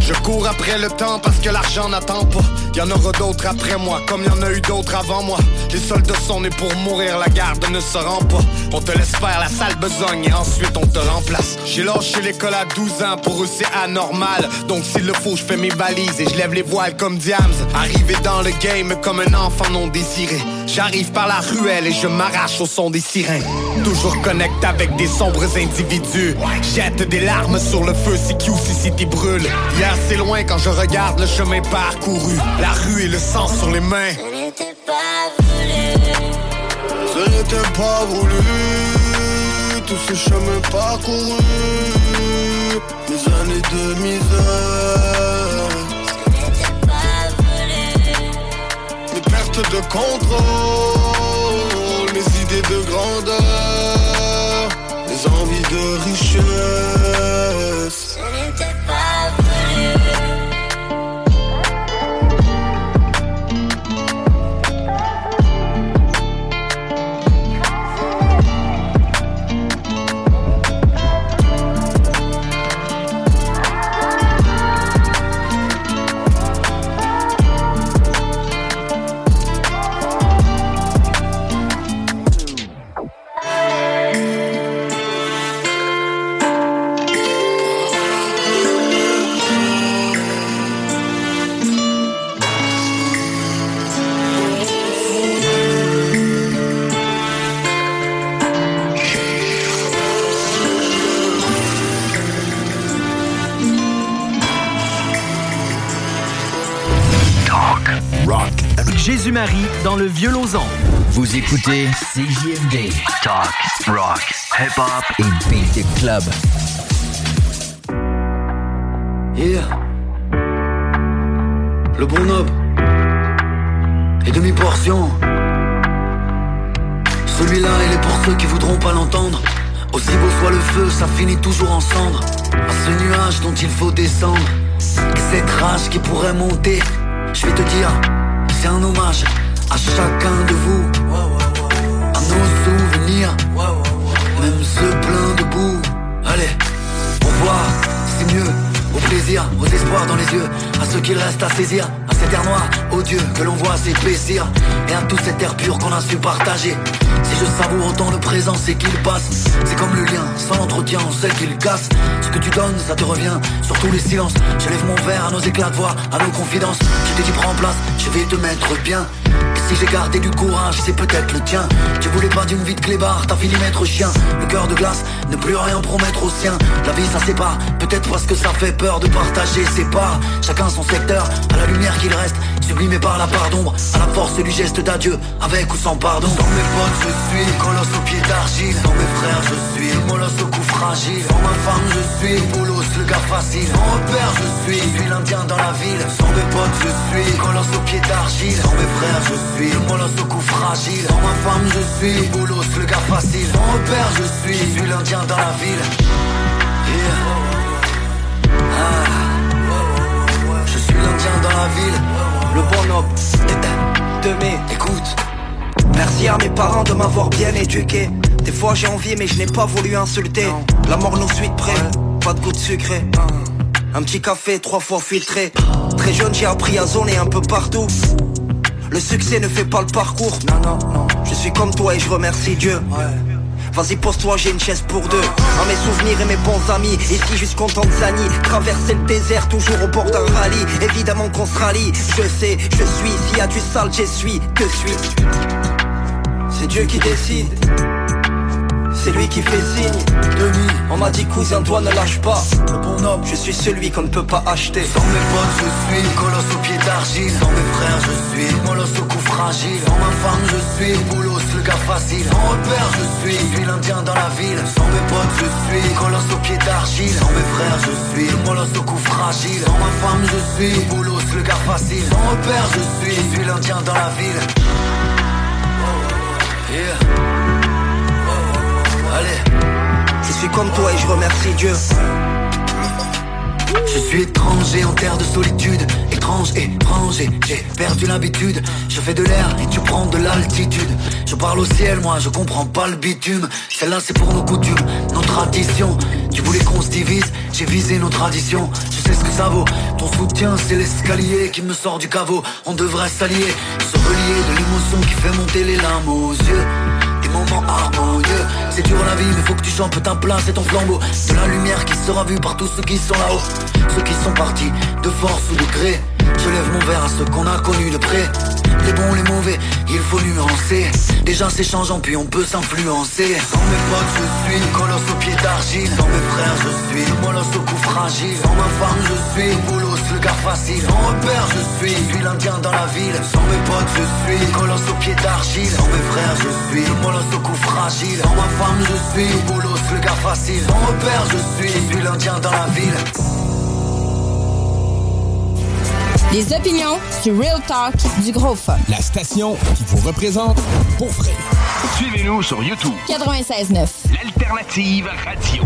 Je cours après le temps parce que l'argent n'attend pas. Y en aura d'autres après moi, comme y en a eu d'autres avant moi. Les soldats sont nés pour mourir, la garde ne se rend pas. On te laisse faire la sale besogne et ensuite on te remplace. J'ai lâché l'école à 12 ans, pour eux c'est anormal. Donc s'il le faut, je fais mes valises et je lève les voiles comme Diams. Arrivé dans le game comme un enfant non désiré. J'arrive par la ruelle et je m'arrache au son des sirènes. Toujours connecte avec des sombres individus. Jette des larmes sur le feu si QC City brûle. Hier c'est loin quand je regarde le chemin parcouru. La rue et le sang sur les mains. Ce n'était pas voulu. Ce n'était pas voulu, tous ces chemins parcourus, mes années de misère, Ce n'était pas voulu. mes pertes de contrôle, de grandeur, mes envies de richesse. Jésus-Marie dans le vieux Lausanne. Vous écoutez CJMD. Talk, rock, hip-hop et beat club. Yeah. Le bon noble. Et demi-portion. Celui-là, il est pour ceux qui voudront pas l'entendre. Aussi beau soit le feu, ça finit toujours en cendres. À ce nuage dont il faut descendre. Et cette rage qui pourrait monter. Je vais te dire, un hommage à chacun de vous. À nos souvenirs. Même ceux pleins de boue. Allez, au revoir, c'est mieux. Au plaisir, aux espoirs dans les yeux, à ce qu'il reste à saisir, à cet air noir, odieux que l'on voit s'épaissir, et à tout cet air pur qu'on a su partager. Si je savoure autant le présent, c'est qu'il passe. C'est comme le lien, sans l'entretien, on sait qu'il casse. Ce que tu donnes, ça te revient, sur tous les silences. J'élève mon verre à nos éclats de voix, à nos confidences. Je t'ai dit prends place, je vais te mettre bien. Si j'ai gardé du courage, c'est peut-être le tien. Tu voulais pas d'une vie de clébard, t'as fini maître chien. Le cœur de glace, ne plus rien promettre aux siens. La vie ça sépare, peut-être parce que ça fait peur de partager ses parts. Chacun son secteur, à la lumière qu'il reste, sublimé par la part d'ombre, à la force du geste d'adieu, avec ou sans pardon. Sans mes potes, je suis colosse au pied d'argile. Sans mes frères, je suis molosse au cou fragile. Sans ma femme, je suis bolos, le gars facile. Sans repère, je suis, je suis l'indien dans la ville. Sans mes potes, je suis colosse au pied d'argile. Sans mes frères, je suis molosse au cou fragile. Sans ma femme, je suis bolos, le gars facile. Sans repère, je suis, je suis l'indien dans la ville. Yeah. Ah. Je suis l'indien dans la ville, le bon homme. Demain, écoute. Merci à mes parents de m'avoir bien éduqué. Des fois j'ai envie mais je n'ai pas voulu insulter. La mort nous suit de près, pas de goût de sucré. Un petit café trois fois filtré. Très jeune j'ai appris à zoner un peu partout. Le succès ne fait pas le parcours. Non, non, non. Je suis comme toi et je remercie Dieu. Vas-y pose-toi, j'ai une chaise pour deux. À mes souvenirs et mes bons amis Ici jusqu'en Tanzanie. Traverser le désert, toujours au bord d'un rallye. Évidemment qu'on se rallie. Je sais, je suis. S'il y a du sale, j'essuie. Que suis. C'est Dieu qui décide c'est lui qui fait signe. Demi, on m'a dit cousin toi ne lâche pas. Le bon homme, je suis celui qu'on ne peut pas acheter. Sans mes potes je suis colosse au pied d'argile. Sans mes frères je suis molosse au cou fragile. Sans ma femme je suis boulos le gars facile. Sans repère je suis, je suis l'indien dans la ville. Sans mes potes je suis colosse au pied d'argile. Sans mes frères je suis molosse au cou fragile. Sans ma femme je suis boulos le gars facile. Sans repère je suis, je suis l'indien dans la ville. Yeah Allez Je suis comme toi et je remercie Dieu Je suis étranger en terre de solitude étrange, étrange et j'ai perdu l'habitude. Je fais de l'air et tu prends de l'altitude. Je parle au ciel, moi je comprends pas le bitume. Celle-là c'est pour nos coutumes, nos traditions. Tu voulais qu'on se divise, j'ai visé nos traditions. Je sais ce que ça vaut. Ton soutien c'est l'escalier qui me sort du caveau. On devrait s'allier, se relier de l'émotion qui fait monter les larmes aux yeux C'est dur la vie mais faut que tu chantes ta place et ton flambeau. De la lumière qui sera vue par tous ceux qui sont là-haut. Ceux qui sont partis de force ou de gré. Je lève mon verre à ceux qu'on a connus de près. Les bons, les mauvais, il faut nuancer. Déjà c'est changeant puis on peut s'influencer. Sans mes potes je suis colosse au pied d'argile. Sans mes frères je suis molosse au cou fragile. Sans ma femme je suis bolos le gars facile Sans repère je suis, je suis l'indien dans la ville Sans mes potes je suis colosse au pied d'argile Sans mes frères je suis molosse au cou fragile Sans ma femme je suis bolos le gars facile Sans repère je suis, je suis l'indien dans la ville Les opinions sur Real Talk du Gros Fun. La station qui vous représente pour vrai. Suivez-nous sur YouTube. 96.9. L'alternative radio.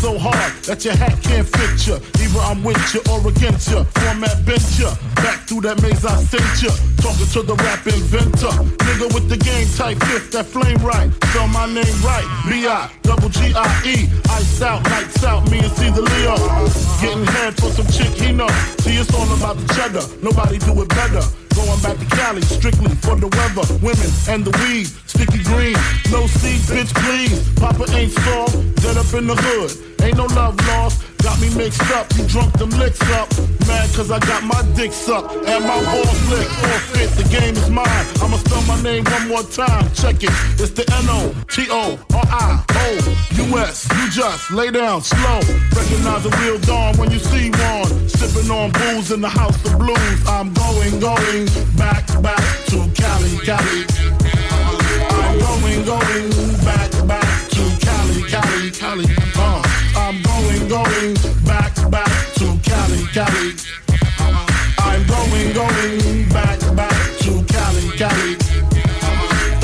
So hard that your hat can't fit ya. Either I'm with you or against ya. Format bent ya. Back through that maze I sent ya. Talking to the rap inventor. Nigga with the game type fifth, that flame right. Spell my name right. B-I, double G-I-E. Ice out, lights out, me and Caesar Leo. Getting head for some chick he know. See, it's all about the cheddar. Nobody do it better. Going back to Cali, strictly for the weather, women, and the weed. Sticky green, no seed, bitch, please. Papa ain't soft, dead up in the hood. Ain't no love lost, got me mixed up. You drunk them licks up. Mad cause I got my dick sucked and my balls licked. Forfeit, the game is mine. I'ma spell my name one more time. Check it. It's the N-O-T-O-R-I-O-U-S. You just lay down slow. Recognize a real dawn when you see one. Sipping on booze in the house of blues. I'm going, going back, back to Cali, Cali. I'm going, going back, back to Cali, Cali, Cali. Going back, back to Cali, Cali. I'm going, going back, back to Cali, Cali.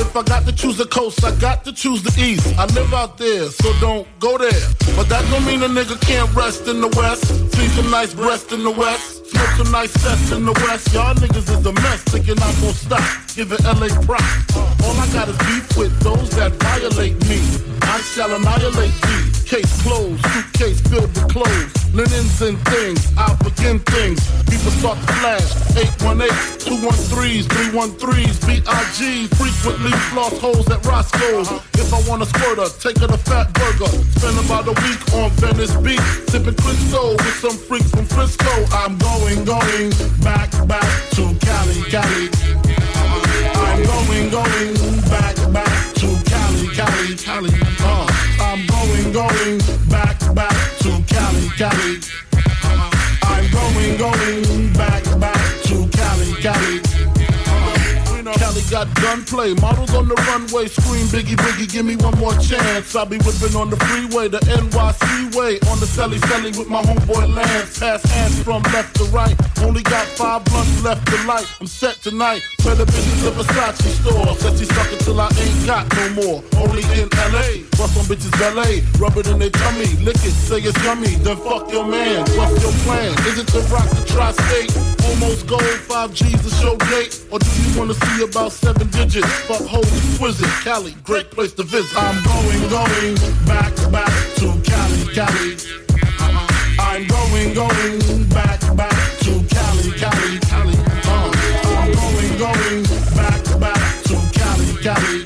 If I got to choose the coast, I got to choose the east. I live out there, so don't go there. But that don't mean a nigga can't rest in the west. See some nice breast in the west. Smoke some nice sets in the west. Y'all niggas is a mess, thinking I'm gonna stop. Giving LA props. All I got is beef with those that violate me. I shall annihilate thee. Case closed, suitcase filled with clothes. Linens and things, I'll begin things. People start to flash. 818, 213s, 313s, B.I.G. Frequently floss holes at Roscoe's. If I want a squirter, take her to Fat Burger. Spend about a week on Venice Beach. Sipping Crisco with some freaks from Frisco. I'm going, going back, back to Cali, Cali. I'm going, going back, back to Cali, Cali, Cali. Uh, I'm going, going back, back to Cali, Cali. I'm going, going back, back to Cali, Cali. Cali got gunplay, models on the runway scream Biggie Biggie, give me one more chance. I'll be whipping on the freeway, the NYC way, on the celly celly with my homeboy Lance. Pass hands from left to right, only got five blunts left to light. I'm set tonight, play the bitches at Versace store. Said she suck it till I ain't got no more. Only in LA, bust on bitches ballet, rub it in their tummy, lick it, say it's yummy. Then fuck your man, what's your plan? Is it to rock the tri-state? Almost gold, five G's to show date, or do you wanna see about seven digits? Fuck hoes exquisite, Cali, great place to visit. I'm going, going back, back to Cali, Cali. I'm going, going back, back to Cali, Cali, Cali. Uh, I'm going, going back, back to Cali, Cali.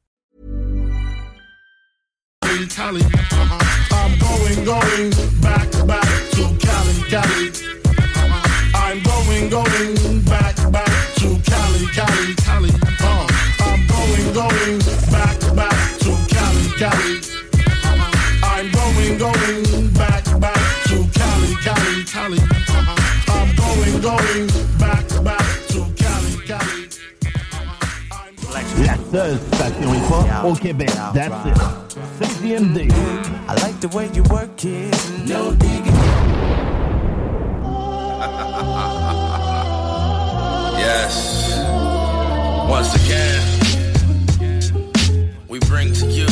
Cali. Uh-huh. I'm going, going back, back to Cali, Cali. Uh-huh. I'm going, going back, back to Cali, Cali, Cali. Uh, I'm going, going back, back to Cali, Cali. I'm going, going back, back to Cali, Cali, Cali. I'm going, going back, back La seule station hip-hop au Québec. That's it. CGMD. I like the way you work it. No digging. Yes. Once again, we bring to you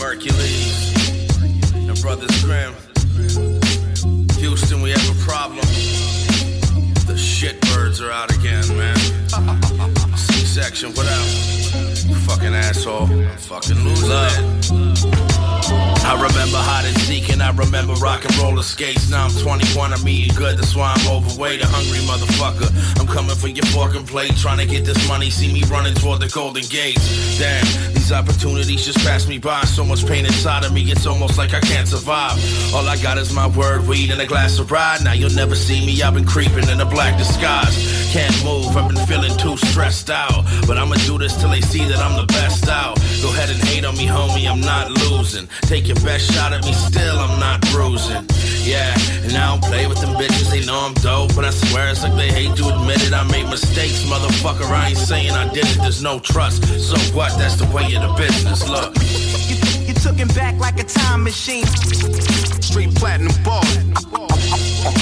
Mercules and Brothers Grimm. Fucking asshole. I'm fucking losing it. I remember hide and I remember rock and roller skates. Now I'm 21, I'm eating good, that's why I'm overweight. A hungry motherfucker. I'm coming for your fucking plate, trying to get this money. See me running toward the Golden Gates. Damn, these opportunities just pass me by. So much pain inside of me, it's almost like I can't survive. All I got is my word, weed, and a glass of ride. Now you'll never see me, I've been creeping in a black disguise. Can't move, I've been feeling too stressed out. But I'ma do this till they see that I'm the best out. Go ahead and hate on me, homie, I'm not losing. Take your best shot at me, still I'm not bruising. Yeah, and I don't play with them bitches, they know I'm dope. But I swear it's like they hate to admit it. I made mistakes, motherfucker. I ain't saying I did it, there's no trust. So what? That's the way of the business. Look. You, you took him back like a time machine. Street platinum ball.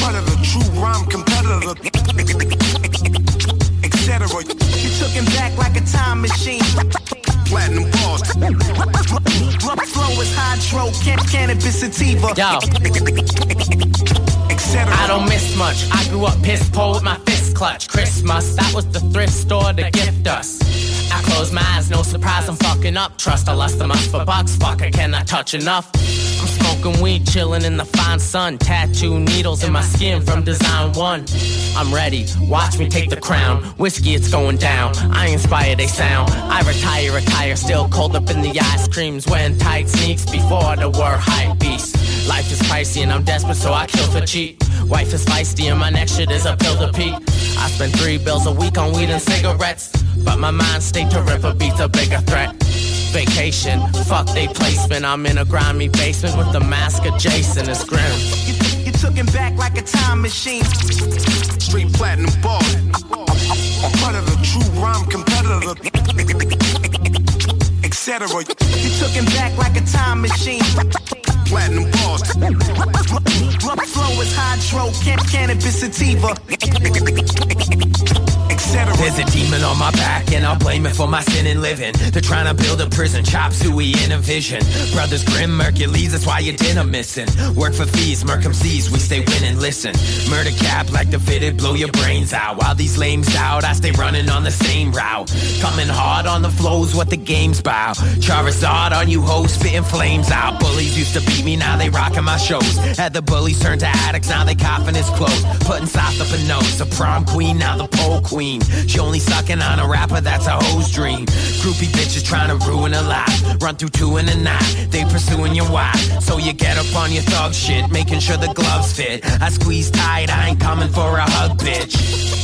Part of the true rhyme competitor. Etc. You took him back like a time machine. Platinum balls. Flow is hydro, can- cannabis sativa. Yo. I don't miss much. I grew up piss poor with my fist clutch. Christmas, that was the thrift store to gift us. I close my eyes, no surprise, I'm fucking up. Trust I lust the must for bucks, fuck, I cannot touch enough. I'm smoking weed, chilling in the fine sun. Tattoo needles in my skin from design one. I'm ready, watch me take the crown. Whiskey, it's going down. I inspire, they sound. I retire, retire, still cold up in the ice creams. Wearing tight sneaks before the word hype beast. Life is pricey and I'm desperate, so I kill for cheap. Wife is feisty and my next shit is a pill to peak. I spend three bills a week on weed and cigarettes, but my mind state to rip a beat's a bigger threat. Vacation, fuck they placement. I'm in a grimy basement with the mask of Jason. It's grim. You, you took him back like a time machine. Street platinum ball. Part of the true rhyme competitor. Etc. You took him back like a time machine. Platinum balls. Flow is hydro, can- cannabis sativa. Etc. There's a demon on my back, and I'll blame it for my sin in living. They're trying to build a prison, chop suey in a vision. Brothers Grim, Mercules, that's why your dinner missing. Work for fees, Mercum sees, we stay winning. Listen, murder cap like the fitted, blow your brains out. While these lames out, I stay running on the same route. Coming hard on the flows, what the game's bout. Charizard on you hoes, spitting flames out. Bullies used to beat me, now they rocking my shows. Had the bullies turn to addicts, now they coughing his clothes. Putting sauce up a nose, the prom queen, now the pole queen. She only sucking on a rapper, that's a hoe's dream. Groupie bitches trying to ruin her life. Run through two in the night, they pursuing your wife. So you get up on your thug shit, making sure the gloves fit. I squeeze tight, I ain't coming for a hug, bitch.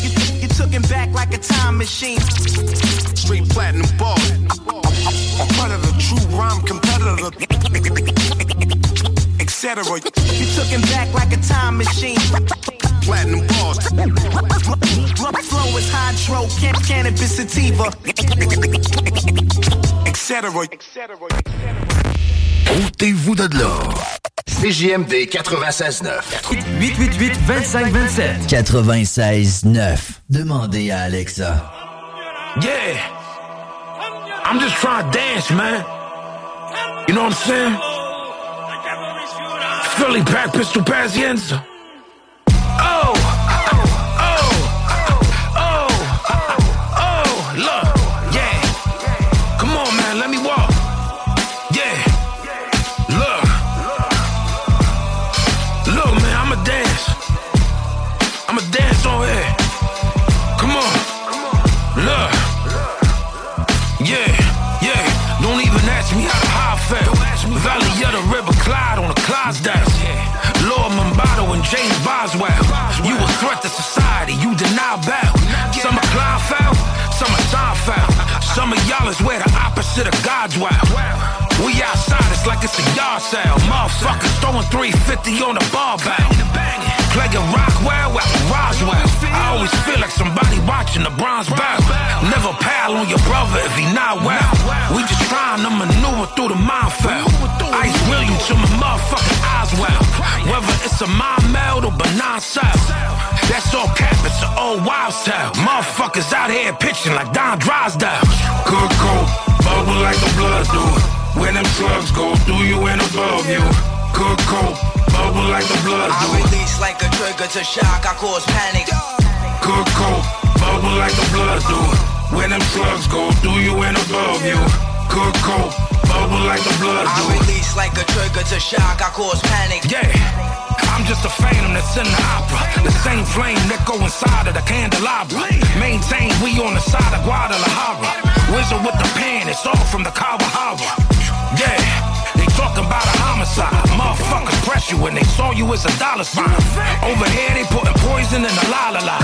You, you took him back like a time machine. Street platinum ball. Part of the true rhyme competitor. Etc. You took him back like a time machine. Platinum balls. Flow is hydro, can- cannabis sativa. Etc. Ôtez-vous de là. CJMD 96.9. 888-2527. 96.9. Demandez à Alexa. Yeah. I'm just trying to dance, man. You know what I'm saying? Philly back pistol Pazienza. Oh, Drysdale. Lord Mombato and James Boswell. You a threat to society, you deny bail. Some are Kleinfeld, some are Seinfeld. Some of y'all is where the opposite of God's well. We outside, it's like it's a yard sale. Motherfuckers throwing 350 on the barbell. Playing Rockwell after Roswell. I always feel like somebody watching the bronze bell. Never pal on your brother if he not well. We just trying to maneuver through the minefield. Ice William to my motherfucking eyes well. Whether it's a mind meld or benign cell. That's all cap, it's an old wives tale. Motherfuckers out here pitching like Don Drysdale. Good cold, bubble like the blood do. When them slugs go through you and above you. Good cold, bubble like the blood do. I release like a trigger to shock, I cause panic. Good cold, bubble like the blood do. When them slugs go through you and above you. Good cold, bubble like the blood do. I release like a trigger to shock, I cause panic. Yeah. I'm just a phantom that's in the opera. The same flame that go inside of the candelabra. Maintain we on the side of Guadalajara. Wizard with the pen, it's all from the Kawahara. Yeah, they talking about a homicide. Motherfuckers press you when they saw you as a dollar sign. Over here they putting poison in the la la la.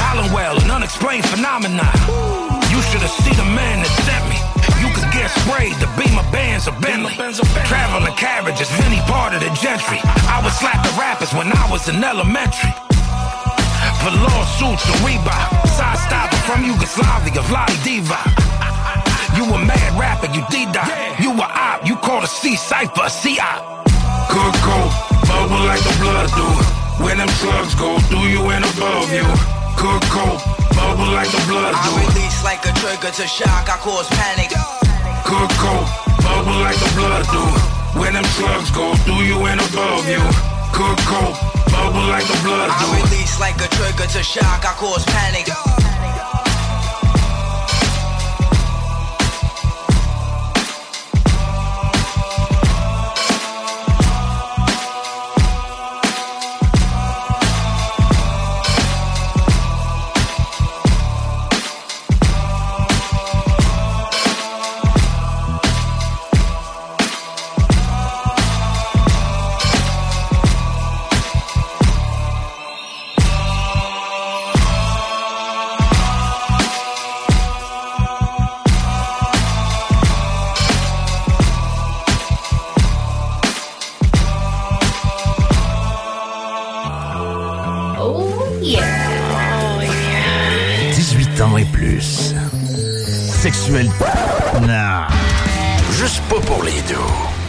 Hollowell, an unexplained phenomenon. You should have seen the man that sent me. You could get sprayed, the beam of bands of Bentley. Traveling carriages, Vinny part of the gentry. I would slap the rappers when I was in elementary. For lawsuits and. Side stopper from Yugoslavia, Vladi Diva. You a mad rapper, you D-Dot. You a op, you call a C cipher, C-op. Good cold, bubble like the blood do. When them slugs go through you and above you. Good cold, bubble like the blood do. I release like a trigger to shock, I cause panic. Good cold, bubble like the blood do. When them slugs go through you and above you. Good cold, bubble like the blood do. I release like a trigger to shock, I cause panic.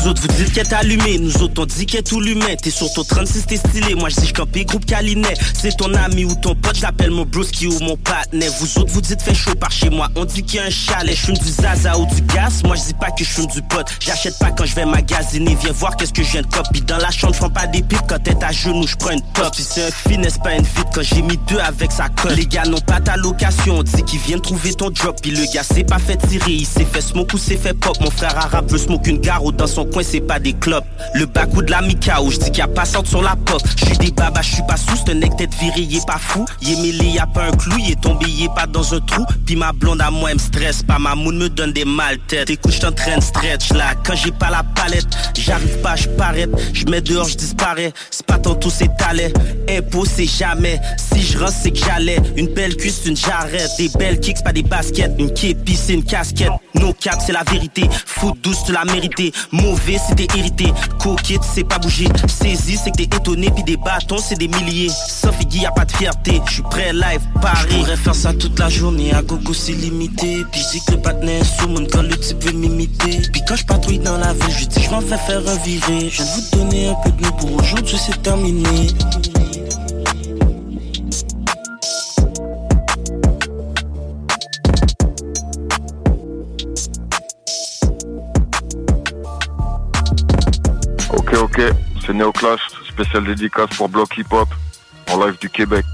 Vous autres vous dites qu'elle est allumée, nous autres on dit qu'elle est tout l'humain. T'es sur ton 36, t'es stylé, moi je dis campé groupe Calinet. C'est ton ami ou ton pote, j'appelle mon broski ou mon partenaire. Vous autres vous dites fait chaud par chez moi, on dit qu'il y a un chalet. Je du zaza ou du gaz, moi je dis pas que je fume du pot. J'achète pas quand je vais magasiner, viens voir qu'est-ce que je viens de copie. Dans la chambre, prends pas des pipes quand t'es à genoux, je prends une top. Si c'est un finesse, pas une fit quand j'ai mis deux avec sa colle. Les gars n'ont pas ta location, on dit qu'ils viennent trouver ton drop. Puis le gars s'est pas fait tirer, il s'est fait smoke ou s'est fait pop. Mon frère arabe veut smoke une garo dans son c'est pas des clopes. Le bac ou de la Mika où je dis qu'il y a pas sorte sur la pop. Je des babas, je suis pas sous, c'est un nec tête viré, est pas fou. Est mêlé, y a pas un clou, est tombé, est pas dans un trou. Puis ma blonde à moi, elle me stresse pas, ma moune me donne des mal têtes. Écoute, je en train de stretch là, quand j'ai pas la palette, j'arrive pas, je paraître. Je mets dehors, je disparais. C'est pas tantôt, c'est talent. Impôt, c'est jamais. Si je rentre, c'est que j'allais. Une belle cuisse, une jarrette. Des belles kicks, pas des baskets. Une képi, c'est une casquette. No cap, c'est la vérité. Foot douce, tu l'as mérité. Mauvais, c'est t'es irrité. Coquette, c'est pas bouger. Saisi, c'est que t'es étonné. Puis des bâtons, c'est des milliers. Sauf y a pas de fierté. Je suis prêt, live, Paris. Je pourrais faire ça toute la journée. À gogo, c'est limité. Puis je dis que le est sous mon quand le type veut m'imiter. Puis quand je patrouille dans la ville, je dis je m'en vais faire un viré. Je viens vous donner un peu de nous pour aujourd'hui, c'est terminé. Ok, ok, c'est Neoclash, spécial dédicace pour Block Hip Hop, en live du Québec.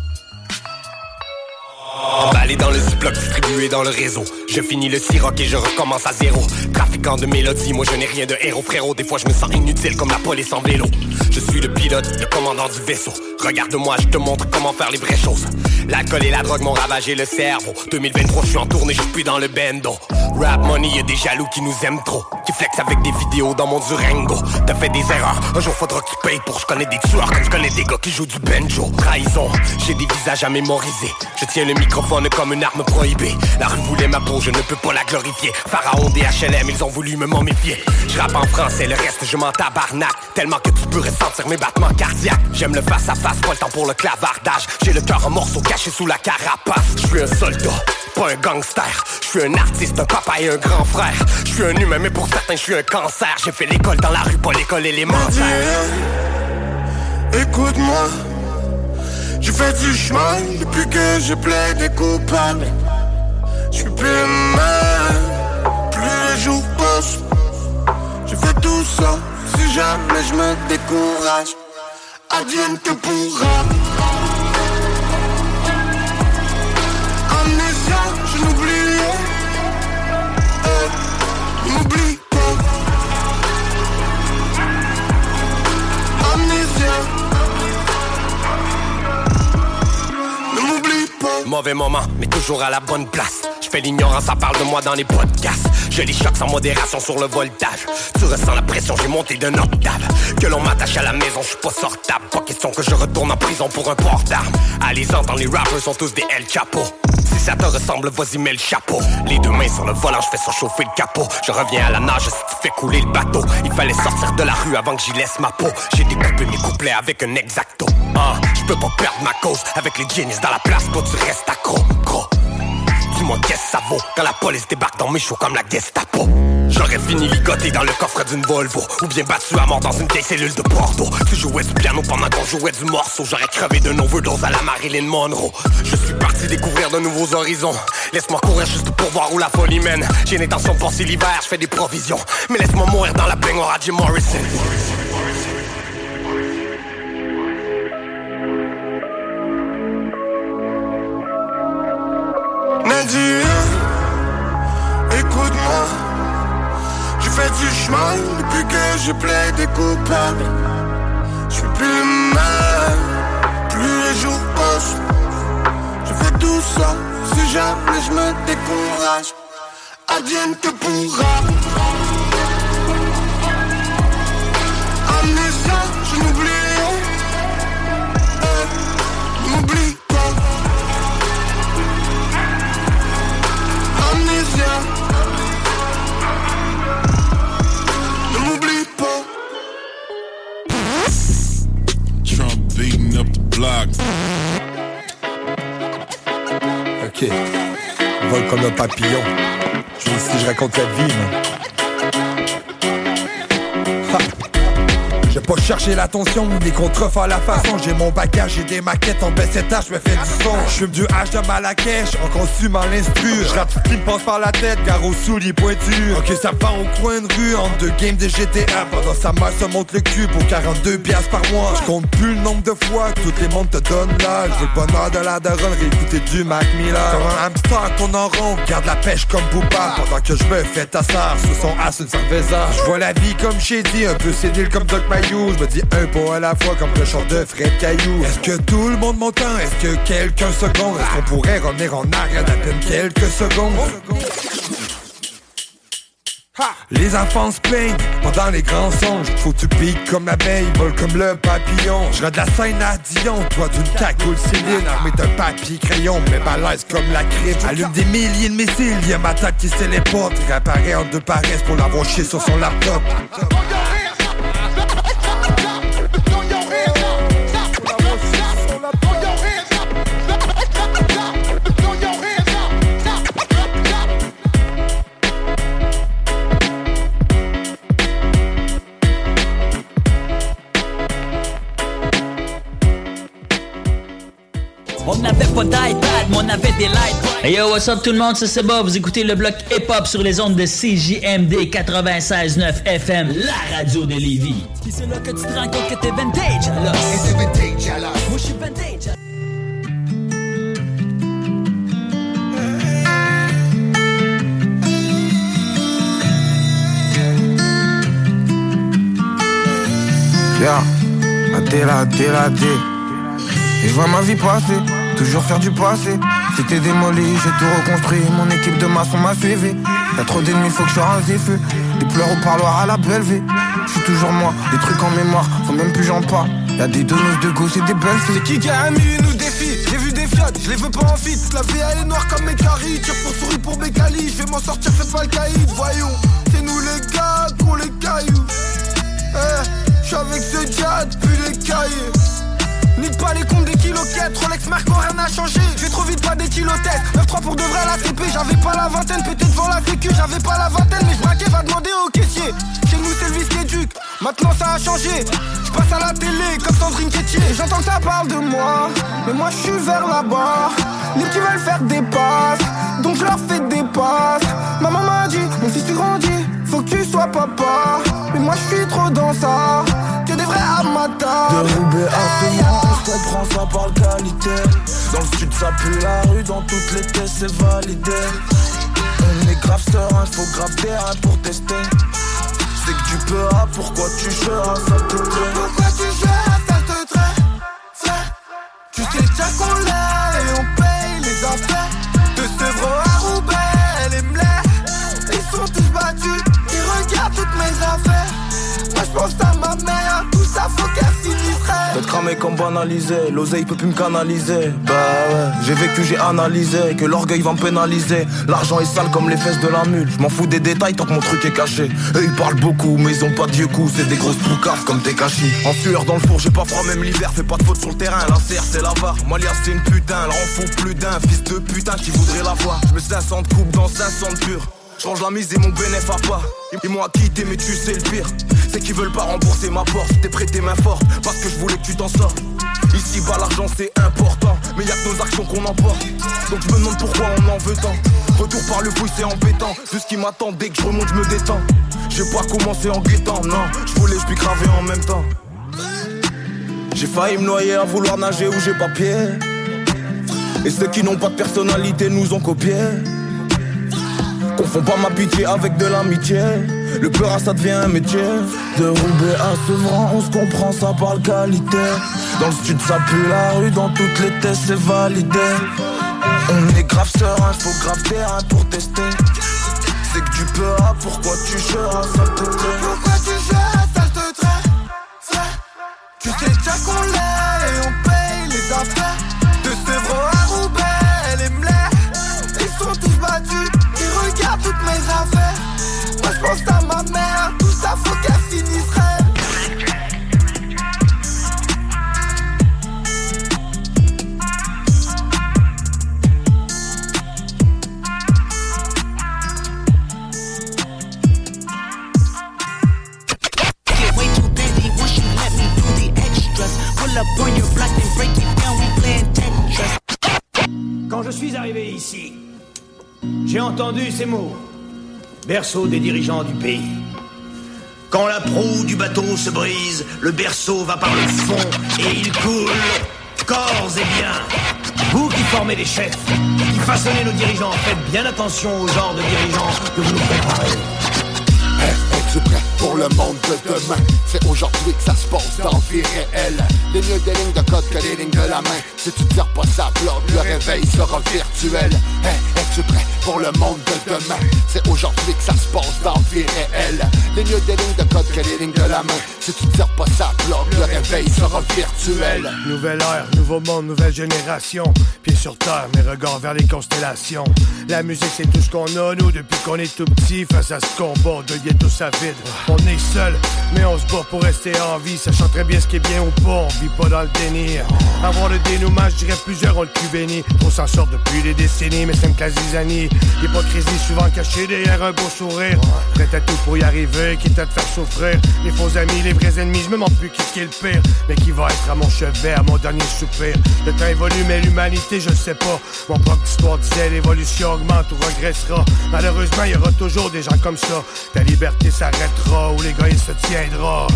Emballé dans le ziploc, distribué dans le réseau. Je finis le siroc et je recommence à zéro. Trafiquant de mélodies, moi je n'ai rien de héros, frérot. Des fois je me sens inutile comme la police en vélo. Je suis le pilote, le commandant du vaisseau. Regarde-moi, je te montre comment faire les vraies choses. L'alcool et la drogue m'ont ravagé le cerveau. 2023, je suis en tournée, je suis dans le bendo. Rap money, y'a des jaloux qui nous aiment trop. Qui flex avec des vidéos dans mon Durango. T'as fait des erreurs, un jour faudra qu'ils payent pour. Je connais des tueurs comme je connais des gars qui jouent du banjo. Trahison, j'ai des visages à mémoriser. Je tiens le microphone comme une arme prohibée. La rue voulait ma peau, je ne peux pas la glorifier. Pharaon des HLM, ils ont voulu me momifier. Je rappe en français, le reste je m'en tabarnak. Tellement que tu peux ressentir mes battements cardiaques. J'aime le face à face, pas le temps pour le clavardage. J'ai le cœur en morceaux caché sous la carapace. Je suis un soldat, pas un gangster. Je suis un artiste, un papa et un grand frère. Je suis un humain, mais pour certains, je suis un cancer. J'ai fait l'école dans la rue, pas l'école élémentaire. Écoute-moi, je fais du chemin depuis que je plaide coupable. Je suis plus mal, plus les jours passent. Je fais tout ça, si jamais je me décourage. Advienne que pourra. Mauvais moment, mais toujours à la bonne place. Je fais l'ignorance, ça parle de moi dans les podcasts. Je les choque sans modération sur le voltage. Tu ressens la pression, j'ai monté d'un octave. Que l'on m'attache à la maison, je suis pas sortable. Pas question que je retourne en prison pour un port d'armes. Allez entends, les rappers sont tous des El Chapo. Si ça te ressemble, vas-y, mets le chapeau. Les deux mains sur le volant, je fais surchauffer le capot. Je reviens à la nage si tu fais couler le bateau. Il fallait sortir de la rue avant que j'y laisse ma peau. J'ai découpé mes couplets avec un exacto. Ah, je peux pas perdre ma cause avec les génies dans la place. Toi, tu restes accro, gros. Dis-moi qu'est-ce que ça vaut quand la police débarque dans mes choux comme la Gestapo? J'aurais fini ligoté dans le coffre d'une Volvo Ou bien battu à mort dans une vieille cellule de Bordeaux. Tu jouais du piano pendant qu'on jouait du morceau J'aurais crevé d'un overdose à la Marilyn Monroe. Je suis parti découvrir de nouveaux horizons. Laisse-moi courir juste pour voir où la folie mène. J'ai l'intention de passer l'hiver, je fais des provisions. Mais laisse-moi mourir dans la baignoire à Jim Morrison Du chemin depuis que je plaide coupable. Je suis plus mal, plus les jours passent. Je fais tout ça, si jamais je me décourage. Advienne que pourra. Block. Ok. Vol comme un papillon. Je si je raconte la vie, man. J'ai cherché l'attention, des contreforts à la façon. J'ai mon bagage, j'ai des maquettes en baisse étage, je me fais du son. Je fume du H de Malakesh, en consume en l'instru Je rappe ce qui me passe par la tête, car aux souliers pointus. Ok, ça va au coin de rue, en deux games de GTA Pendant sa mère se monte le cul pour 42 piastres par mois. Je compte plus le nombre de fois que tout les mondes te donnent l'âge J'ai le bonheur de la daronne, réécouter du Mac Miller. Comme un hamster qu'on en rond, garde la pêche comme Booba. Pendant que je me fais tasser sous son as une cerveza. Je vois la vie comme Shady, un peu sénile comme Doc Mayou Je me dis un pas à la fois comme le chant de Fred Caillou. Est-ce que tout le monde m'entend? Est-ce que quelques secondes Est-ce qu'on pourrait revenir en arrière d'à peine quelques secondes? Les enfants se plaignent pendant les grands songes. Faut tu piques comme l'abeille, vole comme le papillon. Je de la scène à Dion, toi d'une cagoule Céline. Armée d'un papier crayon, mais balèze comme la crypte Allume des milliers de missiles, y'a ma tête qui se téléporte Réapparaît en deux paresses pour l'avoir sur son laptop pas d'iPad, mon avait des light. Hey yo, what's up tout le monde, c'est Seba, vous écoutez le bloc hip-hop sur les ondes de CJMD 96.9 FM, la radio de Lévis. C'est là que tu te rends compte que t'es vintage alors? Et t'es vintage alors? Moi je suis vintage alors. Yeah, I did, I did, I did. Et je vois ma vie passer toujours faire du passé. C'était démoli, j'ai tout reconstruit. Mon équipe de maçons m'a suivi. Y'a trop d'ennemis, faut que je rase des feux. Des pleurs au parloir à la belle vie. Je suis toujours moi, des trucs en mémoire, faut même plus j'en parle. Y'a des donneuses de gauche et des belles filles. C'est qui qui a un nous défie J'ai vu des fiottes, je les veux pas en fit. La vie elle est noire comme mes caries. Tire pour souris pour mes calis. Je vais m'en sortir, fais pas le caïd. Voyons, c'est nous les gars qu'on les cailloux. Eh, je suis avec ce diade, puis les cahiers. Nique pas les comptes des kiloquettes, Rolex Merco, rien n'a changé. J'ai trop vite pas des kilotètes. 9-3 pour de vrai la CP, j'avais pas la vingtaine, peut-être devant la sécu, j'avais pas la vingtaine, mais je va demander au caissier. Chez nous c'est le vice éduque, maintenant ça a changé. Je passe à la télé comme Sandrine Quétier. J'entends que ça parle de moi, mais moi je suis vers là-bas. Les petits veulent faire des passes, donc je leur fais des passes. Maman m'a dit, mon fils tu grandis, faut que tu sois papa. Mais moi je suis trop dans ça, que des vrais amateurs. De Roubaix à je comprends ça par qualité. Dans le sud, ça pue la rue, dans toutes les tests, c'est validé. On est grave serein, faut grave terrain pour tester. C'est que tu peux, ah, pourquoi tu joues à ça te Pourquoi tu joues à ça te traite Tu sais déjà qu'on l'a et on paye les affaires. Pense ma mère, tout ça faut qu'elle D'être cramé comme banalisé, l'oseille peut plus me canaliser. Bah ouais, j'ai vécu, j'ai analysé, que l'orgueil va me pénaliser. L'argent est sale comme les fesses de la mule. Je m'en fous des détails tant que mon truc est caché. Eux ils parlent beaucoup, mais ils ont pas de vieux coups. C'est des grosses poucasses comme tes cachis. En sueur dans le four, j'ai pas froid même l'hiver. Fais pas de faute sur le terrain, la serre c'est la barre. Malia c'est une putain, elle en faut plus d'un. Fils de putain qui voudrait la voir. Je me 500 de coupe dans 500 de pur. Change la mise et mon bénéf à pas. Ils m'ont acquitté, mais tu sais le pire. C'est qu'ils veulent pas rembourser ma porte. T'es prêté main forte parce que je voulais que tu t'en sortes. Ici bas, l'argent c'est important. Mais y'a que nos actions qu'on emporte. Donc je me demande pourquoi on en veut tant. Retour par le fouille, c'est embêtant. Tout ce qui m'attend dès que je remonte, je me détends. J'ai pas commencé en guettant, non. Je voulais, je puis graver en même temps. J'ai failli me noyer à vouloir nager où j'ai pas pied. Et ceux qui n'ont pas de personnalité nous ont copié. Confonds pas ma pitié avec de l'amitié. Le peur ça devient un métier. De Roubaix à Sevran, on se comprend, ça parle qualité. Dans le sud, ça pue la rue, dans toutes les tests, c'est validé. On est grave serein, faut grave terrain pour tester. C'est que tu peux, ah, pourquoi tu seras, ça te. Pourquoi tu jettes, ça te traite Tu sais déjà qu'on l'est et on paye les affaires. Je pense à ma mère, tout ça faut qu'elle finisse Quand je suis arrivé ici, j'ai entendu ces mots, berceau des dirigeants du pays. Quand la proue du bateau se brise, le berceau va par le fond et il coule, corps et bien. Vous qui formez les chefs, qui façonnez nos dirigeants, faites bien attention au genre de dirigeants que vous nous préparez pour le monde de demain? C'est aujourd'hui que ça se passe dans vie réelle. Les mieux des lignes de code que les lignes de la main. Si tu tires pas ça bloc, le réveil sera virtuel. Hey, es-tu prêt pour le monde de demain? C'est aujourd'hui que ça se passe dans vie réelle. Les mieux des lignes de code que les lignes de la main. Si tu tires pas ça bloc, le réveil sera virtuel. Nouvelle ère, nouveau monde, nouvelle génération. Pieds sur terre, mes regards vers les constellations. La musique, c'est tout ce qu'on a, nous, depuis qu'on est tout petit. Face à ce combat de ghetto sa vide. On est seul, mais on se bat pour rester en vie. Sachant très bien ce qui est bien ou pas, on vit pas dans le déni. Avoir le dénouement, je dirais plusieurs ont le cul béni. On s'en sort depuis des décennies, mais c'est une quasi années. L'hypocrisie souvent cachée derrière un beau sourire. Prêt à tout pour y arriver, quitte à te faire souffrir. Les faux amis, les vrais ennemis, je me demande plus qui est le pire. Mais qui va être à mon chevet, à mon dernier soupir. Le temps évolue, mais l'humanité, je sais pas. Mon propre histoire disait l'évolution augmente ou regressera. Malheureusement, il y aura toujours des gens comme ça. Ta liberté s'arrêtera les gars se tiendra.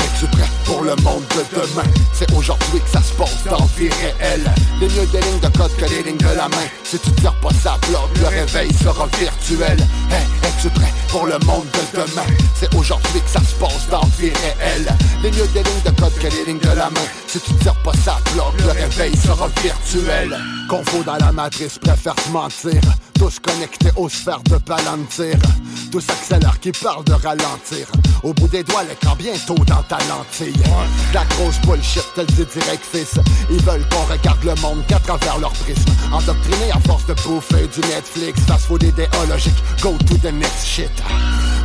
Es-tu prêt pour le monde de demain? C'est aujourd'hui que ça se passe dans vie réelle. Les mieux des lignes de code que les lignes de la main. Si tu tires pas ça bloc, le réveil sera virtuel. Hey, es-tu prêt pour le monde de demain? C'est aujourd'hui que ça se passe dans vie réelle. Les mieux des lignes de code que les lignes de la main. Si tu tires pas ça bloc, le réveil sera virtuel. Confo dans la matrice, préfère te mentir. Tous connectés aux sphères de Palantir. Tous accélèrent qui parlent de ralentir. Au bout des doigts, l'écran bientôt dans ta lentille. La grosse bullshit, tel dit direct fils. Ils veulent qu'on regarde le monde qu'à travers leur prisme. Endoctriné à force de bouffer du Netflix, fast food idéologique, go to the next shit.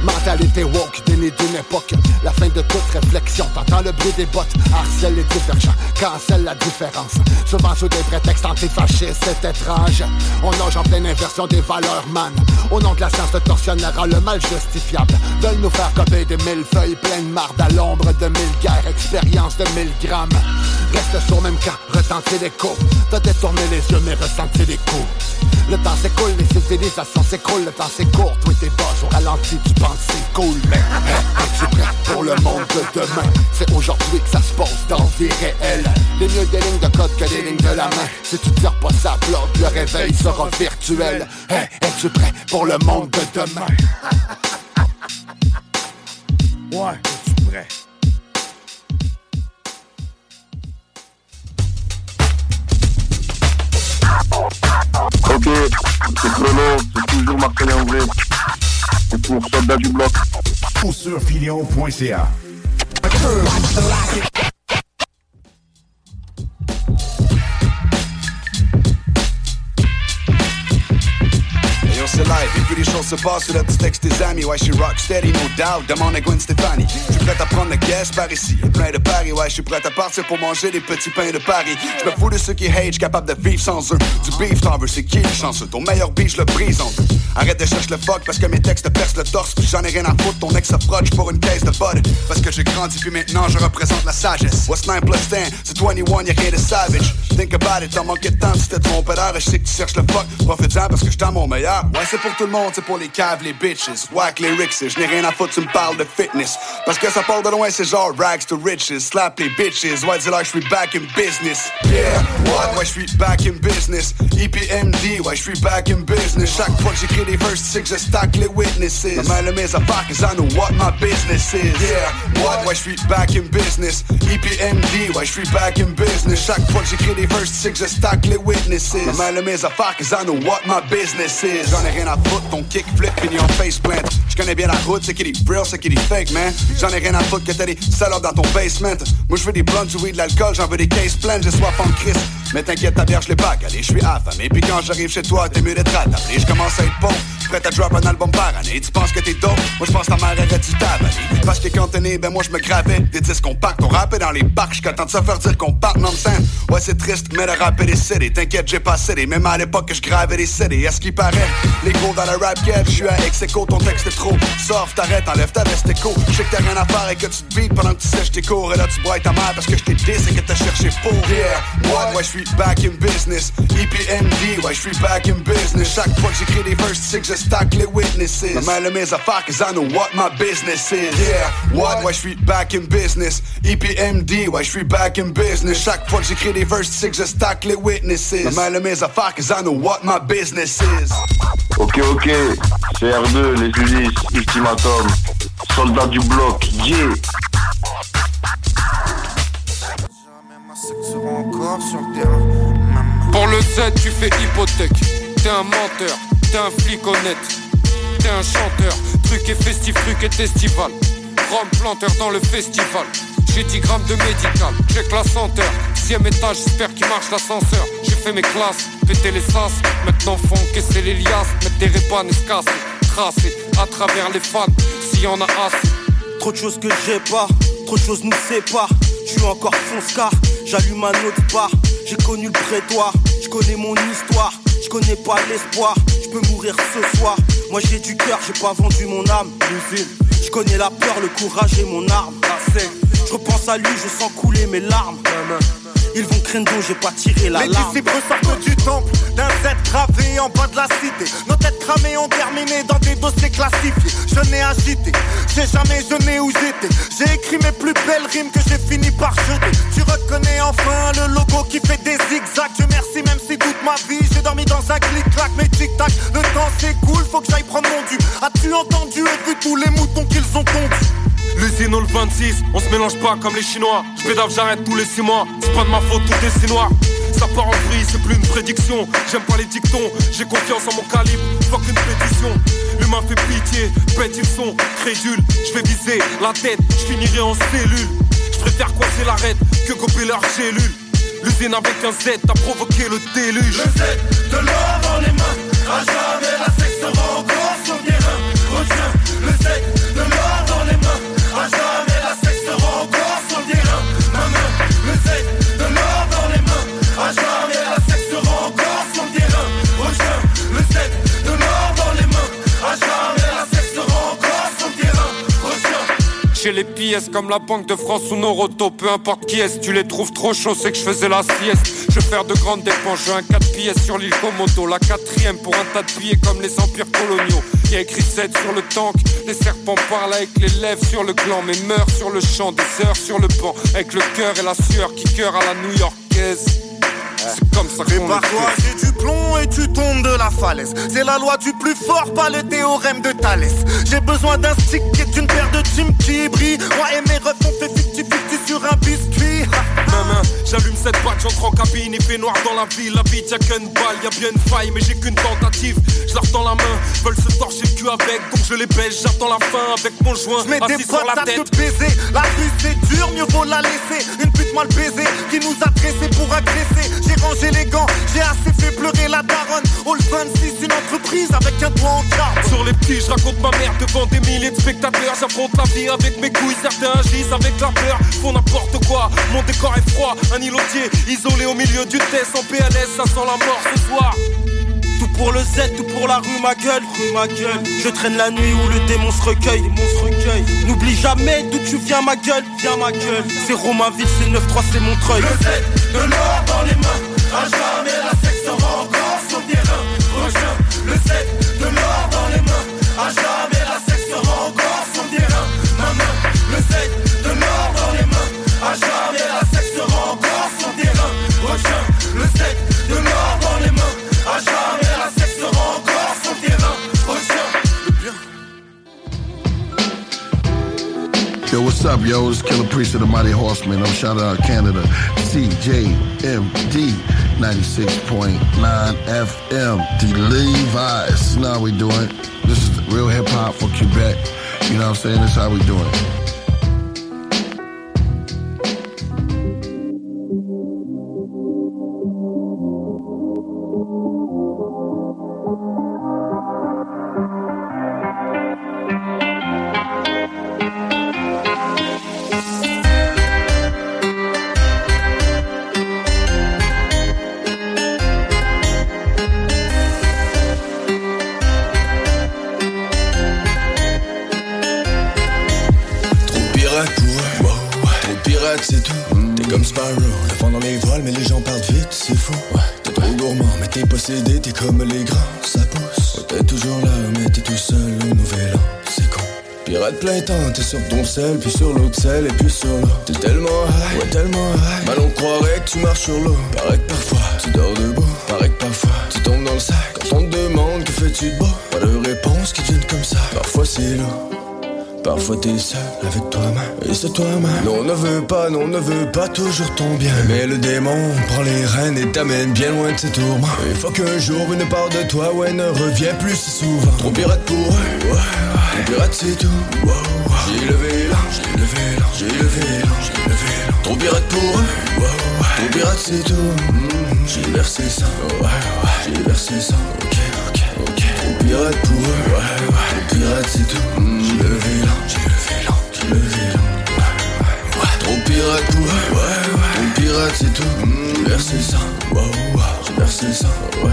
Mentalité woke, déni d'une époque. La fin de toute réflexion, t'entends le bruit des bottes, harcèle les divergents, cancelle la différence. Souvent sous des prétextes antifascistes, c'est étrange. On nage en pleine inversion des valeurs, man. Au nom de la science, le tortionnaire a le mal justifiable. Veulent nous faire copier des mille feuilles pleines marde à l'ombre de mille guerres, expérience de mille grammes. Reste sur même cas, retentir l'écho. T'as détourné les yeux, mais ressenti les coups. Le temps s'écoule, les civilisations s'écroulent, le temps c'est court, toi t'es boss au ralenti, tu penses c'est cool, mais es-tu prêt pour le monde de demain? C'est aujourd'hui que ça se passe dans vie réelle. Les mieux des lignes de code que des lignes de la main. Si tu tires pas ça bloc, le réveil sera virtuel. Hey, es-tu prêt pour le monde de demain? Ouais, es-tu prêt? Ok, c'est Chrono, c'est toujours Marcelin Anglais. C'est pour Soldat du Bloc. Ou sur. C'est live, et puis les choses se passent, là tu textes tes amis, ouais, je suis rock steady, no doubt, demande à Gwen Stefani. Je suis prêt à prendre le guest par ici, plein de paris, ouais, je suis prêt à partir pour manger des petits pains de Paris. Je me fous de ceux qui hate, capable de vivre sans eux. Du beef, t'en veux, c'est qui le chanceux? Ton meilleur beef, je le brise en deux. Arrête de chercher le fuck parce que mes textes percent le torse, puis j'en ai rien à foutre, ton ex frotte pour une caisse de bud. Parce que j'ai grandi, puis maintenant je représente la sagesse. What's 9 plus 10? C'est 21, y'a rien de savage. Think about it, t'as manqué de temps, tu t'es trompé d'heure, je sais que tu cherches le fuck. Profite-en parce que à mon meilleur. Ouais, c'est pour tout le monde, c'est pour les caves, les bitches. Whack les rixes, je n'ai rien à foutre, tu me parles de fitness. Parce que ça part de loin, c'est genre rags to riches. Slap les bitches, ouais, dis-leur je suis back in business. Yeah, what? Ouais, je suis back in business. EPMD, ouais, je suis back in business. Chaque fois j'écris des verses, stack les witnesses. Ma main mes affaires, cause I know what my business is. Yeah, what? Je suis back in business. EPMD, je suis back in business. Chaque fois que j'écris des verses, stack les witnesses. Ma main mes affaires, cause I know what my business is. J'en ai rien à foutre, ton kickflip, pignon face plant. Je connais bien la route, c'est qui dit real, c'est qui dit fake, man. J'en ai rien à foutre que t'as des salopes dans ton basement. Moi, je veux des blondes, weed, de l'alcool, j'en veux des cases pleines, j'ai soif en Christ. Mais t'inquiète, ta bière, je l'ai pas calé, je suis affamé. Puis quand j'arrive chez toi, t'es mieux d'être attablé. Je commence à être bon, prêt à drop un album par année. Tu penses que t'es dope, moi je pense ta mère aurait dû t'avaler. Parce que quand t'es né, ben moi je me gravais des disques compacts. On rappait dans les parcs, j'suis content de se faire dire qu'on part non-sense. Ouais, c'est triste, mais le rap est décédé. T'inquiète, j'ai pas cédé, même à l'époque que je gravais des CD. À ce qui paraît, les gros dans le rap game, je suis à ex ton texte est trop soft. T'arrêtes, enlève ta veste écho. Je sais que t'as rien à faire et que tu te beats pendant que tu sèches tes cours. Et là, tu broies ta mère parce que je t'ai dit et que t'as cherché pour. Yeah, what? Ouais, je suis back in business. EPMD, ouais, je suis back in business. Chaque fois que j'écris des verses, que je stack les witnesses. Ma main mes affaires, cause I know what my business is. Yeah, what? Ouais, je suis back in business? EPMD, ouais, je suis back in business? Chaque fois que j'écris des verses, que je stack les witnesses. Ma main mes affaires, cause I know what my business is. Ok, ok, c'est R2, les Ulysses, Ultimatum, Soldat du bloc, yeah. encore sur le terrain. Pour le Z, tu fais hypothèque. T'es un menteur, t'es un flic honnête. T'es un chanteur, truc et festif, truc et festival. Rome planteur dans le festival. J'ai 10 grammes de médical, check la senteur. Sixième étage, j'espère qu'il marche l'ascenseur. J'ai fait mes classes, pété les sas. Maintenant faut encaisser les liasses, mettre des répanes et se casser. Tracer à travers les fans, s'il y en a assez. Trop de choses que j'ai pas, trop de choses nous séparent. Suis encore fonce-car, j'allume un autre bar. J'ai connu le prétoire, je connais mon histoire. Je connais pas l'espoir, je peux mourir ce soir. Moi j'ai du cœur, j'ai pas vendu mon âme. Je connais la peur, le courage et mon arme. Je repense à lui, je sens couler mes larmes. Ils vont craindre j'ai pas tiré la Les larme. disciples sortent du temple d'un Z gravé en bas de la cité. Nos têtes cramées ont terminé dans des dossiers classifiés. Je n'ai agité, j'ai jamais jeûné où j'étais. J'ai écrit mes plus belles rimes que j'ai fini par jeter. Tu reconnais enfin le logo qui fait des zigzags. Dieu merci, même si toute ma vie j'ai dormi dans un clic-clac. Mais tic-tac, le temps s'écoule, faut que j'aille prendre mon dû. As-tu entendu et vu tous les moutons qu'ils ont tondus? L'usine au le 26, on se mélange pas comme les Chinois. Je pédale, j'arrête tous les 6 mois. C'est pas de ma faute, tout est si. Ça part en vrille, c'est plus une prédiction. J'aime pas les dictons, j'ai confiance en mon calibre. Fuck une pétition. L'humain fait pitié, bête ils sont crédules. Je vais viser la tête, je finirai en cellule. Je préfère coincer l'arête que gober leur cellule. L'usine avec un Z a provoqué le déluge. Le Z de l'or dans les mains, à jamais la sexe sera Les pièces comme la Banque de France ou Noroto, peu importe qui est, tu les trouves trop chauds, c'est que je faisais la sieste. Je vais faire de grandes dépenses, j'ai un 4 pièces sur l'île Komodo, la quatrième pour un tas de billets comme les empires coloniaux. Il y a écrit 7 sur le tank, les serpents parlent avec les lèvres sur le gland, mais meurent sur le champ, des heures sur le banc, avec le cœur et la sueur qui cœur à la new-yorkaise. C'est comme ça qu'on Prépare-toi, j'ai du plomb et tu tombes de la falaise. C'est la loi du plus fort, pas le théorème de Thalès. J'ai besoin d'un stick et d'une paire de jeans qui brillent. Moi et mes refs, on fait 50-50 sur un biscuit. J'allume cette boîte, j'entre en cabine, il fait noir dans la ville, la vie y'a qu'une balle, y'a bien une faille, mais j'ai qu'une tentative. Je leur tends la main, veulent se torcher le cul avec, donc je les baisse, j'attends la fin avec mon joint, Je mets des sur la tête. te baiser. La rue c'est dur, mieux vaut la laisser. Une pute mal baisée qui nous a dressés pour agresser. J'ai rangé les gants, j'ai assez fait pleurer la daronne. All 26, une entreprise avec un toit en carbone. Sur les petits, je raconte ma mère devant des milliers de spectateurs. J'affronte la vie avec mes couilles, certains agissent avec la peur. Font n'importe quoi, mon décor est froid. Un îlotier isolé au milieu du test en PLS, ça sent la mort ce soir. Pour le Z, tout pour la rue, ma gueule, rue, ma gueule. Je traîne la nuit où le démon se recueille, démon se recueille. N'oublie jamais d'où tu viens, ma gueule, viens, ma gueule. C'est Romainville, c'est 9-3, c'est Montreuil. Le Z de l'or dans les mains, à jamais la sexe what's up, yo? It's Killer Priest of the Mighty Horseman. I'm shouting out Canada. CJMD 96.9 FM. The Levi's. How we doing. This is real hip hop for Quebec. You know what I'm saying? This is how we doing. C'est tout. T'es comme Sparrow, le vent dans les voiles, mais les gens partent vite, c'est fou. Ouais. T'es trop gourmand, mais t'es possédé, t'es comme les grands, ça pousse. Ouais, t'es toujours là, mais t'es tout seul au nouvel an, c'est con. Pirate plein temps, t'es sur ton sel, puis sur l'autre sel, et puis sur l'eau. T'es tellement high, ouais, tellement high. Mal on croirait que tu marches sur l'eau. Paraît que parfois, tu dors debout. Paraît que parfois, tu tombes dans le sac. Quand on te demande que fais-tu de beau, pas de réponse qui vienne comme ça. Parfois c'est lourd. Parfois t'es seul. Avec toi-même Et c'est toi-même Non on ne veut pas, non on ne veut pas toujours ton bien. Mais le démon prend les rênes et t'amène bien loin de ses tourments Il faut qu'un jour une part de toi ouais ne revient plus si souvent. Trop pirate pour eux, ouais, pirate c'est tout. J'ai levé l'an, j'ai levé l'an, j'ai levé l'an, j'ai levé l'an Trop pirate pour eux, ouais. Trop pirate c'est tout, j'ai versé ça, ouais, ouais. J'ai versé ça, ok, ok, ok. Trop pirate pour eux, ouais, ouais. Trop pirate c'est tout, mm, j'ai levé levé l'an Ouais. Trop pirate eux, ouais, ouais. Trop pirate c'est tout, mm, versé ça, wow, wow. J'ai versé ça, ouais,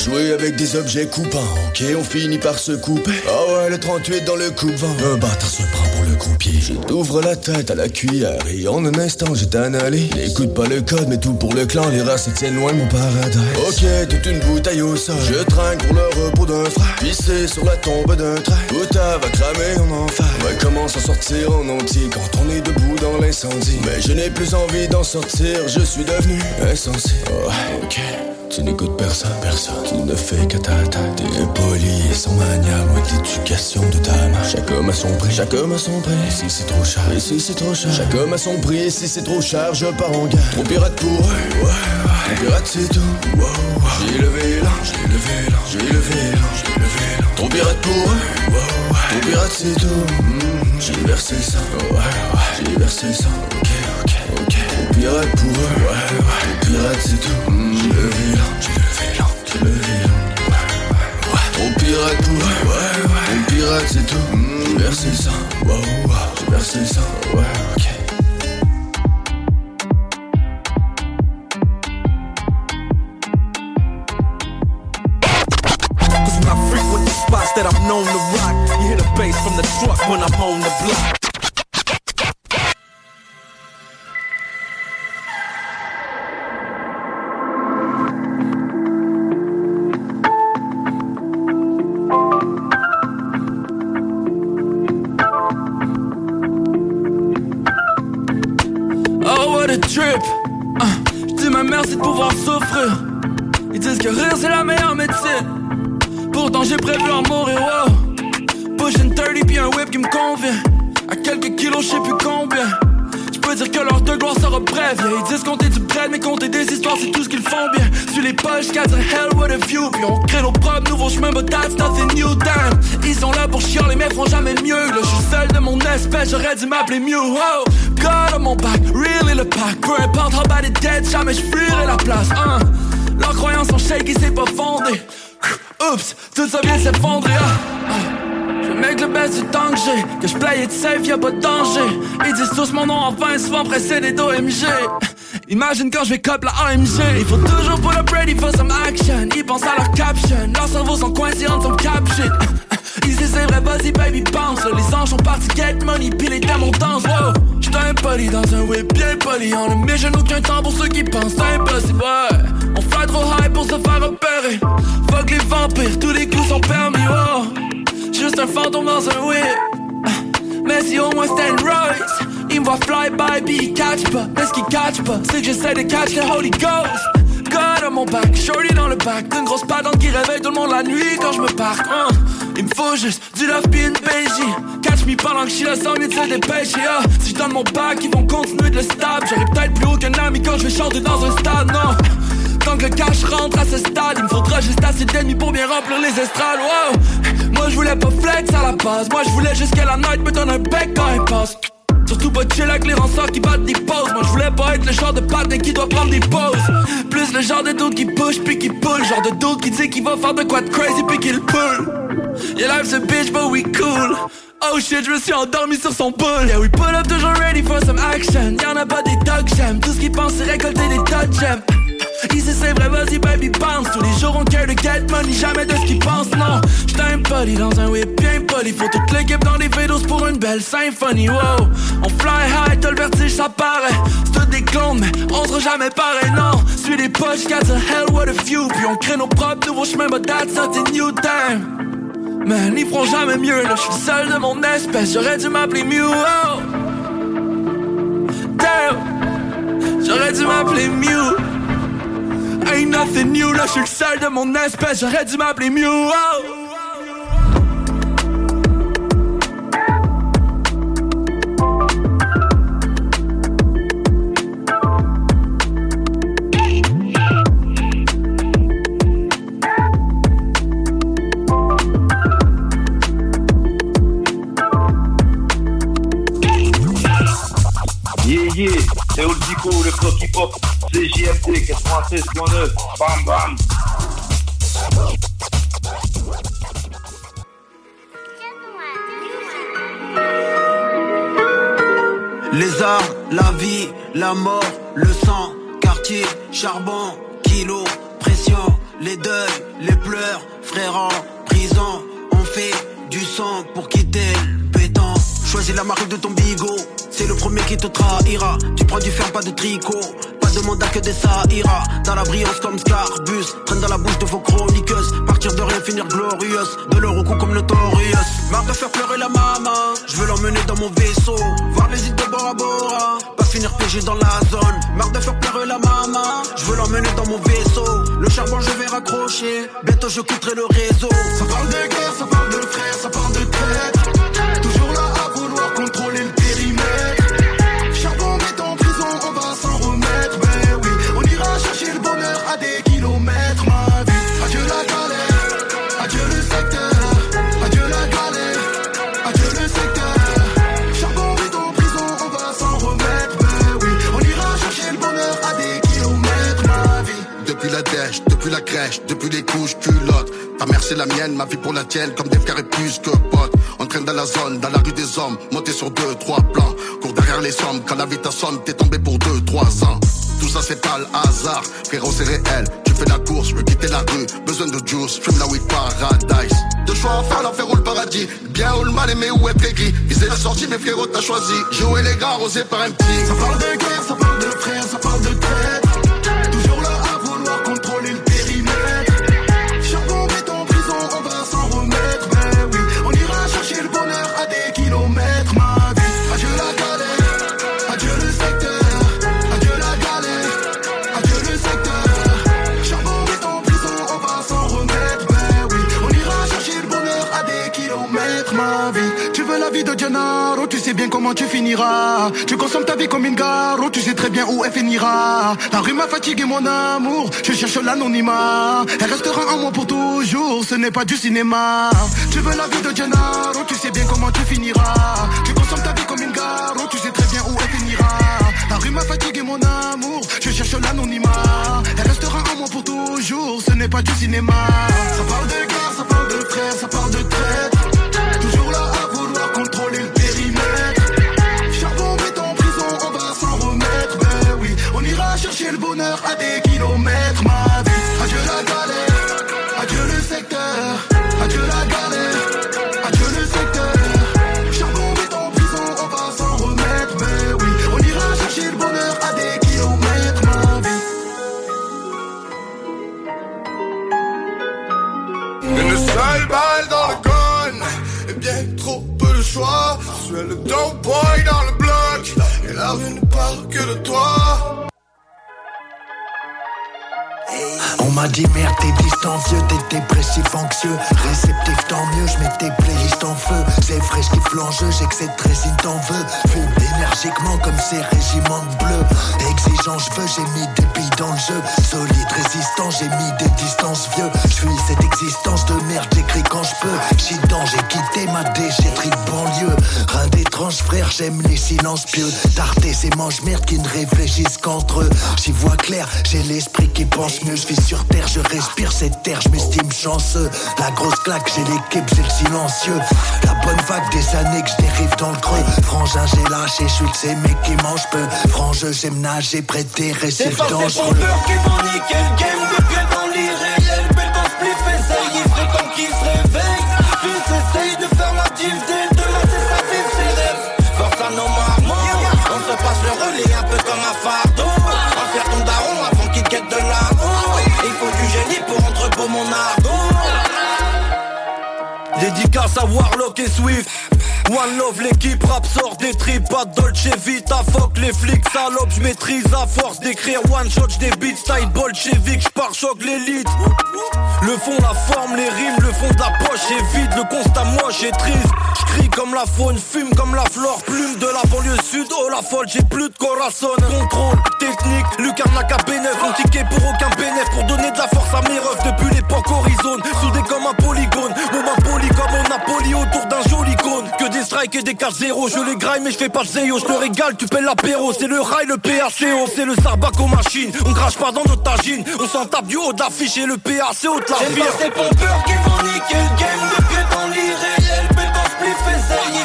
jouer avec des objets coupants. Ok, on finit par se couper. Ah ouais, le 38 dans le coupe-vent. Un bâtard se prend pour le croupier. Je t'ouvre la tête à la cuillère et en un instant, j'ai annulé. N'écoute pas le code, mais tout pour le clan. Les races tiennent loin, mon paradis. Ok, toute une bouteille au sol. Je trinque pour le repos d'un frère. Pissé sur la tombe d'un train. Bouta va cramer en enfer. Ouais, comment s'en sortir en entier quand on est debout dans l'incendie? Mais je n'ai plus envie d'en sortir. Je suis devenu insensé. Oh, ok. Tu n'écoutes personne, personne. Tu ne fais qu'à ta tête. T'es impoli et sans manière, loin de l'éducation de ta mère. Chaque homme a son prix, chaque homme a son prix. Ici c'est trop cher, ici c'est trop cher. Chaque homme a son prix, ici c'est trop cher. Je pars en guerre. Trop pirate pour eux, ouais, pirate c'est tout. Wow. J'ai levé l'an, j'ai levé l'an, j'ai levé l'an, j'ai levé l'an. Trop pirate pour eux, wow. Trop pirate c'est tout. Mm, j'ai versé sang, ouais, ouais. J'ai versé le pirate pour eux, ouais, ouais. Trop pirate c'est tout. Mm, j'ai levé l'an, j'ai levé l'an, j'ai levé l'an. Ouais, ouais. Trop pirate pour eux, ouais, ouais. Trop pirate c'est tout. Mm, j'ai versé le sang, wow, wow. J'ai versé le ouais, ok. Cause when I frequent the spots that I'm known to rock, you hear the bass from the truck when I'm on the block. Les poches the hell what a view Puis on crée nos propres nouveaux chemins but that's nothing new damn Ils sont là pour chialer mais feront jamais mieux Là je suis seul de mon espèce j'aurais dû m'appeler Mew oh. God on mon back, really le pack Peu importe how bad it dead, jamais je la place hein. Leurs croyances sont shaky, c'est pas fondé Oups, tout ça vient s'effondrer. Ah. Je make le best du temps que j'ai Que je play it safe, y'a pas de danger Ils disent tous mon nom en vain, souvent précédé d'OMG Imagine quand je vais cop la AMG Il faut toujours pull up ready for some action. Ils pensent à leur caption. Leurs cerveaux sont coincés en some cap shit. *laughs* Disent c'est vrai, vas-y baby bounce Les anges sont partis get money, puis les démons dansent wow. J'suis impoli dans un whip bien poli. On ne met je aucun temps pour ceux qui pensent. C'est impossible, ouais. On fly trop high pour se faire repérer Fuck les vampires, tous les coups sont permis, wow Juste un fantôme dans un whip. *laughs* Mais si au moins c'était une Il me voit fly by, puis catch pas Mais ce qu'il catch pas, c'est que j'essaie de catch le Holy Ghost God à mon back, shorty dans le back D'une grosse patente qui réveille tout le monde la nuit quand je me parque hein. Il me faut juste du love une PJ Catch me pendant que je suis là sans de se dépêcher. Si je donne mon back, ils vont continuer de le stab J'aurai peut-être plus haut qu'un ami quand je vais chanter dans un stade, non Tant que le cash rentre à ce stade, il me faudra juste assez d'ennemis pour bien remplir les estrades. Wow. Moi je voulais pas flex à la base, moi je voulais juste que la night me donne un bec quand elle passe. Surtout pas chill avec les rançons qui battent des pauses. Moi je voulais pas être le genre de patin qui doit prendre des pauses. Plus le genre de dude qui push puis qui pull. Genre de dude qui dit qu'il va faire de quoi de crazy puis qu'il pull. Yeah, life's a bitch, but we cool. Oh shit, je me suis endormi sur son pull. Yeah, we pull up toujours ready for some action. Y'en a pas des dogs, j'aime. Tout ce qu'ils pensent, c'est récolter des de gemmes. Ici c'est vrai, vas-y baby bounce Tous les jours on care de get money, jamais de ce qu'ils pensent, non. J'suis un poli dans un whip bien poli Faut toute l'équipe dans les vélos pour une belle symphonie, wow. On fly high, t'as le vertige, ça paraît. C'est des clones, mais on jamais pareil, non. Suis les poches, got the hell, what a few. Puis on crée nos propres nouveaux chemins, but that's not a new time. Man, ils feront jamais mieux, là. J'suis seul de mon espèce, j'aurais dû m'appeler Mew, oh. Damn. J'aurais dû m'appeler Mew Ain't nothing new, là je suis le seul de mon espèce, j'aurais dû m'appeler Mew. Oh. Yeah, Oldico, le bloc hip-hop, c'est JMT 96.9, bam bam. Les arts, la vie, la mort, le sang, quartier, charbon, kilo, pression, les deuils, les pleurs, frère en prison. On fait du sang pour quitter le béton. Choisis la marque de ton bigot, c'est le premier qui te trahira. Tu prends du fer, pas de tricot. Pas de mandat que des ira Dans la brillance comme Scarbus. Traîne dans la bouche de vos chroniqueuses. Partir de rien, finir glorieuse. De leur au cou comme Notorious. Marre de faire pleurer la maman. Je veux l'emmener dans mon vaisseau. Voir les îles de Bora Bora. Pas finir piégé dans la zone. Marre de faire pleurer la maman. Je veux l'emmener dans mon vaisseau. Le charbon, je vais raccrocher. Bientôt, je quitterai le réseau. Ça parle de guerre, ça parle de frère, ça parle de traite. Depuis la crèche, depuis les couches culottes. Ta mère c'est la mienne, ma vie pour la tienne, comme des frères et plus que potes. On traîne dans la zone, dans la rue des hommes, monté sur deux, trois plans. Cours derrière les sommes, quand la vie t'assomme, t'es tombé pour deux, trois ans. Tout ça c'est pas le hasard, frérot c'est réel. Tu fais la course, je veux quitter la rue, besoin de juice, fume la weed paradise. Deux choix à faire, l'enfer ou le paradis. Bien ou le mal aimé ou être aigri. Viser la sortie, mais frérot t'as choisi. Jouer les gars, rosé par un petit. Ça parle de guerre, ça parle de frère, ça parle de traite. Comment tu finiras. Tu consommes ta vie comme une gare, tu sais très bien où elle finira. La rue m'a fatigué mon amour, je cherche l'anonymat. Elle restera en moi pour toujours, ce n'est pas du cinéma. Tu veux la vie de Gennaro, tu sais bien comment tu finiras. Tu consommes ta vie comme une gare, tu sais très bien où elle finira. La rue m'a fatigué mon amour, je cherche l'anonymat. Elle restera en moi pour toujours, ce n'est pas du cinéma. Ça parle de gars, ça parle de frères, ça parle de traite. À des kilomètres. Ma vie, adieu la galère, adieu le secteur, adieu la galère, adieu le secteur. Charbon est en prison, on va s'en remettre. Mais oui, on ira chercher le bonheur à des kilomètres. Ma vie. Une seule balle dans le gun Et bien trop peu de choix Tu es le dope boy dans le bloc Et la rue ne parle que de toi On m'a dit merde t'es distant vieux, t'es dépressif anxieux. Réceptif tant mieux, je mets tes playlists en feu. C'est vrai ce qui flange, j'ai que cette résine t'en veux Fume énergiquement comme ces régiments de bleu Exigeant je j'ai mis des billes dans le jeu. Solide, résistant, j'ai mis des distances vieux. Je suis cette existence de merde, j'écris quand je peux. Chitant, j'ai quitté ma déchetterie de banlieue. Rien d'étrange frère, j'aime les silences pieux. Tarter ces manches merde qui ne réfléchissent qu'entre eux. J'y vois clair, j'ai l'esprit qui pense mieux. Je vis sur terre, je respire cette terre, je m'estime chanceux. La grosse claque, j'ai l'équipe, j'ai le silencieux. La bonne vague des années que je dérive dans le creux. Frangin, j'ai lâché, je suis de ces mecs qui mangent peu. Frangeux, j'aime nager pas ces dangereux. qui game Dédicace à Warlock et Swift One Love, l'équipe rap sort des tripes, pas Dolce Vita, fuck les flics, salope, je maîtrise à force d'écrire one shot, des beats, style bolchevique, j'pars choc l'élite. Le fond, la forme, les rimes, le fond de la poche est vide, le constat moche et triste. J'crie comme la faune, fume comme la flore, plume de la banlieue sud, oh la folle, j'ai plus de corazon. Contrôle, technique, Lucarnac à B9, on ticket pour aucun bénéf, pour donner de la force à mes refs depuis l'époque horizon, soudé comme un polygone, mon main poli comme on Napoli autour d'un joli cône, que strikes et des 4-0, je les graille mais je fais pas de zéo, je te régale, tu paies l'apéro, c'est le rail, le PACO, c'est le sarbac aux machines, on crache pas dans notre tagine, on s'en tape du haut de l'affiche et le PACO de la C'est fire. pas ces pompeurs qui vont niquer le game. Depuis dans l'irréel dans spliff, essaye,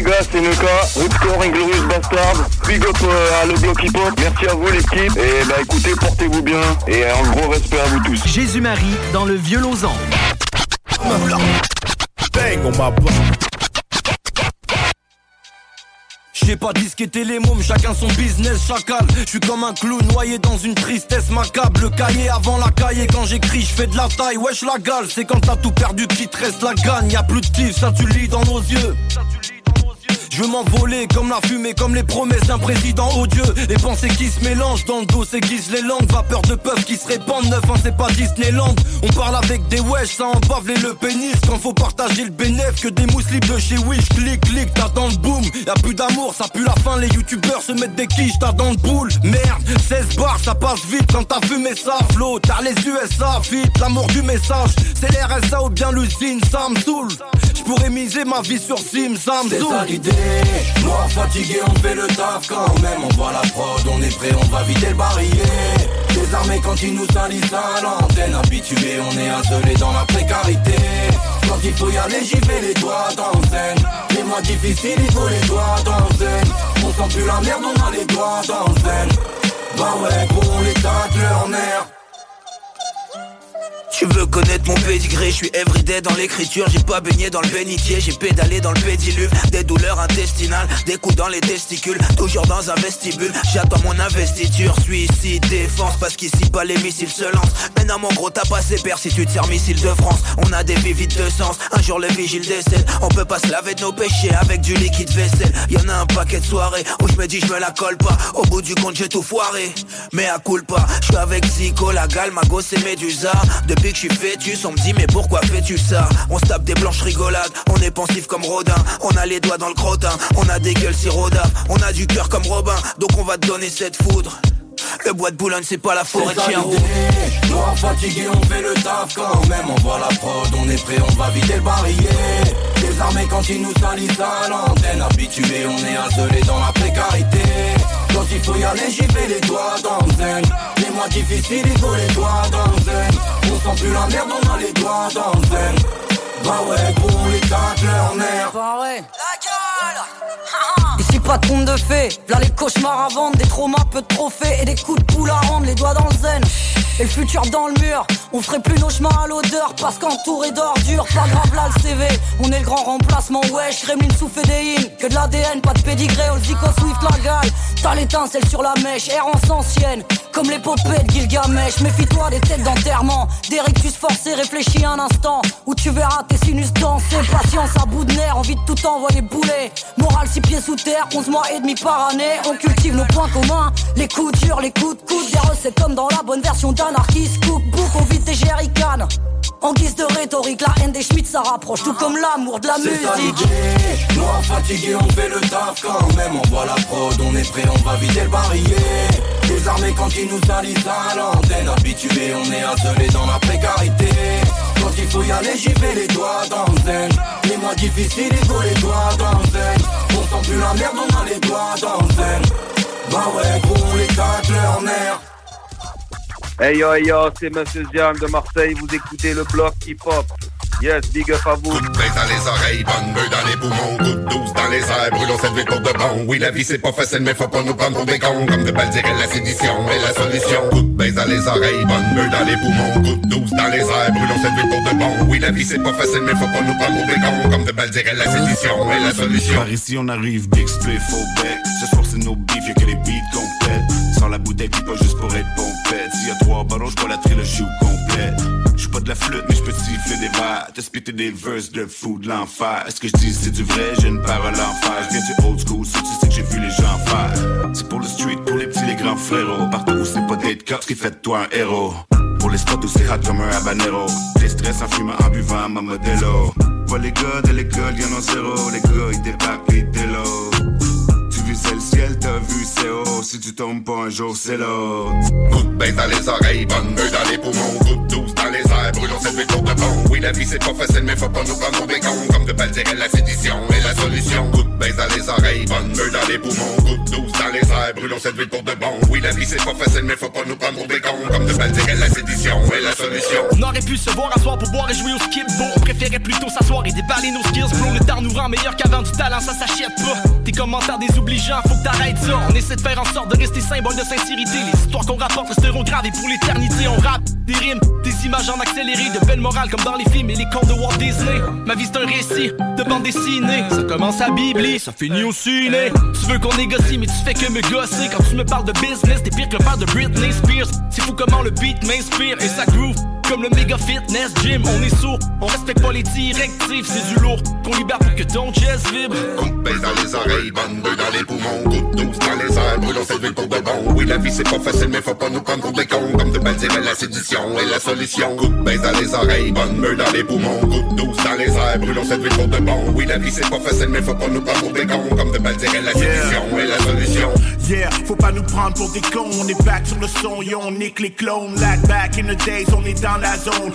les gars, c'est Nuka, Ripcore, Inglorious Bastard, big up euh, à le bloc hip hop, merci à vous l'équipe, et bah écoutez, portez-vous bien, et un gros respect à vous tous. Jésus-Marie dans le violonzan. Bang on ma J'ai pas disquetté les mômes, chacun son business, chacal. Je suis comme un clown noyé dans une tristesse macabre. Le cahier avant la cahier, quand j'écris, je fais de la taille. Wesh la gale, c'est quand t'as tout perdu qu'il te reste la gagne. Y a plus de kiff, ça tu lis dans nos yeux. Je veux m'envoler comme la fumée, comme les promesses d'un président odieux. Les pensées qui se mélangent dans le dos s'aiguisent les langues. Vapeur de puff qui se répandent, neuf hein, c'est pas Disneyland. On parle avec des wesh, ça embave les le pénis. Quand faut partager le bénéf, que des mousses de chez Wish. Clic, clic, t'as dans le boom. Y a plus d'amour, ça pue la fin. Les youtubeurs se mettent des quiches, t'as dans le boule. Merde, 16 bars, ça passe vite quand t'as fumé ça flot. T'as les USA, vite, l'amour du message. C'est l'RSA ou bien l'usine, ça me saoule. J'pourrais miser ma vie sur Sim, ça me saoule. Moi fatigué on fait le taf quand même. On voit la prod, on est prêt, on va vider le barillet Désarmés quand ils nous salissent à l'antenne Habitués, on est isolés dans la précarité. Quand il faut y aller, j'y vais les doigts dans zen. Les mois difficiles, il faut les doigts dans zen. On sent plus la merde, on a les doigts dans zen. Bah ouais, gros, on les tacle leur nerf Tu veux connaître mon pédigré, je suis everyday dans l'écriture, j'ai pas baigné dans le bénitier, j'ai pédalé dans le pédiluve, des douleurs intestinales, des coups dans les testicules, toujours dans un vestibule, j'attends mon investiture, suicide, défense, parce qu'ici pas les missiles se lancent. Maintenant mon gros t'as passé père si tu te sers missile de France, on a des vies vides de sens, un jour le vigile décède, on peut pas se laver de nos péchés avec du liquide vaisselle, y'en a un paquet de soirées où je me dis je me la colle pas, au bout du compte j'ai tout foiré, mais à coule pas, je suis avec Zico, la gale, ma gosse et Médusa, depuis que je suis fœtus, on me dit mais pourquoi fais-tu ça? On se tape des blanches rigolades, on est pensif comme Rodin, on a les doigts dans le crottin, on a des gueules siroda, on a du cœur comme Robin, donc on va te donner cette foudre. Le bois de Boulogne c'est pas la forêt de chien. Noir fatigué, on fait le taf quand même. On voit la prod, on est prêt, on va vider le barillet. Désarmés quand ils nous salissent à l'antenne. Habitués, on est isolés dans la précarité. Quand il faut y aller, j'y vais les doigts dans le zen. Les mois difficiles, il faut les doigts dans le zen. On sent plus la merde, on a les doigts dans le zen. Bah ouais, gros, on les tacle leur nerf. Bah ouais. *laughs* Ici pas de conte de fées, là les cauchemars à vendre, des traumas, peu de trophées et des coups de poule à rendre, les doigts dans le zen. Et le futur dans le mur, on ferait plus nos chemins à l'odeur parce qu'entouré d'ordures, pas grave là le CV, on est le grand remplacement, wesh, Gremlin sous fédéine, que de l'ADN, pas de pédigré, on le Zico Swift la gale, t'as l'étincelle sur la mèche, errance ancienne, comme l'épopée de Gilgamesh, méfie-toi des têtes d'enterrement, des rictus forcés, réfléchis un instant, où tu verras tes sinus danser, patience à bout de nerfs, envie de tout envoyer bouler, morale six pieds sous terre, 11 mois et demi par année, on cultive nos points communs, les coups durs, les coups de coude, des recettes comme dans la bonne version d'anarchiste, cookbook, on vide des jerrycans. En guise de rhétorique, la haine des Schmitt ça rapproche, tout comme l'amour de la musique. Noir fatigué, on fait le taf quand même. On voit la prod, on est prêt, on va vider le barillet. Désarmés quand ils nous salissent à l'antenne. Habitués, on est isolés dans la précarité. Quand il faut y aller, j'y vais les doigts dans le zen. Les mois difficiles, il faut les doigts dans le zen. On sent plus la merde, on a les doigts dans le zen. Bah ouais, gros, les tacle leur nerf. Hey yo, hey yo, c'est Monsieur Jam de Marseille, vous écoutez le bloc hip-hop. Yes, big up à vous. Coup de dans les oreilles, bonne bœuf dans les poumons, coup de douce dans les airs, brûlons cette vie pour de bon. Oui, la vie c'est pas facile, mais faut pas nous prendre pour des cons. Comme de balles dirait la sédition est la solution. Coup de baisse dans les oreilles, bonne bœuf dans les poumons, coup de douce dans les airs, brûlons cette vie pour de bon. Oui, la vie c'est pas facile, mais faut pas nous prendre pour des cons. Comme de balles dirait la sédition est la solution. Par ici on arrive, big split, faux bec. Ce soir c'est nos beefs, y'a que les beats complètes. Sans la bouteille, puis pas juste pour être pompette. S'il y a trois ballons, j'bois la trilogie au complet. J'suis pas de la flûte, mais j'peux siffler des verres. Spitter des verses de fou de l'enfer. Est-ce que j'dis c'est du vrai? J'ai une parole en fer. J'viens du old school, ça tu sais que j'ai vu les gens faire. C'est pour le street, pour les petits, les grands frérots. Partout où c'est pas d'être cop, qui fait de toi un héros. Pour les spots où c'est hot comme un habanero. Les stress en fumant, en buvant, ma modelo. Pas les gars de l'école, y'en ont zéro. Les gars, ils débarquent, les délos. Tu vis fait le ciel, t'as vu, c'est haut. Si tu tombes pas un jour, c'est l'autre. Coup de dans les oreilles, bonne meule dans les poumons, de douce dans les airs, brûlons cette vie pour de bon. Oui, la vie c'est pas facile, mais faut pas nous prendre des cons. Comme de balles dirait la sédition est la solution. Coup de baisse dans les oreilles, bonne meule dans les poumons, coup de douce dans les airs, brûlons cette vie pour de bon. Oui, la vie c'est pas facile, mais faut pas nous prendre des cons. Comme de balles dirait la sédition est la solution. On aurait pu se voir à soir pour boire et jouer au skip. Bon, on préférait plutôt s'asseoir et déballer nos skills. Bro, le tard nous rend meilleur qu'avant du talent, ça s'achète pas. Tes commentaires désobligeants, faut que t'arrêtes ça. On essaie de faire en sorte de rester symbole de sincérité. Les histoires qu'on rapporte resteront gravées pour l'éternité. On rappe des rimes, des images en accéléré, de belles morales comme dans les films et les contes de Walt Disney. Ma vie c'est un récit de bande dessinée. Ça commence à bibli, ça finit au ciné. Tu veux qu'on négocie, mais tu fais que me gosser. Quand tu me parles de business, t'es pire que le père de Britney Spears. C'est fou comment le beat m'inspire et ça groove. Comme le méga fitness gym, on est sourd, on respecte pas les directives, c'est du lourd qu'on libère pour que ton chest vibre. Coup de baisse dans les oreilles, bonne beuh dans les poumons, coup de douce dans les airs, brûlons cette ville pour de bon. Oui, la vie c'est pas facile, mais faut pas nous prendre pour des cons. Comme de belles dirait la sédition est la solution. Coup de baisse dans les oreilles, bonne meule dans les poumons, coup de douce dans les airs, brûlons cette ville pour de bon. Oui, la vie c'est pas facile, mais faut pas nous prendre pour des cons. Comme de belles dirait la sédition est la solution. Yeah, faut pas nous prendre pour des cons. On est back sur le son, yo, on nique les clones. Like back in the days, on est dans la zone.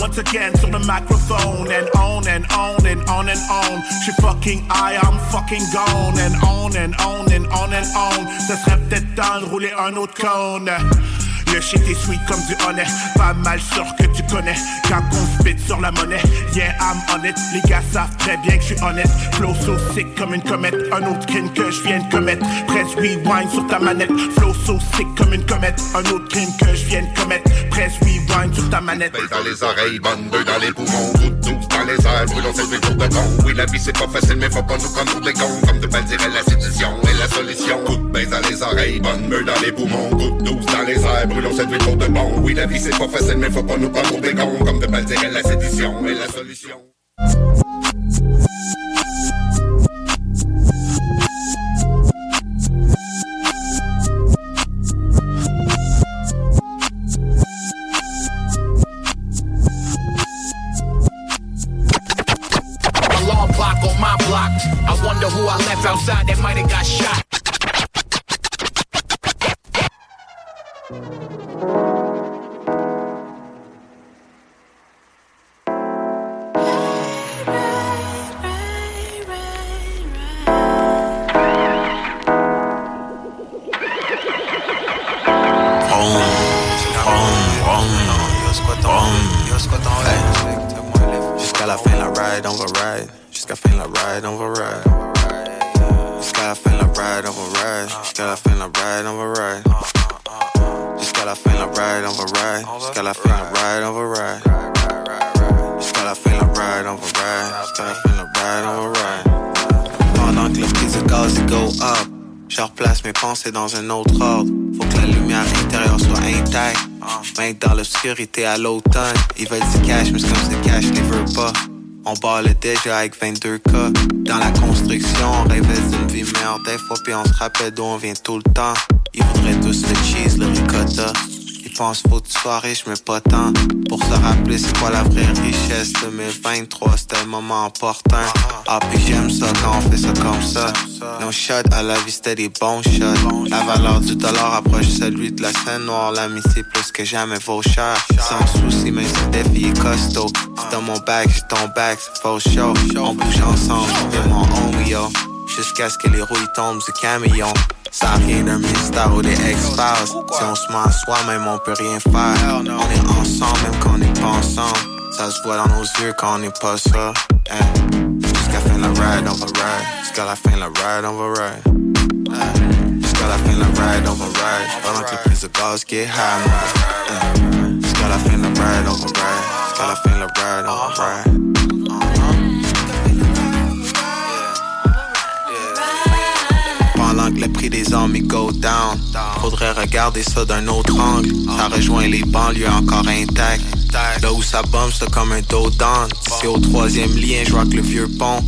Once again sur le microphone. And on and on and on and on. J'suis fucking high, I'm fucking gone. And on and on and on and on. Ça serait peut-être temps de rouler un autre cône. Le shit est sweet comme du honnête Pas mal sûr que tu connais. Quand on spit sur la monnaie. Yeah I'm on it. Les gars savent très bien que je suis honnête. Flow so sick comme une comète. Un autre crime que je viens de commettre. Press rewind sur ta manette. Flow so sick comme une comète. Un autre crime que je viens de commettre. Press rewind sur ta manette. Baisse dans les oreilles, bonne dans les poumons, coup de douce dans les airs, brûlons cette pour de bon. Oui, la vie c'est pas facile, mais faut pas nous prendre pour des cons. Comme de dirait la sédition est la solution. Coup de baisse dans les oreilles, bonne dans les poumons, coup de douce dans les airs, brûlons cette ville pour de bon. Oui, la vie c'est pas facile, mais faut pas nous prendre pour des cons. Comme de belles dirait la sédition est la solution. I wonder who I left outside that might have got shot. Dans un autre ordre. Faut que la lumière intérieure soit intacte. Même dans l'obscurité à l'automne, ils veulent du cash, mais comme ce cash les veut pas. On le déjà avec 22K. Dans la construction, on rêvait d'une vie meilleure des fois, puis on se rappelle d'où on vient tout le temps. Ils voudraient tous le cheese, le ricotta. Pensent faut tu sois riche, mais pas tant. Pour se rappeler c'est quoi la vraie richesse 2023, c'était un moment important. Ah, puis j'aime ça quand on fait ça comme ça. Nos shots à la vie, c'était des bons shots. La valeur du dollar approche celui de la scène noire. L'amitié plus que jamais vaut cher. Sans souci, même si le défi est costaud. C'est dans mon bac, j'ai ton bac, c'est faux show. On bouge ensemble, c'est mon homie, yo. Jusqu'à ce que les rouilles tombent du camion. Ça a rien d'un mystère ou des X-Files. Si on se ment à soi-même, on peut rien faire. On est ensemble, même quand on n'est pas ensemble. Ça se voit dans nos yeux quand on n'est pas ça. Eh. Jusqu'à la fin la ride, on va ride. Jusqu'à la fin la ride, on va ride. Eh. Jusqu'à la fin la ride, on va ride. Pendant que le prix de gaz get high. Eh. Jusqu'à la fin la ride, on va ride. Jusqu'à la fin la ride, on va ride. Le prix des armes il go down. Faudrait regarder ça d'un autre angle. Ça rejoint les banlieues encore intactes. Là où ça bombe c'est comme un dos C'est au troisième lien je vois que le vieux pont.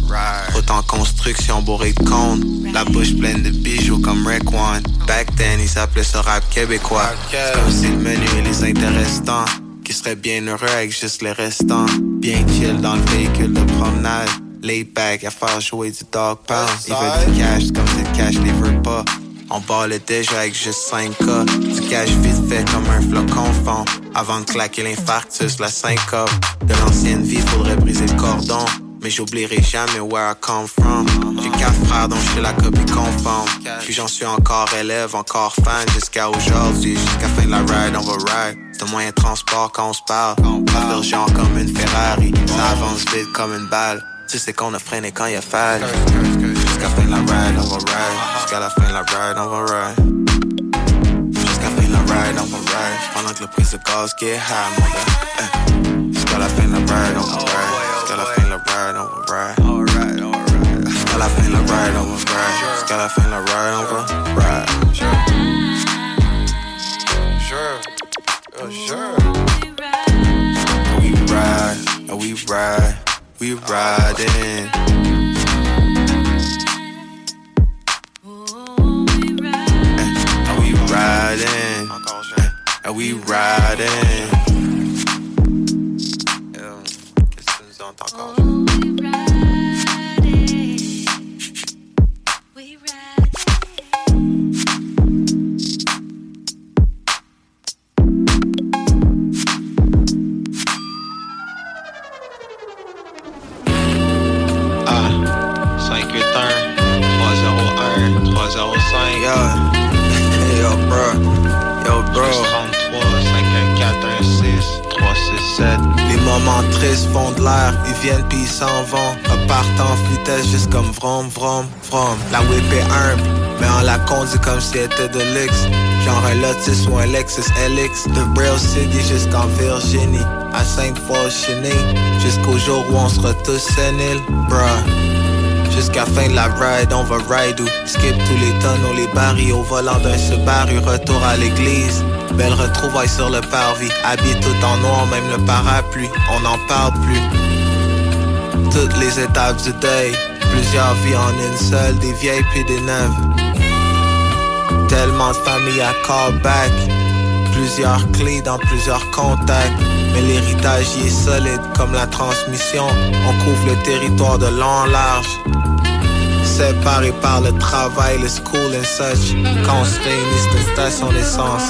Autant construction bourré de cônes. La bouche pleine de bijoux comme Rick One. Back then ils s'appelaient ce rap québécois. C'est comme si le menu et les intéressants Qui seraient bien heureux avec juste les restants. Bien chill dans le véhicule de promenade Lay back, à faire jouer du dog pound. Ils veulent du cash, comme le cash les veut pas. On ballait déjà avec juste 5K. Du cash vite fait comme un flocon fond. Avant de claquer l'infarctus, la syncope. De l'ancienne vie, faudrait briser le cordon. Mais j'oublierai jamais where I come from. J'ai quatre frères dont je suis la copie conforme. Puis j'en suis encore élève, encore fan jusqu'à aujourd'hui. Jusqu'à fin de la ride, on va ride. C'est un moyen de transport quand on se parle. Pas genre comme une Ferrari. Ça avance vite comme une balle. Tu sais qu'on a freiné quand il a. Jusqu'à fin la ride, on va ride. Jusqu'à la fin la ride, on va ride. Jusqu'à fin la ride, on va ride. Pendant que le prix de gaz get high, mon gars. Eh. Jusqu'à la fin la ride, on va ride. Jusqu'à la fin la ride, on va ride. Jusqu'à la fin la ride, on va ride. Jusqu'à la fin la ride, on va ride. Sure. Oh, sure. We ride, we ride, we riding. And we riding, and we riding. 305 Yo, yo, bro, yo, bro. 33 514 16 367 Les moments tristes font de l'air, ils viennent puis ils s'en vont. Repartent en vitesse juste comme vrom, vrom, vrom. La whip est humble, mais on la conduit comme si elle était de luxe. Genre un Lotus ou un Lexus LX. De Braille City jusqu'en Virginie. À Sainte-Foy, Cheney. Jusqu'au jour où on sera tous séniles, bruh. Jusqu'à fin de la ride, on va ride ou skip tous les tonneaux, les barils au volant d'un Subaru, retour à l'église. Belle retrouvaille sur le parvis, habillé tout en noir, même le parapluie, on n'en parle plus. Toutes les étapes du deuil, plusieurs vies en une seule, des vieilles puis des neuves. Tellement de familles à call back, plusieurs clés dans plusieurs contacts. Mais l'héritage y est solide comme la transmission. On couvre le territoire de long en large. Séparés par le travail, le school and such. Quand on se réunit, c'est une station d'essence.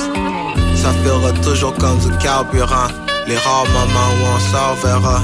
Ça fera toujours comme du carburant. Les rares moments où on s'en verra.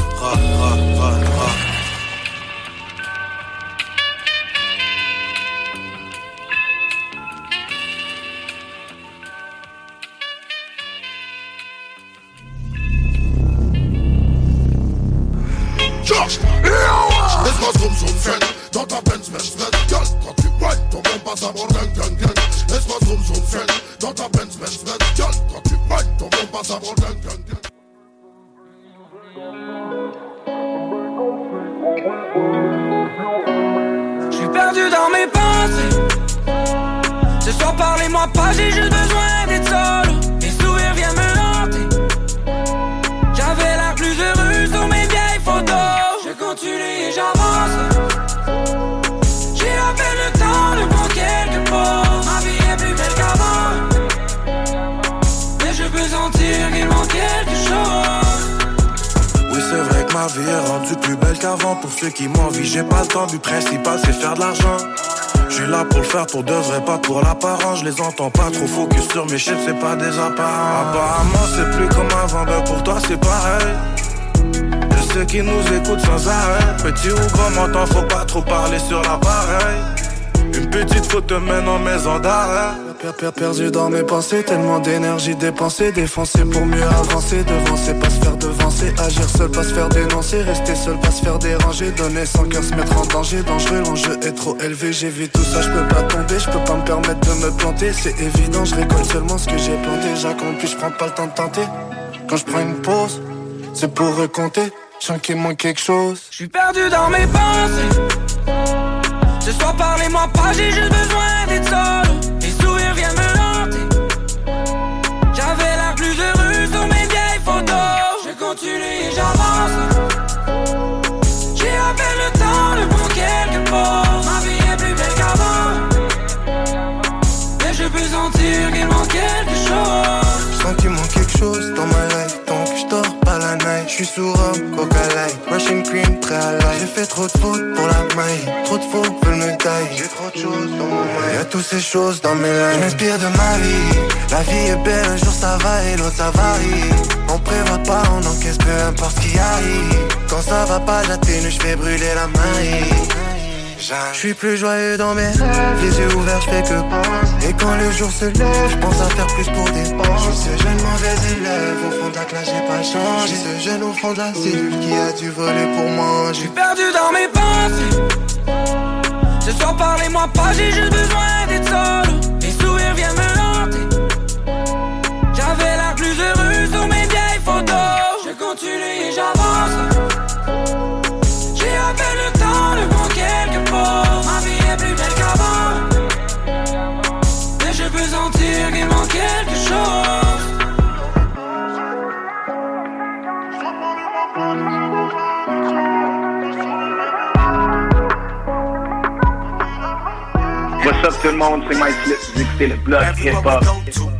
Mes chips, c'est pas des apparences. Apparemment, c'est plus comme avant, ben pour toi, c'est pareil. Je sais qu'ils nous écoutent sans arrêt. Petit ou grand montant, faut pas trop parler sur l'appareil. Une petite faute te mène en maison d'arrêt. Per- per- Perdu dans mes pensées, tellement d'énergie dépensée, défoncé pour mieux avancer. Devancer, pas se faire devancer, agir seul, pas se faire dénoncer, rester seul, pas se faire déranger, donner sans cœur, se mettre en danger. Dangereux, l'enjeu est trop élevé, vu tout ça, je peux pas tomber, je peux pas me permettre de me planter. C'est évident, je récolte seulement ce que j'ai planté. J'accomplis, je prends pas le temps de tenter. Quand je prends une pause, c'est pour recompter. Je qu'il manque quelque chose. Je suis perdu dans mes pensées. Ce soir, parlez-moi pas, j'ai juste besoin d'être solo. Chose dans ma life. Tant que je dors pas la night. Je suis sous rhum, coca light, Russian cream, très à J'ai fait trop de fautes pour la maille, trop de faux veulent me tailler. J'ai trop de choses dans mon maille, y'a toutes ces choses dans mes lèvres. Je m'inspire de ma vie, la vie est belle, un jour ça va et l'autre ça varie. On prévoit pas, on encaisse peu importe ce qui arrive. Quand ça va pas, j'atténue, je fais brûler la maille. Je suis plus joyeux dans mes rêves, les yeux ouverts, je fais que penser. Et quand le jour se lève, je pense à faire plus pour des Je ce jeune mauvais élève, au fond de la classe, j'ai pas changé. Ce jeune au fond de la cellule qui a dû voler pour moi. Je suis perdu dans mes pensées. Ce soir, parlez-moi pas, j'ai juste besoin d'être solo. Les sourires viennent me hanter. J'avais What's up tout le monde, c'est Mike Flip, vous écoutez le bloc hip-hop.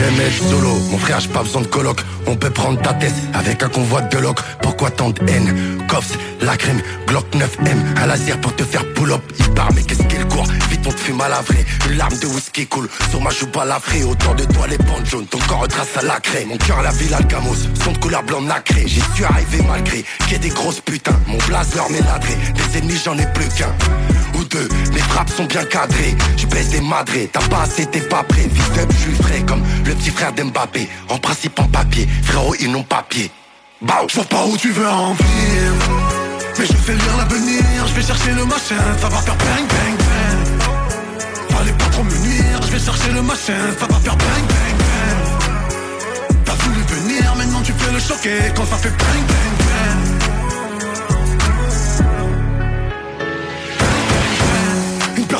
J'aime être solo, mon frère j'ai pas besoin de coloc. On peut prendre ta tête avec un convoi de loc. Pourquoi tant de haine? Cops, la crème, Glock 9M Un laser pour te faire pull-up Il part mais qu'est-ce qu'il court Vite on te fume à la vraie Une larme de whisky coule. Sur ma joue pas la vraie Autour de toi les bandes jaunes. Ton corps retrace à la craie. Mon cœur la ville Alcamos Son de couleur blanc nacré. J'y suis arrivé malgré Qu'il y ait des grosses putains. Mon blazer m'est ladré Des ennemis j'en ai plus qu'un. Ou deux Mes frappes sont bien cadrées. Je baisse des madrés. T'as pas assez t'es pas prêt. Vite je suis frais comme le petit frère d'Mbappé En principe en papier. Frérot ils n'ont pas pied. Bah Je vois pas où tu veux en venir. Mais je sais lire l'avenir. Je vais chercher le machin. Ça va faire bang bang bang. Fallait pas trop me nuire. Je vais chercher le machin. Ça va faire bang bang bang. T'as voulu venir Maintenant tu fais le choquer. Quand ça fait bang bang bang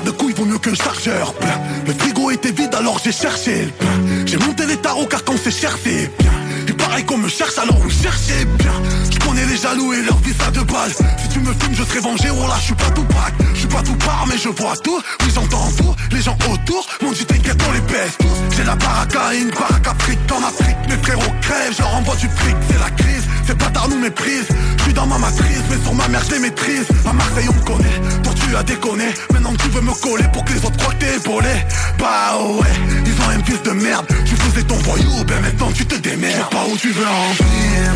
paire de couilles vaut mieux qu'un chargeur plein. Le frigo était vide alors j'ai cherché le. J'ai monté les tarots car quand c'est cher c'est bien Pareil qu'on me cherche alors on cherchait bien. Je connais les jaloux et leur vie ça de balle Si tu me filmes je serai vengé. Oh là je suis pas tout pack Je suis pas tout part mais je vois tout. Oui j'entends tout Les gens autour m'ont dit t'inquiète on les baisse tous. J'ai la baraka et une baraka fric en Afrique. Mes frérots crèvent je leur envoie du fric. C'est la crise Ces bâtards nous méprisent Je suis dans ma matrice mais sur ma mère je les maîtrise. À Marseille on me connaît. Toi tu as déconné. Maintenant tu veux me coller pour que les autres croient que t'es épaulé. Bah ouais Ils ont un fils de merde. Tu faisais ton voyou Ben maintenant tu te démerdes Pas où tu veux en venir.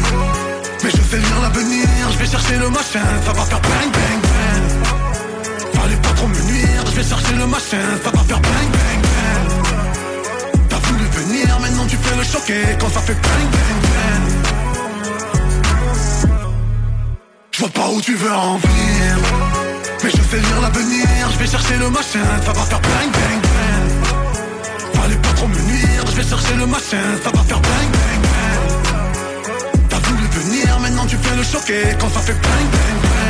Mais je sais lire l'avenir. Je vais chercher le machin Ça va faire bang bang bang. Fallait pas trop me nuire. Je vais chercher le machin Ça va faire bang bang bang. T'as voulu venir Maintenant tu fais le choquer Quand ça fait bang bang bang. Je vois pas où tu veux en venir. Mais je sais lire l'avenir, je vais chercher le machin, ça va faire bang bang bang. Fallait pas trop me nuire, je vais chercher le machin, ça va faire bang bang venir, maintenant tu fais le choquer. Quand ça fait bang bang bang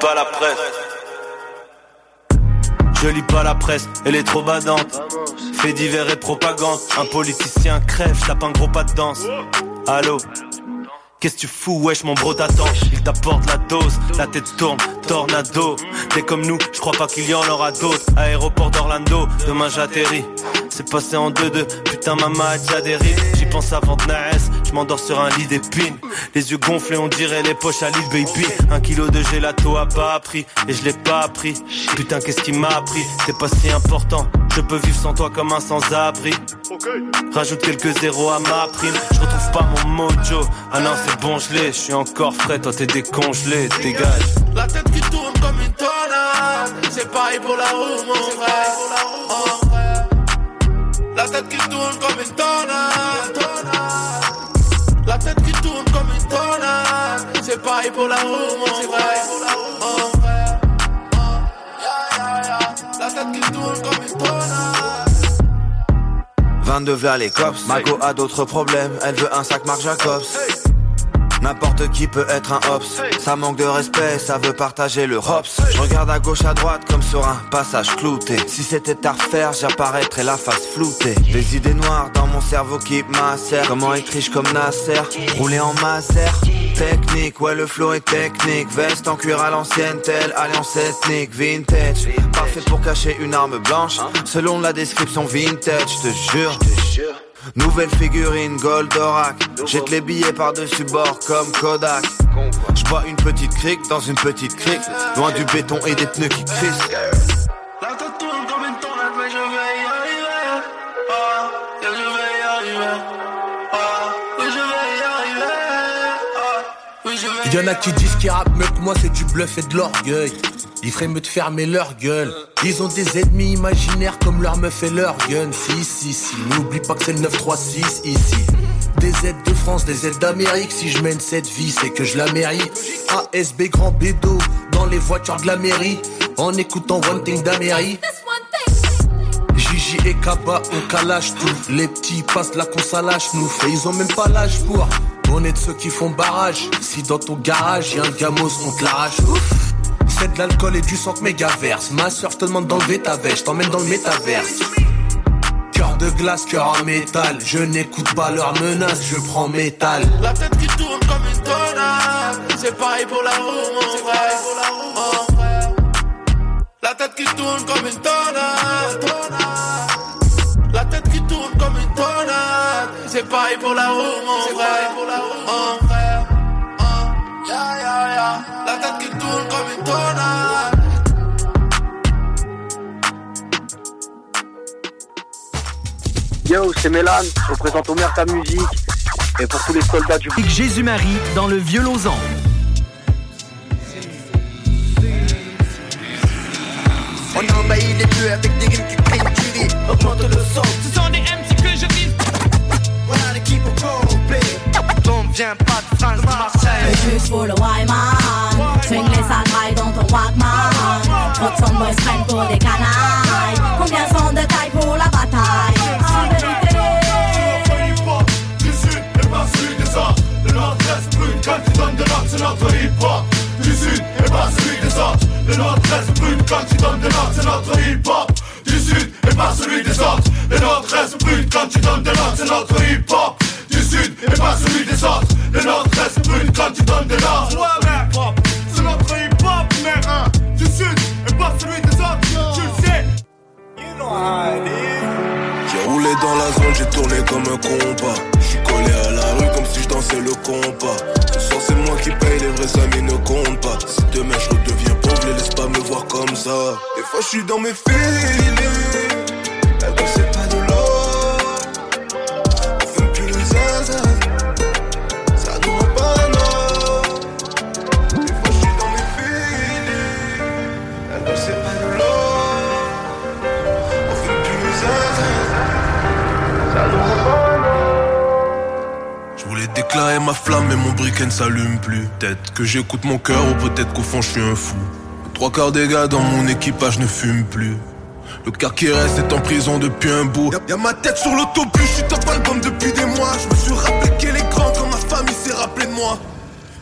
pas la presse. Je lis pas la presse, elle est trop badante. Fait divers et propagande. Un politicien crève, tape un gros pas de danse. Allô? Qu'est-ce que tu fous, wesh, mon bro t'attend? Il t'apporte la dose, la tête tourne, tornado T'es comme nous, je crois pas qu'il y en aura d'autres Aéroport d'Orlando, demain j'atterris C'est passé en 2-2, putain maman a déjà avant de naître, je m'endors sur un lit d'épines. Les yeux gonflés, on dirait les poches à l'île baby. Un kilo de gelato a pas appris, et je l'ai pas appris Putain qu'est-ce qui m'a appris, c'est pas si important. Je peux vivre sans toi comme un sans-abri. Rajoute quelques zéros à ma prime. Je retrouve pas mon mojo. Ah non c'est bon je l'ai, je suis encore frais Toi t'es décongelé, dégage. La tête qui tourne comme une tornade, c'est pareil pour la roue, mon frère. La tête qui tourne comme une tonne La tête qui tourne comme une tonne C'est pareil pour la roue, mon c'est vrai. Mon frère La tête qui tourne comme une tonne 22 v'là les cops, Mago a d'autres problèmes, elle veut un sac Marc Jacobs. N'importe qui peut être un hops Ça manque de respect, ça veut partager le hops. Je regarde à gauche à droite comme sur un passage clouté. Si c'était à refaire, j'apparaîtrais la face floutée. Des idées noires dans mon cerveau qui m'assèrent Comment être comme Nasser, rouler en maser. Technique, ouais le flow est technique. Veste en cuir à l'ancienne, telle alliance ethnique. Vintage, parfait pour cacher une arme blanche. Selon la description vintage, je te jure Nouvelle figurine Goldorak. Jette les billets par-dessus bord comme Kodak. Je une petite crique dans une petite crique. Loin du béton et des pneus qui crissent y Y'en a qui disent qu'ils rappent mieux que moi, c'est du bluff et de l'orgueil. Ils feraient mieux de fermer leur gueule. Ils ont des ennemis imaginaires comme leur meuf et leur gun. Si, si, si, n'oublie pas que c'est le 936 ici. Des aides de France, des aides d'Amérique. Si je mène cette vie, c'est que je la mérite. ASB grand bédo dans les voitures de la mairie. En écoutant One Thing d'Amérique. Gigi et Kaba, on calage tout. Les petits passent là qu'on s'allâche, nous fait. Ils ont même pas l'âge pour. On est de ceux qui font barrage. Si dans ton garage y'a un gamos, on te l'arrache. C'est de l'alcool et du sang que méga verse. Ma soeur, je te demande d'enlever ta veste, t'emmène dans le métaverse. Cœur de glace, cœur en métal. Je n'écoute pas leurs menaces, je prends métal. La tête qui tourne comme une tornade. C'est pareil pour la roue, mon frère. La tête qui tourne comme une tornade. C'est pareil pour la roue, mon frère. Oh. Oh. Ya, ya, ya. La tête qui tourne comme une tornade. Yo, c'est Mélan, représente Omer ta musique. Et pour tous les soldats du Jésus-Marie dans le violon On envahit les bleus avec des rimes qui crient. Augmente le son. Ce sont des MC que je vise. Voilà l'équipe au complet. Pas de France, Marseille. C'est juste pour le Wyman. Swing les sales dans ton Walkman. Trop de boys prennent pour des canailles. Combien sont de taille pour la bataille? En vérité. Du sud et pas celui des arts Le nord-est brûle quand tu donnes de C'est notre hip-hop Du sud et pas celui des Le nord-est brûle quand tu donnes de l'ordre C'est notre hip-hop Du sud et pas celui des autres. Le nord-est brûle quand tu donnes de l'ordre C'est notre hip-hop Du sud et pas celui des autres. Le nord-est brûle quand tu donnes de l'ordre Ouais hip-hop C'est notre hip-hop mais hein Du sud et pas celui des autres. Tu le sais. You know how it is. J'ai roulé dans la zone, j'ai tourné comme un compas. J'suis collé à la rue comme si je dansais le compas. Ce soir c'est moi qui paye, les vrais amis ne comptent pas. Si demain je Des fois je suis dans mes. La vie c'est pas de l'or. On fume plus le zaza. Ça nous rend pas non. Des fois je suis dans mes. La vie c'est pas de l'or. On fume plus le zaza. Ça nous rend pas voulais déclarer ma flamme, mais mon briquet ne s'allume plus. Peut-être que j'écoute mon cœur, ou peut-être qu'au fond je suis un fou. Trois quarts des gars dans mon équipage ne fument plus. Le quart qui reste est en prison depuis un bout. Y'a, y'a ma tête sur l'autobus, je suis top album depuis des mois. Je me suis rappelé qu'elle est grande quand ma famille s'est rappelé de moi.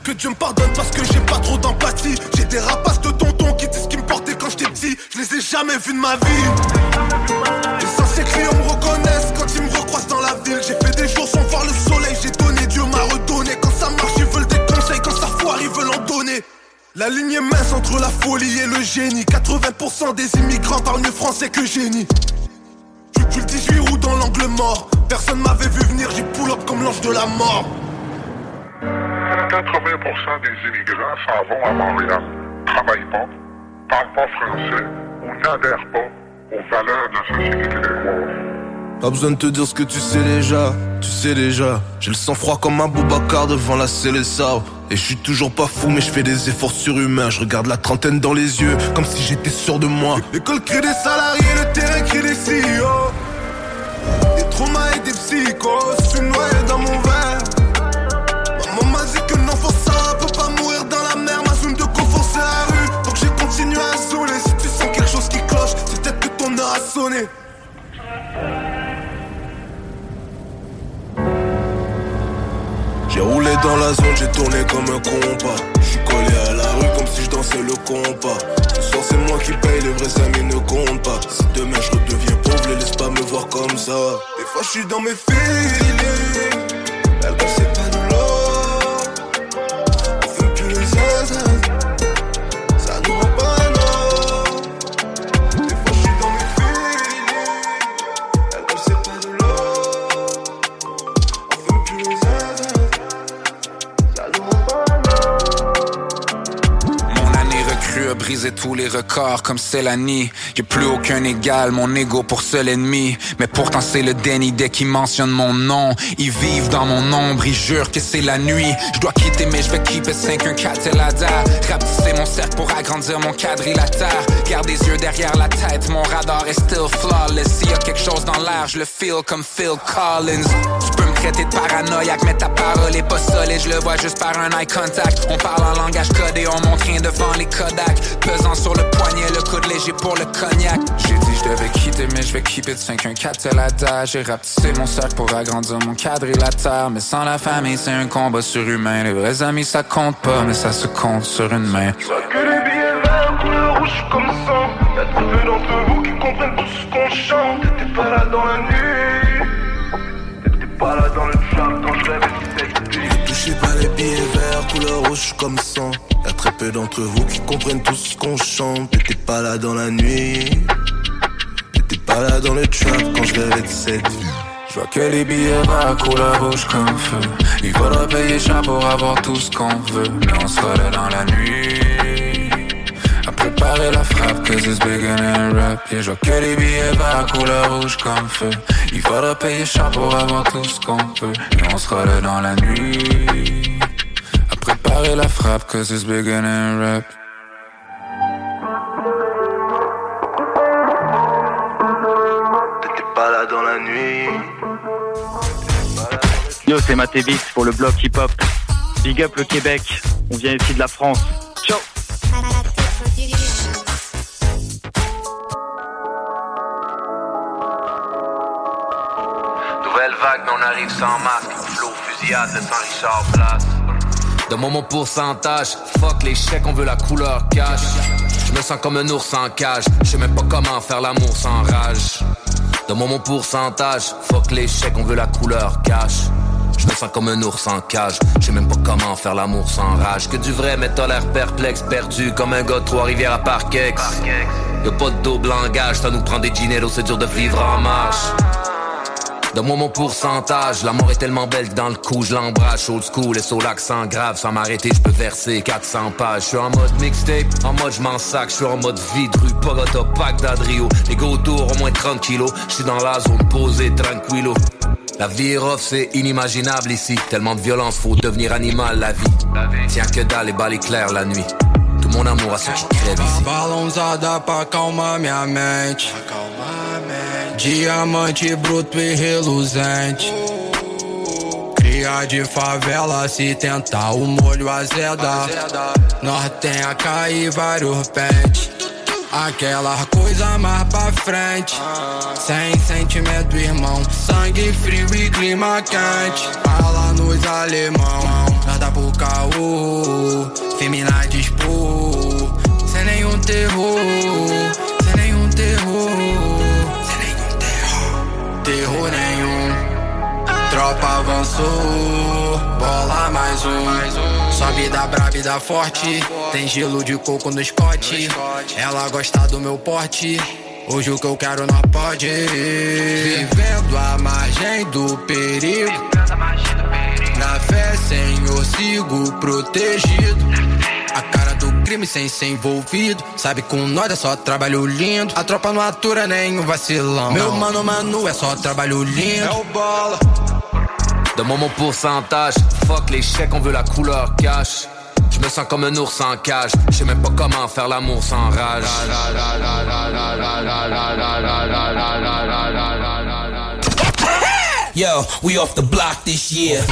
Que Dieu me pardonne parce que j'ai pas trop d'empathie. J'ai des rapaces de tonton qui disent ce qui me portait quand j'étais petit. Je les ai jamais vus de ma vie. Les anciens clients me reconnaissent quand ils me recroisent dans la ville. J'ai fait des jours sans voir le soleil. J'ai donné, Dieu m'a redonné. La ligne est mince entre la folie et le génie. 80% des immigrants parlent mieux français que génie. Tu le 18 roues dans l'angle mort. Personne m'avait vu venir, j'ai pull up comme l'ange de la mort. 80% des immigrants s'en vont à Montréal, travaillent pas, parlent pas français ou n'adhèrent pas aux valeurs de la société québécoise. Pas besoin de te dire ce que tu sais déjà, tu sais déjà. J'ai le sang froid comme un Boubacar devant la Célessa. Et je suis toujours pas fou, mais je fais des efforts surhumains. Je regarde la trentaine dans les yeux, comme si j'étais sûr de moi. L'école crée des salariés, le terrain crée des CEO. Des traumas et des psychos, j'ai tourné comme un compas. J'suis collé à la rue comme si je dansais le compas. Ce soir c'est moi qui paye, les vrais amis ne comptent pas. Si demain je redeviens pauvre, les laisse pas me voir comme ça. Des fois je suis dans mes feelings. Tous les records comme Célanie. Y'a plus aucun égal, mon ego pour seul ennemi. Mais pourtant c'est le déni dès qu'ils mentionnent mon nom. Ils vivent dans mon ombre, ils jurent que c'est la nuit. Je dois quitter mais je vais keep it 514 Telada. Rapetisser mon cercle pour agrandir mon quadrilatère. Garde des yeux derrière la tête, mon radar est still flawless. S'il y a quelque chose dans l'air, je le feel comme Phil Collins. Traiter de paranoïaque, mais ta parole est pas solide. Je le vois juste par un eye contact. On parle en langage codé, on montre rien devant les Kodak. Pesant sur le poignet, le coude léger pour le cognac. J'ai dit je devais quitter, mais je vais keep it 514 Telada. J'ai rapetissé mon cercle pour agrandir mon quadrilatère. Mais sans la famille, c'est un combat surhumain. Les vrais amis, ça compte pas, mais ça se compte sur une main. Que les billets verts, couleur rouge comme sang. Y'a peu d'entre vous qui comprennent tout ce qu'on chante. T'étais pas là dans la nuit. T'étais pas là dans le trap quand je rêvais de cette vie. Touchez pas les billets verts, couleur rouge comme sang. Y'a très peu d'entre vous qui comprennent tout ce qu'on chante. T'étais pas là dans la nuit. T'étais pas là dans le trap quand je rêvais de cette vie. Je vois que les billets verts couleur rouge comme feu. Il faudra payer cher pour avoir tout ce qu'on veut. Mais on sera là dans la nuit. À préparer la frappe, cause it's bigger than rap. Et je vois que les billets verts couleur rouge comme feu. Il faudra payer cher pour avoir tout ce qu'on peut. Mais on sera là dans la nuit. À préparer la frappe, cause it's bigger than rap. T'étais pas là dans la nuit. Yo, c'est Matévix pour le bloc hip-hop. Big up le Québec. On vient ici de la France. Arrive sans masque. Flow, fusillade, de Saint-Richard place. Mon pourcentage, fuck les chèques, on veut la couleur cash. Je me sens comme un ours en cage. Je sais même pas comment faire l'amour sans rage. De mon pourcentage, fuck les chèques, on veut la couleur cash. Je me sens comme un ours en cage. Je sais même pas comment faire l'amour sans rage. Que du vrai, mais t'as l'air perplexe, perdu comme un gars de Trois-Rivières à Parkex. Y'a pas de double langage, ça nous prend des gineros, c'est dur de vivre en marche. Donne-moi mon pourcentage, la mort est tellement belle dans le coup je l'embrasse. Old school et sur l'accent grave, sans m'arrêter je peux verser 400 pages. Je suis en mode mixtape, en mode je m'en sac, je suis en mode vide, rue Bogota, Bagdad, Rio Les gars autour au moins 30 kilos, je suis dans la zone posée, tranquillo. La vie rough, c'est inimaginable ici. Tellement de violence, faut devenir animal la vie. Tiens que dalle et balles la nuit. Tout mon amour à ceux qui crèvent ici. Diamante bruto e reluzente. Cria de favela, se tentar o molho azeda. Nós tem a cair vários pentes. Aquela coisa mais pra frente. Sem sentimento, irmão. Sangue frio e clima quente. Fala nos alemão. Nada pro caô. Femina de expor. Sem nenhum terror. Tropa avançou, bola mais um. Sobe da braba e da forte. Tem gelo de coco no Scott. Ela gosta do meu porte. Hoje o que eu quero não pode. Vivendo à margem do perigo. Na fé, Senhor, sigo protegido. A cara do crime sem ser envolvido. Sabe com nós é só trabalho lindo. A tropa não atura nenhum vacilão. Meu mano, mano, é só trabalho lindo. É o bola. Donne-moi mon pourcentage, fuck les chèques, on veut la couleur cash. Je me sens comme un ours en cage, je sais même pas comment faire l'amour sans rage. Yo, we off the block this year. *laughs*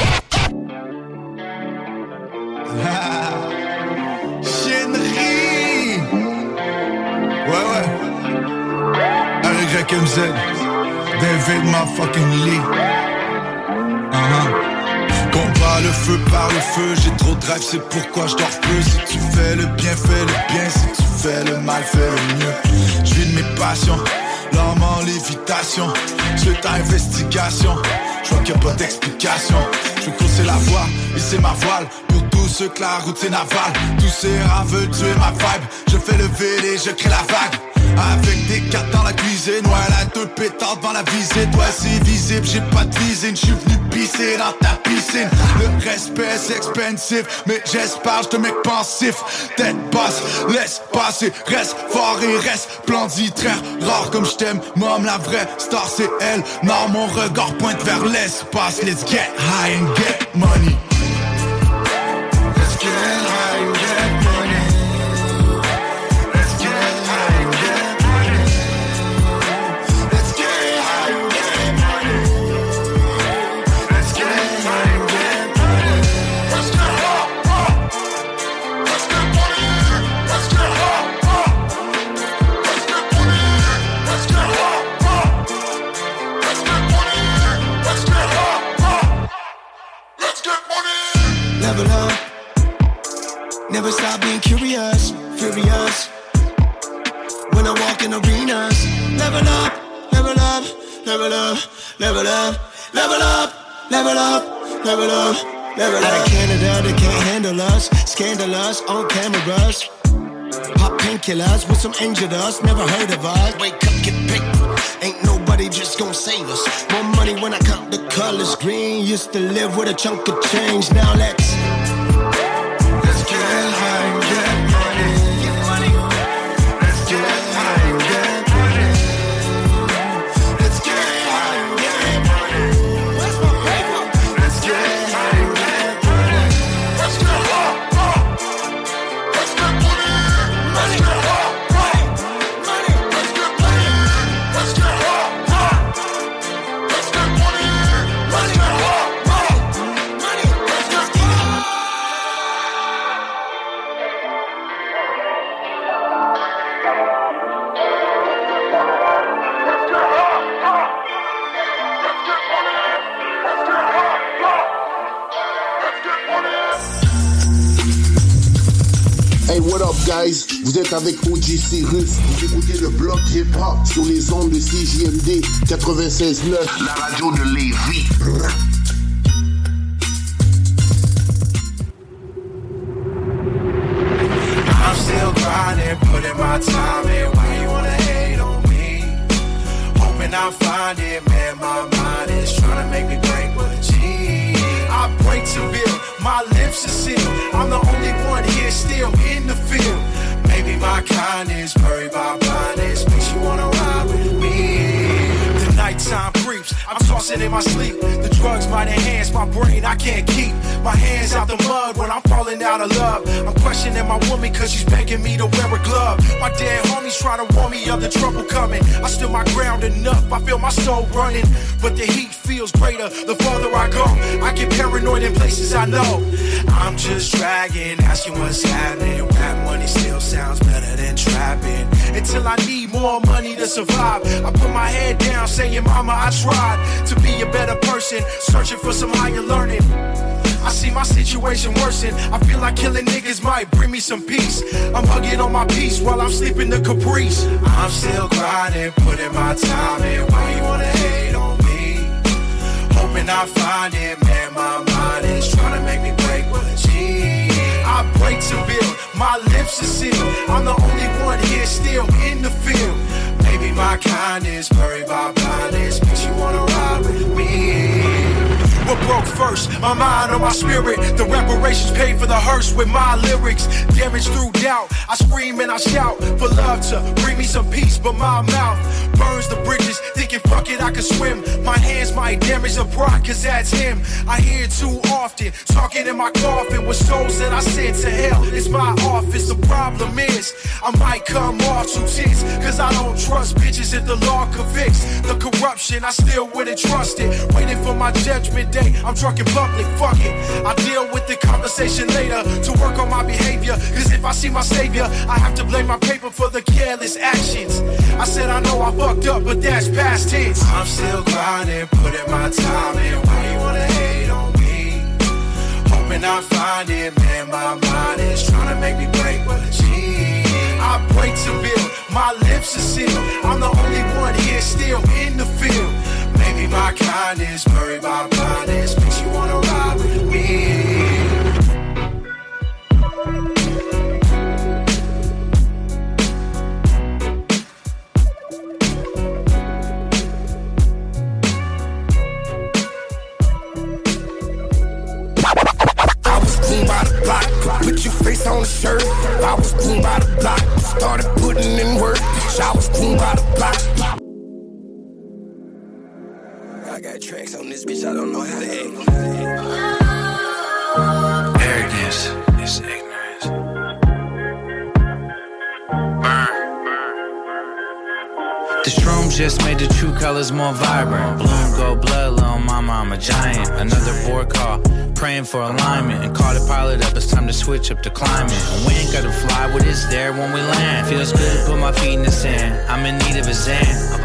Chénerie Ouais, ouais. Avec Jacques MZ. David ma fucking Lee. Combat le feu par le feu, j'ai trop de drive, c'est pourquoi je dors peu. Si tu fais le bien, fais le bien, si tu fais le mal, fais le mieux. Je de mes passions, l'homme en lévitation, je ta investigation, je vois qu'il n'y a pas d'explication. Je veux la voie, et c'est ma voile Pour ceux que la route c'est naval Tous ces rats veulent tuer ma vibe Je fais le et je crée la vague avec des cartes dans la cuisine, ouais, la deux pétards devant la visite, ouais, c'est visible, j'ai pas de visine, j'suis venu pisser dans ta piscine. Le respect c'est expensive, mais j'espère te mec pensif. Tête basse, laisse passer, reste fort et reste splendide, très rare comme j't'aime. Mom, la vraie star c'est elle. Non, mon regard pointe vers l'espace. Let's get high and get money. Level up, level up, level up. Out of Canada, they can't handle us. Scandalous on cameras. Pop painkillers with some angel dust. Never heard of us. Wake up, get paper. Ain't nobody just gonna save us. More money when I count the colors. Green used to live with a chunk of change. Now let's Vous êtes avec OG Cyrus. Vous écoutez le bloc hip-hop sur les ondes de CJMD 96.9. La radio de Lévis. My sleep. The drugs might enhance my brain, I can't keep my hands out the mud when I'm falling out of love. I'm questioning my woman cause she's begging me to wear a glove. My dead homies trying to warn me of the trouble coming. I stood my ground enough, I feel my soul running. But the heat feels greater the farther I go. I get paranoid in places I know. I'm just dragging, asking what's happening. Money still sounds better than trapping. Until I need more money to survive. I put my head down, saying, Mama, I tried to be a better person, searching for some higher learning. I see my situation worsen. I feel like killing niggas might bring me some peace. I'm hugging on my peace while I'm sleeping the caprice. I'm still grinding, putting my time in. Why you wanna hate on me? Hoping I find it, man. My mind is trying to make me break with a G. I break to my lips are sealed. I'm the only one here still in the field. Maybe my kindness, buried by blindness, makes you wanna ride with me. Broke first? My mind or my spirit? The reparations paid for the hearse with my lyrics. Damage through doubt. I scream and I shout for love to bring me some peace, but my mouth burns the bridges. Thinking fuck it, I can swim. My hands might damage the pride, cause that's him. I hear too often, talking in my coffin with souls that I sent to hell. It's my office. The problem is, I might come off too tense, cause I don't trust bitches if the law convicts. The corruption, I still wouldn't trust it. Waiting for my judgment day, I'm drunk in public, fuck it. I deal with the conversation later to work on my behavior. Cause if I see my savior, I have to blame my paper for the careless actions. I said I know I fucked up, but that's past tense. I'm still grinding, putting my time in. Why you wanna hate on me? Hoping I find it, man. My mind is trying to make me break with a G. I break to build, my lips are sealed. I'm the only one here still in the field. Maybe my kindness, bury my blindness, makes you wanna ride with me. By the block, put your face on the shirt. I was groomed by the block, started putting in work. I was groomed by the block. Got tracks on this bitch, I don't know how to act. Arrogance is ignorance. Burn. The shrooms just made the true colors more vibrant. Bloom, go blood, little mama, I'm a giant. Another board call, praying for alignment. And call the pilot up, it's time to switch up the climate. And we ain't gotta fly, what is there when we land? Feels good put my feet in the sand. I'm in need of a Zan.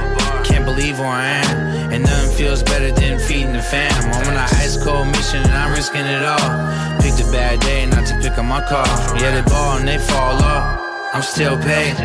Can't believe where I am. And nothing feels better than feeding the fam. I'm on an ice cold mission and I'm risking it all. Picked a bad day not to pick up my car. Yeah, they ball and they fall off. I'm still paid.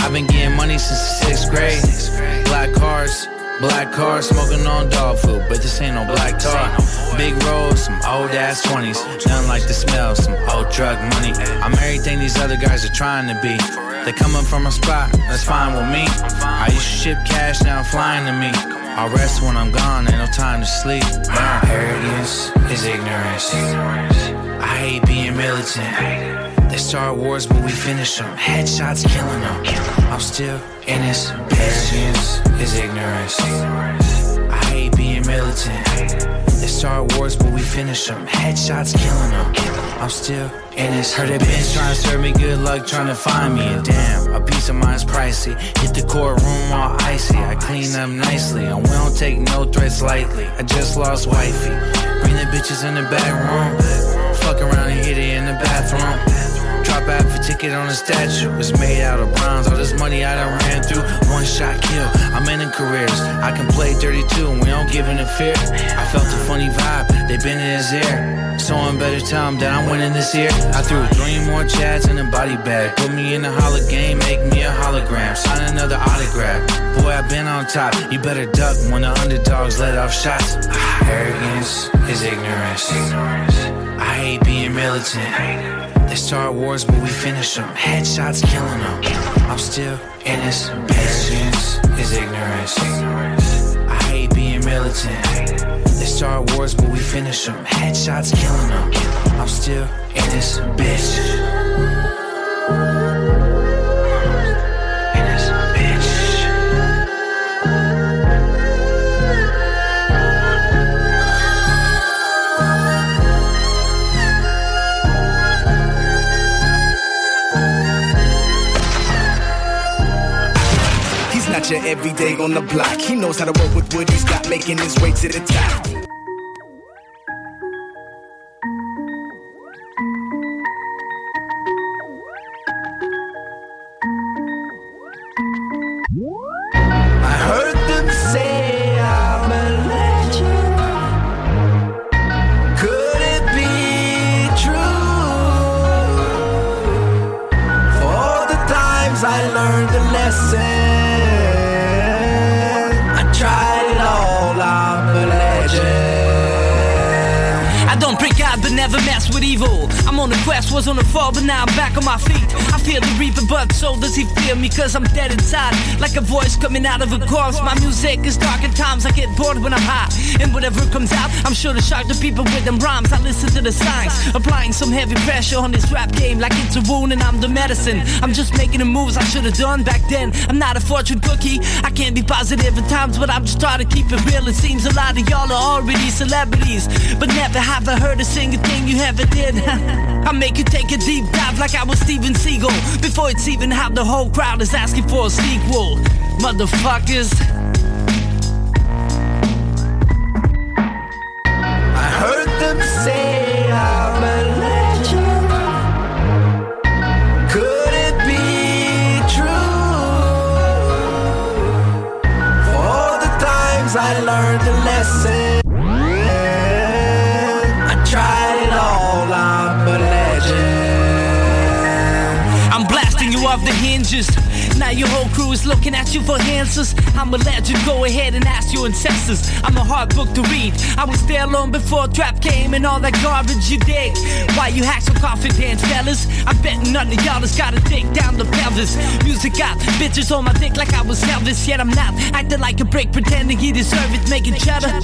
I've been getting money since the sixth grade. Black cars, black cars, smoking on dog food, but this ain't no black tar. Big rolls, some old ass 20s. Nothing like the smell, some old drug money. I'm everything these other guys are trying to be. They coming from a spot, that's fine with me. I used to ship cash, now I'm flying to me. I'll rest when I'm gone, ain't no time to sleep. My Arrogance is ignorance. I hate being militant. They start wars, but we finish them. Headshots killing them. I'm still in this. Arrogance is ignorance. I hate being militant. They start wars, but we finish them. Headshots killing them. I'm still in this. Heard they been trying to serve me good luck, trying to find me. And damn, a piece of mine's pricey. Hit the courtroom all icy. I clean up nicely, and we don't take no threats lightly. I just lost wifey. Bring the bitches in the back room. Fuck around and hit it in the bathroom. Drop out for ticket on a statue. It's made out of bronze. All this money I done ran through. One shot kill. I'm in careers. I can play 32 and we don't give in a fear. I felt a funny vibe. They been in his ear. So I'm better him that I'm winning this year. I threw three more chads in a body bag. Put me in a holo game, make me a hologram. Sign another autograph. Boy, I've been on top. You better duck when the underdogs let off shots. Arrogance is ignorance. I hate being militant. They start wars, but we finish them. Headshots killing them. I'm still in this. Arrogance is ignorance. I hate being militant. They start wars, but we finish them. Headshots killing them. I'm still in this bitch. He's everyday on the block. He knows how to work with what he's got, making his way to the top. Was on the fall, but now I'm back on my feet. I fear the reaper, but so does he fear me, cause I'm dead inside. Like a voice coming out of a corpse. My music is dark at times, I get bored when I'm high. And whatever comes out, I'm sure to shock the people with them rhymes. I listen to the signs, applying some heavy pressure on this rap game, like it's a wound and I'm the medicine. I'm just making the moves I should have done back then. I'm not a fortune cookie, I can't be positive at times, but I'm just trying to keep it real. It seems a lot of y'all are already celebrities, but never have I heard a single thing you ever did. *laughs* I make you take a deep dive like I was Steven Seagal. Before it's even how the whole crowd is asking for a sequel. Motherfuckers. Off the hinges. Now your whole crew is looking at you for answers. I'm a legend, go ahead and ask your ancestors. I'm a hard book to read. I was there long before trap came and all that garbage you dig. Why you hack so confident, fellas? I bet none of y'all has gotta dig down the pelvis. Music got bitches on my dick like I was Elvis, yet I'm not acting like a brick, pretending he deserve it, making cheddar.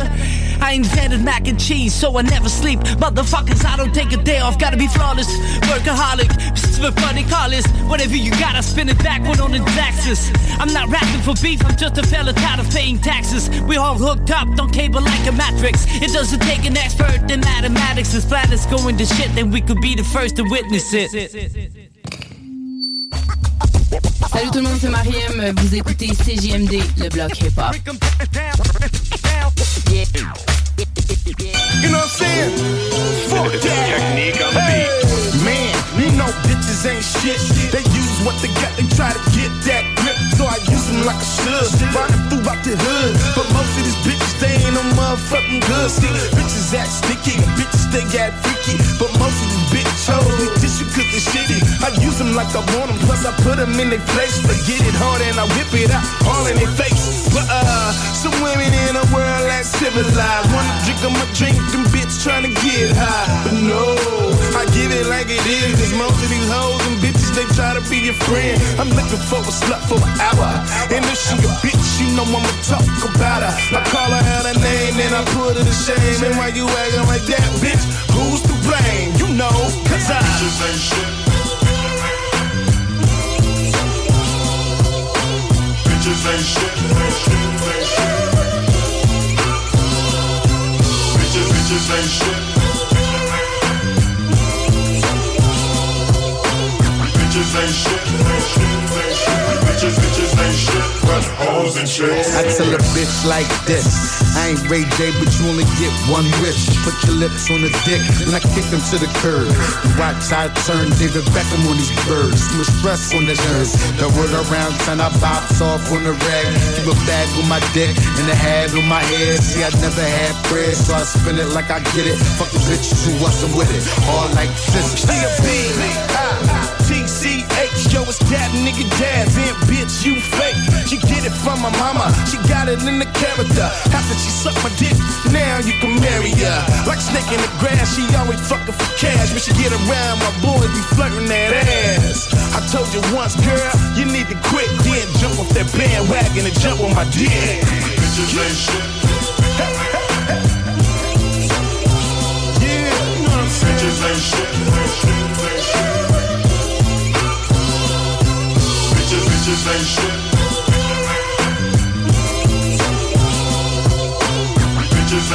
I invented mac and cheese, so I never sleep. Motherfuckers, I don't take a day off, gotta be flawless. Workaholic, for funny callers. Whatever you got, I spin it backward on the taxes. I'm not rapping for beef, I'm just a fella tired of paying taxes. We all hooked up, don't cable like a matrix. It doesn't take an expert in mathematics. If planets go into shit, then we could be the first to witness it. Salut tout le monde, c'est Mariem. Vous écoutez CJMD, le bloc hip-hop. You know what I'm saying? Fuck that. Technique on the beat. You know bitches ain't shit. They use what they got, they try to get that grip. So I use them like a should. Riding through out the hood. But most of these bitches, they ain't no motherfucking good. See, bitches act sticky, bitches they got freaky. But most of these bitch hoes need tissue cause they shitty. I use them like I want them, plus I put them in their place. They get it hard and I whip it out all in their face. But uh, some women in a world that's civilized. Wanna drink them a drink, them bitch trying to get high. But no, I give it like it is. Cause most of these hoes and bitches, they try to be your friend. I'm looking for a slut for an hour. And if she a bitch, you know I'ma talk about her. I call her out her name, then I put her to shame. And why you acting like that, bitch? Who's to blame? You know, cause I just ain't shit. Bitches ain't shit. Bitches, bitches ain't shit. Bitches ain't shit. Bitches, bitches ain't shit. But hoes and shit. I tell a bitch like this. I ain't Ray J, but you only get one wish. Put your lips on the dick, and I kick them to the curb. You watch how I turn David Beckham on these birds. No stress on the nerves. The word around town, I box off on the rag. Keep a bag on my dick, and a hat on my head. See, I never had bread, so I spin it like I get it. Fuck the bitches who wasn't with it. All like this. CFB, TCH, yo, it's that nigga Daz, and bitch, you fake. She get it from my mama, she got it in the character. After she sucked my dick, now you can marry her. Like snake in the grass, she always fucking for cash. When she get around, my boys be flirting that ass. I told you once, girl, you need to quit, then jump off that bandwagon and jump on my dick. Bitches ain't shit. Yeah, you know what I'm saying? Bitches ain't shit. Bitches, bitches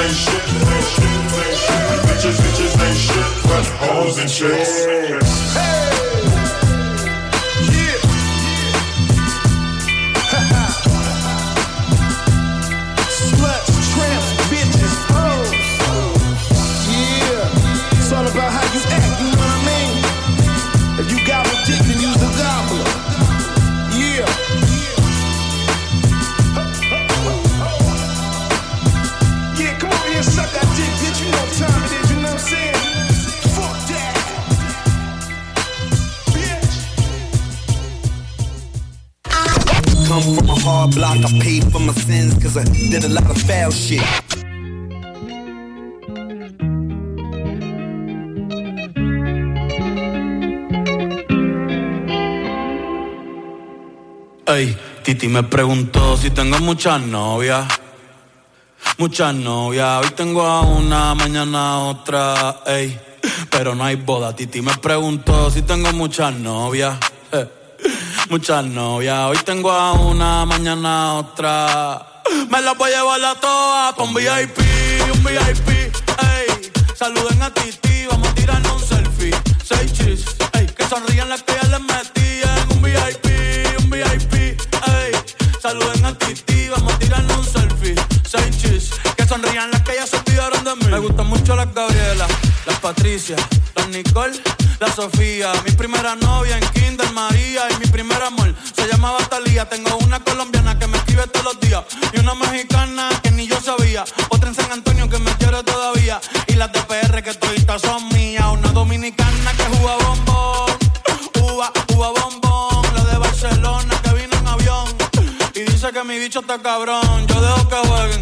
ain't shit. Bitches. Bitches, ain't shit. But hoes and chicks. Hey! Yeah! *laughs* Sluts, for my sins cause I did a lot of foul shit. Ey, Titi me preguntó si tengo muchas novias. Muchas novias. Hoy tengo a una, mañana otra. Ey, pero no hay boda. Titi me preguntó si tengo muchas novias. Eh, Muchas novias. Hoy tengo a una, mañana a otra. Me las voy a llevar a todas un VIP, un VIP. Ey, saluden a Titi, vamos a tirarnos un selfie. Seis chis, ey, que sonrían las que ya les metí en un VIP, un VIP. Ey, saluden a Titi, vamos a tirarnos un selfie. Seis chis, que sonrían las que ya se olvidaron de mí. Me gustan mucho las Gabriela, las Patricia, las Nicole, la Sofía. Mi primera novia en Kinder María y mi primer amor se llamaba Talía. Tengo una colombiana que me escribe todos los días y una mexicana que ni sabía. Otra en San Antonio que me quiere todavía. Y las de que todavía son mías. Una dominicana que juega bombón. Uva, uva bombón. La de Barcelona que vino en avión. Y dice que mi bicho está cabrón. Yo dejo que jueguen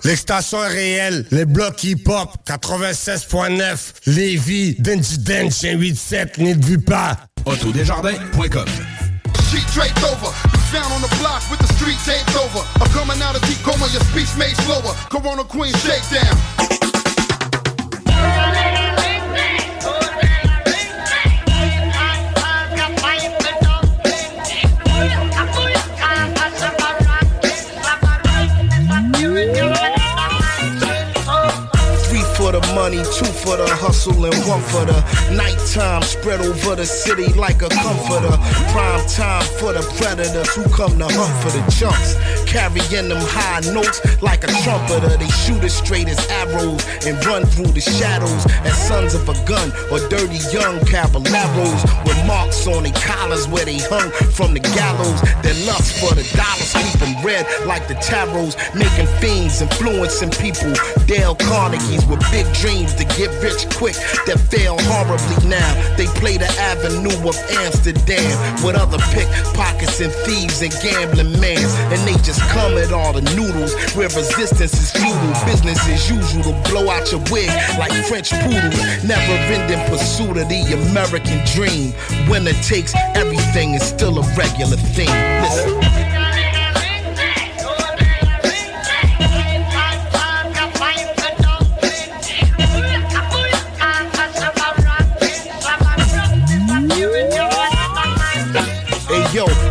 Bro, l'extension est réelle. Les blocs hip-hop, 96.9, Lévis, Denji Dench, 187, n'y te pas. Autodesjardins.com Sheet draped over. You found on the block with the street taped over. I'm coming out of deep coma, your speech made slower. Corona Queen shakedown. Money, two for the hustle, and one for the nighttime. Spread over the city like a comforter. Prime time for the predators who come to hunt for the chunks. Carrying them high notes like a trumpeter. They shoot as straight as arrows and run through the shadows as sons of a gun or dirty young caballeros with marks on their collars where they hung from the gallows. Their lust for the dollars them red like the tarots, making fiends, influencing people. Dale Carnegie's with big dreams to get rich quick that fail horribly now. They play the avenue of Amsterdam with other pickpockets and thieves and gambling mans. And they just come at all the noodles where resistance is futile. Business as usual to blow out your wig like French poodles. Never ending pursuit of the American dream. Winner takes everything is still a regular thing. Listen. Yo,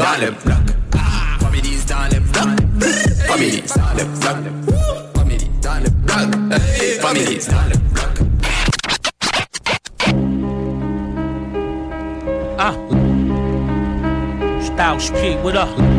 Dans le bloc. Families dans le bloc. Families dans le bloc. Families dans le bloc. Families dans le bloc. Ah. Styles P, what up?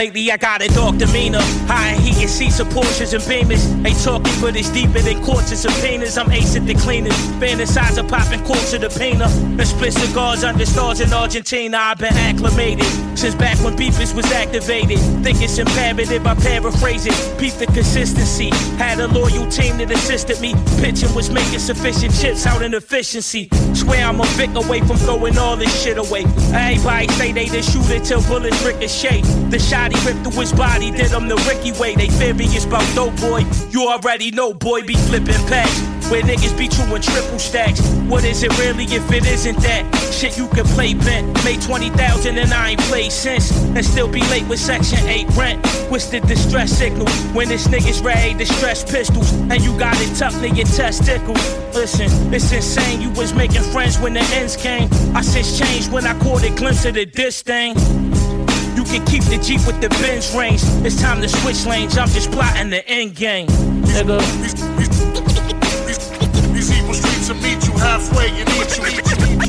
Lately I got a dark demeanor. High heat and seats of Porsches and Beamers. Ain't talking, but it's deeper than courts and subpoenas. I'm at the cleaners. Fantasize of popping quarts of the pina. And split cigars under stars in Argentina. I've been acclimated since back when beefers was activated. Think it's imperative, I paraphrase it. Peep the consistency. Had a loyal team that assisted me. Pitching was making sufficient chips out in efficiency. Swear I'm a Vic away from throwing all this shit away. Everybody say they the shooter till bullets ricochet. The shot he ripped through his body, did him the Ricky way. They furious about dope boy. You already know, boy, be flipping packs. Where niggas be in triple stacks. What is it really if it isn't that? Shit you can play bent. Made 20,000 and I ain't played since. And still be late with Section 8 rent. What's the distress signal? When this niggas ready to stress pistols. And you got it in your testicles. Listen, it's insane. You was making friends when the ends came. I since changed when I caught a glimpse of the diss thing. You can keep the Jeep with the Benz range. It's time to switch lanes. I'm just plotting the end game. Nigga. These evil streets will meet you halfway and eat you.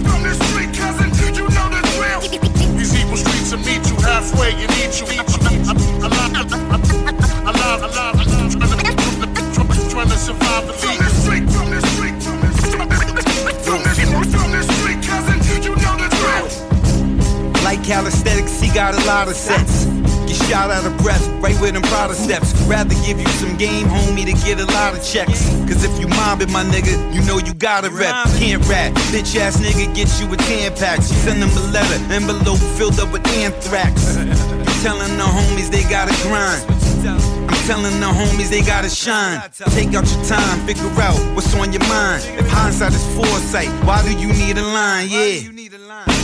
From the street, cousin, you know the drill. These evil streets will meet you halfway and eat you. Alive, alive, alive, alive, trying to survive the From the street, from the street, from the street, from the street, cousin, you know the drill. Like calisthenics, he got a lot of sets. Shot out of breath, right with them Prada steps. Rather give you some game, homie, to get a lot of checks. Cause if you mobbing my nigga, you know you gotta rep. Can't rap, bitch ass nigga get you a 10 pack. Send them a letter, envelope filled up with anthrax. Telling the homies they gotta grind. I'm telling the homies they gotta shine. Take out your time, figure out what's on your mind. If hindsight is foresight, why do you need a line? Yeah.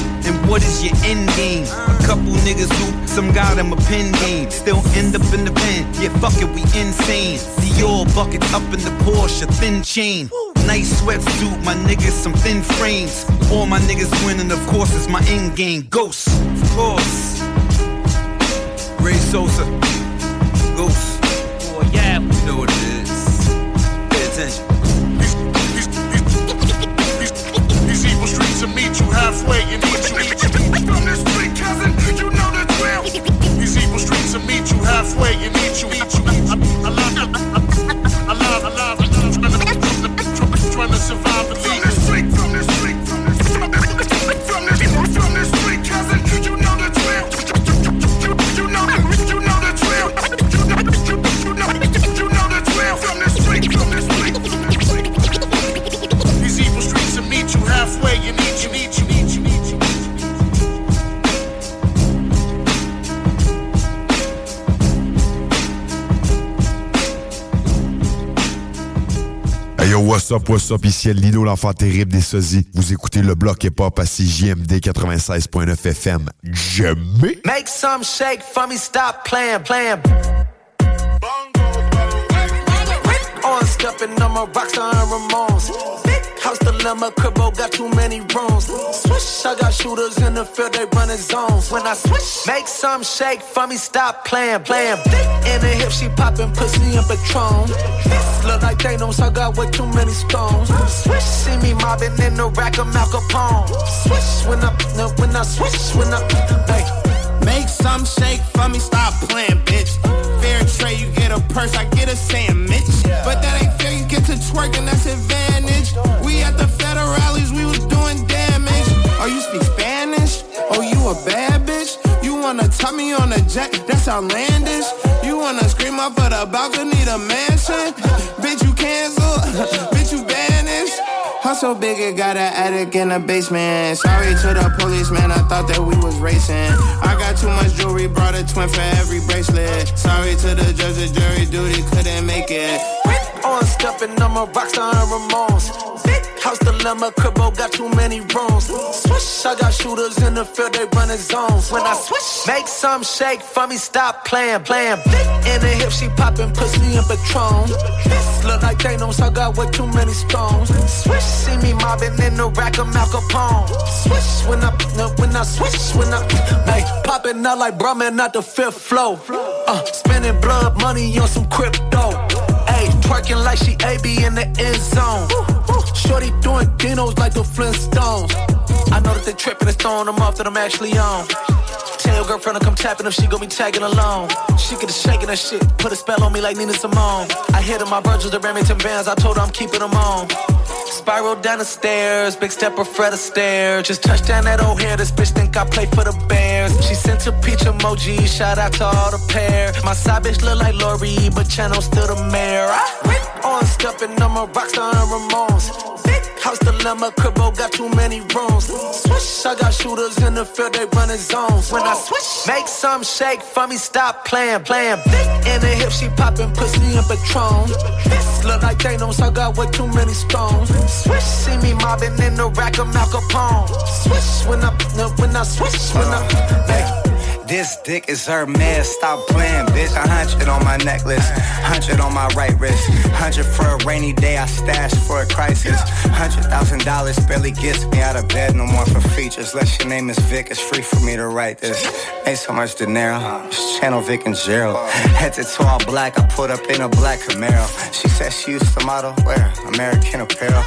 What is your end game? A couple niggas who some got them a pin game. Still end up in the pen. Yeah, fuck it, we insane. Dior buckets up in the Porsche, thin chain. Nice sweatsuit, my niggas, some thin frames. All my niggas winning, of course, is my end game. Ghost, of course. Ray Sosa, Ghost. Boy, yeah. You know what it is. Pay attention. These evil streets will meet you halfway and eat you. From the street, cousin, you know the drill. These evil streets will meet you halfway and eat you. Alive, alive, Up, what's up, ici Lino, l'enfant terrible des sosies. Vous écoutez le bloc hip-hop à CJMD 96.9 FM. Jamais! Make some shake for me, stop playing, playing. On stepping on my rockstar and Ramones. House dilemma, cribbo got too many rooms. Swish, I got shooters in the field, they running zones. When I switch, make some shake for me, stop playing, playing. In the hip, she popping pussy and Patron. Look like Thanos, I got way too many stones. Swish, see me mobbing in the rack of Mal Capone. Swish, when I, when I switch, when I, hey. Make some shake for me, stop playing, bitch. Fair trade, you get a purse, I get a sandwich. But that ain't fair, you to twerking, that's advantage. We at the federales, we was doing damage. Oh, you speak Spanish? Oh, you a bad bitch? You wanna me on a jet? That's outlandish. You wanna scream up at the balcony, the mansion? bitch, you cancel. *laughs* bitch, you banished. So big it got an attic in the basement. Sorry to the policeman, I thought that we was racing. I got too much jewelry, brought a twin for every bracelet. Sorry to the judge, the jury duty couldn't make it. On stepping, I'm a rockstar and Ramones. House dilemma, cribbo got too many rooms. Swish, I got shooters in the field, they running zones. When I switch, make some shake for me, stop playing, playing. In the hip, she popping pussy and Patron. Look like Thanos, I got way too many stones. Swish, see me mobbing in the rack of Mal Capone. Swish, when I, when I swish, when I, hey, popping out like Brahmin, not the fifth flow. Uh, spending blood money on some crypto. Ayy, twerking like she AB in the end zone. Shorty doing dinos like the Flintstones. I know that they tripping and throwing them off that I'm actually on. Tell girlfriend to come tapping if she gon' be tagging along. She get to shaking that shit, put a spell on me like Nina Simone. I hit her my Virgil the Remington bands, I told her I'm keeping them on. Spiral down the stairs, big stepper Fred Astaire. Just touched down that old hair, this bitch think I play for the Bears. She sent a peach emoji, shout out to all the pair. My side bitch look like Lori, but channel still the mayor. I rip on stepping, I'm a rockstar and Ramones. House dilemma, cribbo got too many rooms. Swish, I got shooters in the field, they running zones. When I switch, make some shake for me, stop playing, playing. In the hip, she popping pussy and Patron. Look like Thanos, I got way too many stones. Swish, see me mobbing in the rack of Mal Capone. Swish, when I, when I switch, when I, hey. This dick is her man, stop playing, bitch. A hundred on my necklace, hundred on my right wrist, hundred for a rainy day. I stash for a crisis. Hundred thousand dollars barely gets me out of bed, no more for features. Unless your name is Vic, it's free for me to write this. Ain't so much dinero, just channel Vic and Gerald. Head to toe all black, I put up in a black Camaro. She said she used to model, where? American Apparel.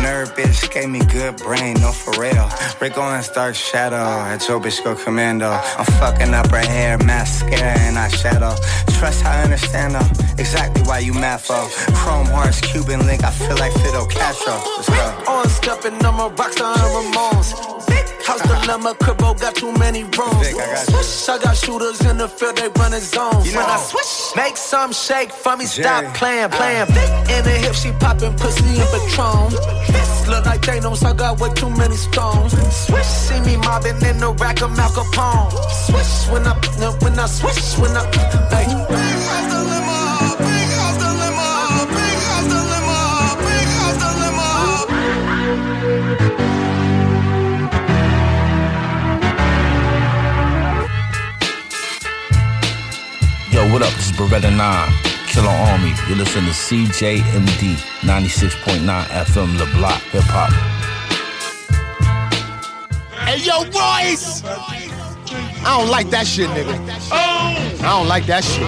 Nerd bitch gave me good brain, no for real. Rick Owens dark shadow, at Joe bitch go commando. I'm fucking up her hair, mascara and eyeshadow. Trust I understand though, exactly why you mad for. Chrome hearts, Cuban link, I feel like Fidel Castro. Let's go. On stepping, I'm a rockstar and Ramones. House dilemma, cribbo got too many rooms. Swish, I got shooters in the field, they running zones. when I switch, make some shake for me, stop playing, playing. In the hip, she popping pussy and Patron. Look like Thanos, I got way too many stones. Swish, see me mobbing in the rack of Mal Capone. Swish, when I, when I switch, when I, hey. What up? This is Beretta 9, Killer Army. You listen to CJMD 96.9 FM Le Block Hip Hop. Hey, yo, Royce! I don't like that shit, nigga. I don't like that shit.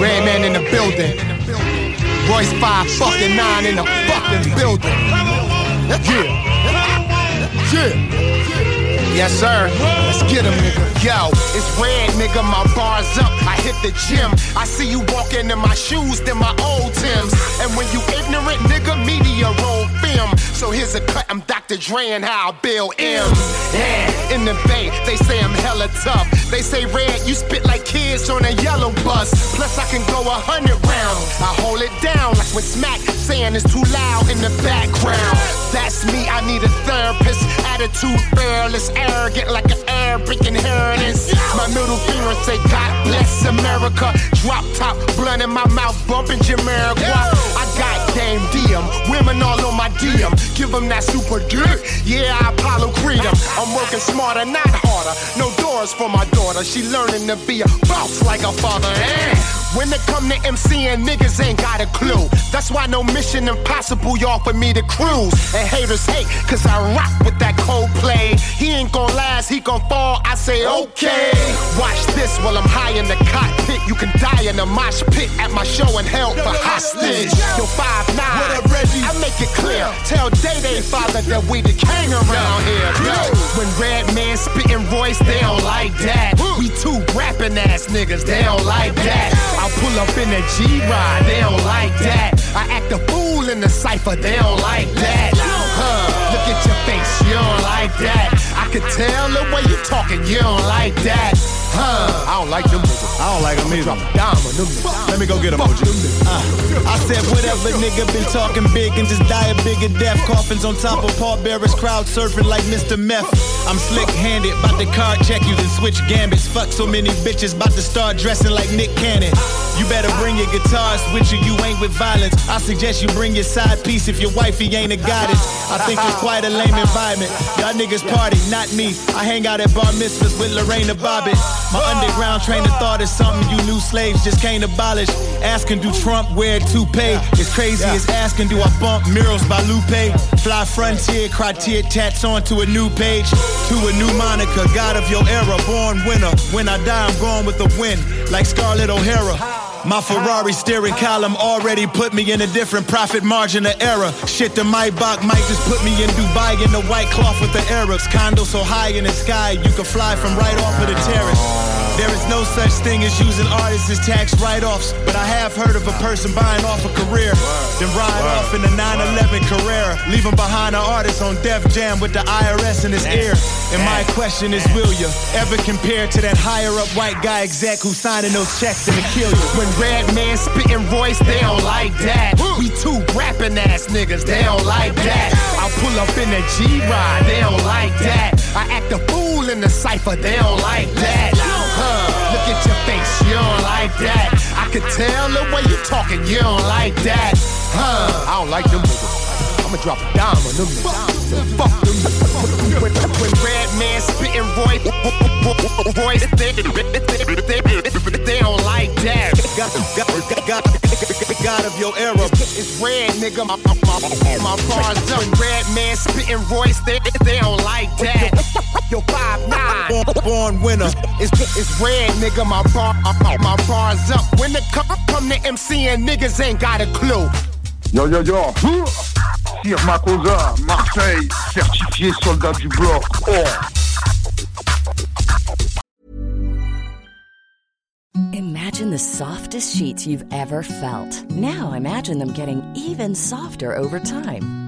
Red man in the building. Royce 5 fucking 9 in the fucking building. Yeah. Yeah. Yes, sir. Let's get him, nigga. Yo, it's red, nigga. My bar's up. I hit the gym. I see you walking in my shoes, then my old Tims. And when you ignorant, nigga, media roll film. So here's a cut. I'm Dr. Dre and how I build M's. Yeah, in the bay, they say I'm hella tough. They say red, you spit like kids on a yellow bus. Plus, I can go a hundred rounds. I hold it down like when Smack saying it's too loud in the background. That's me. I need a therapist. Attitude fearless, arrogant like an Arabic inheritance. My middle finger say God bless America. Drop top, blunt in my mouth, bumping Jamiroquai. I got Dame DM, women all on my DM. Give them that super dick. Yeah, I Apollo Creed 'em. I'm working smarter, not harder. No doors for my daughter. She learning to be a boss like her father. Eh. When it come to MCing, niggas ain't got a clue. That's why no mission impossible, y'all, for me to cruise. And haters hate, cause I rock with that Coldplay. He ain't gon' last, he gon' fall. I say, okay. Watch this while I'm high in the cockpit. You can die in a mosh pit at my show and held for hostage. Yo, 5 9 I make it clear. Tell Day Day father that we the king around here. Yo, when Red Man spitting voice, they don't like that. We two rapping ass niggas, they don't like that. I pull up in a G ride, they don't like that. I act a fool in the cipher, they don't like that. Huh, look at your face, you don't like that. I can tell the way you talking, you don't like that. Huh, I don't like them niggas. I don't like them either. Dime on them niggas. Let me go get them, OG. Uh, I said whatever nigga been talking big and just die a bigger death. Coffins on top of Paul Bearers, crowd surfing like Mr. Meth. I'm slick handed, bout to card check you, then switch gambits. Fuck so many bitches, bout to start dressing like Nick Cannon. You better bring your guitars with you, you ain't with violence. I suggest you bring your side piece if your wifey ain't a goddess. I think it's quite a lame environment. Y'all niggas party, not me. I hang out at bar mitzvahs with Lorena Bobbitt. My underground train of thought is something you new slaves just can't abolish. Asking do Trump wear toupee? It's crazy as asking do I bump murals by Lupe? Fly frontier, criteria tats onto a new page. To a new moniker, God of your era, born winner. When I die, I'm gone with the wind, like Scarlett O'Hara. My Ferrari steering column already put me in a different profit margin of error. Shit, the Maybach might just put me in Dubai in the white cloth with the Arabs. Condo so high in the sky, you can fly from right off of the terrace. There is no such thing as using artists as tax write-offs, but I have heard of a person buying off a career, then ride off in a 911 Carrera, leaving behind an artist on Def Jam with the IRS in his ear. And my question is, will you ever compare to that higher-up white guy exec who's signing those checks and to kill you? When Red Man spitting voice, they don't like that. We two rapping ass niggas, they don't like that. I pull up in a G ride, they don't like that. I act a fool in the cipher, they don't like that. Huh, look at your face, you don't like that. I can tell the way you talking, you don't like that. Huh, I don't like them niggas. I'ma drop a dime on them. Fuck them. When, when Red Man spitting voice, voice they, they, they don't like that. God, God, God, God of your era. It's red, nigga. My, my, my, my bars up. When Red Man spitting voice, they, they don't like that. Yo, five nine. Born, winner. It's, it's red, nigga. My bar, my, bars up. When it come, come to MCing, niggas ain't got a clue. Yo yo yo Sir Makosa, Marseille, certifié soldat du bloc. Oh. Imagine the softest sheets you've ever felt. Now imagine them getting even softer over time.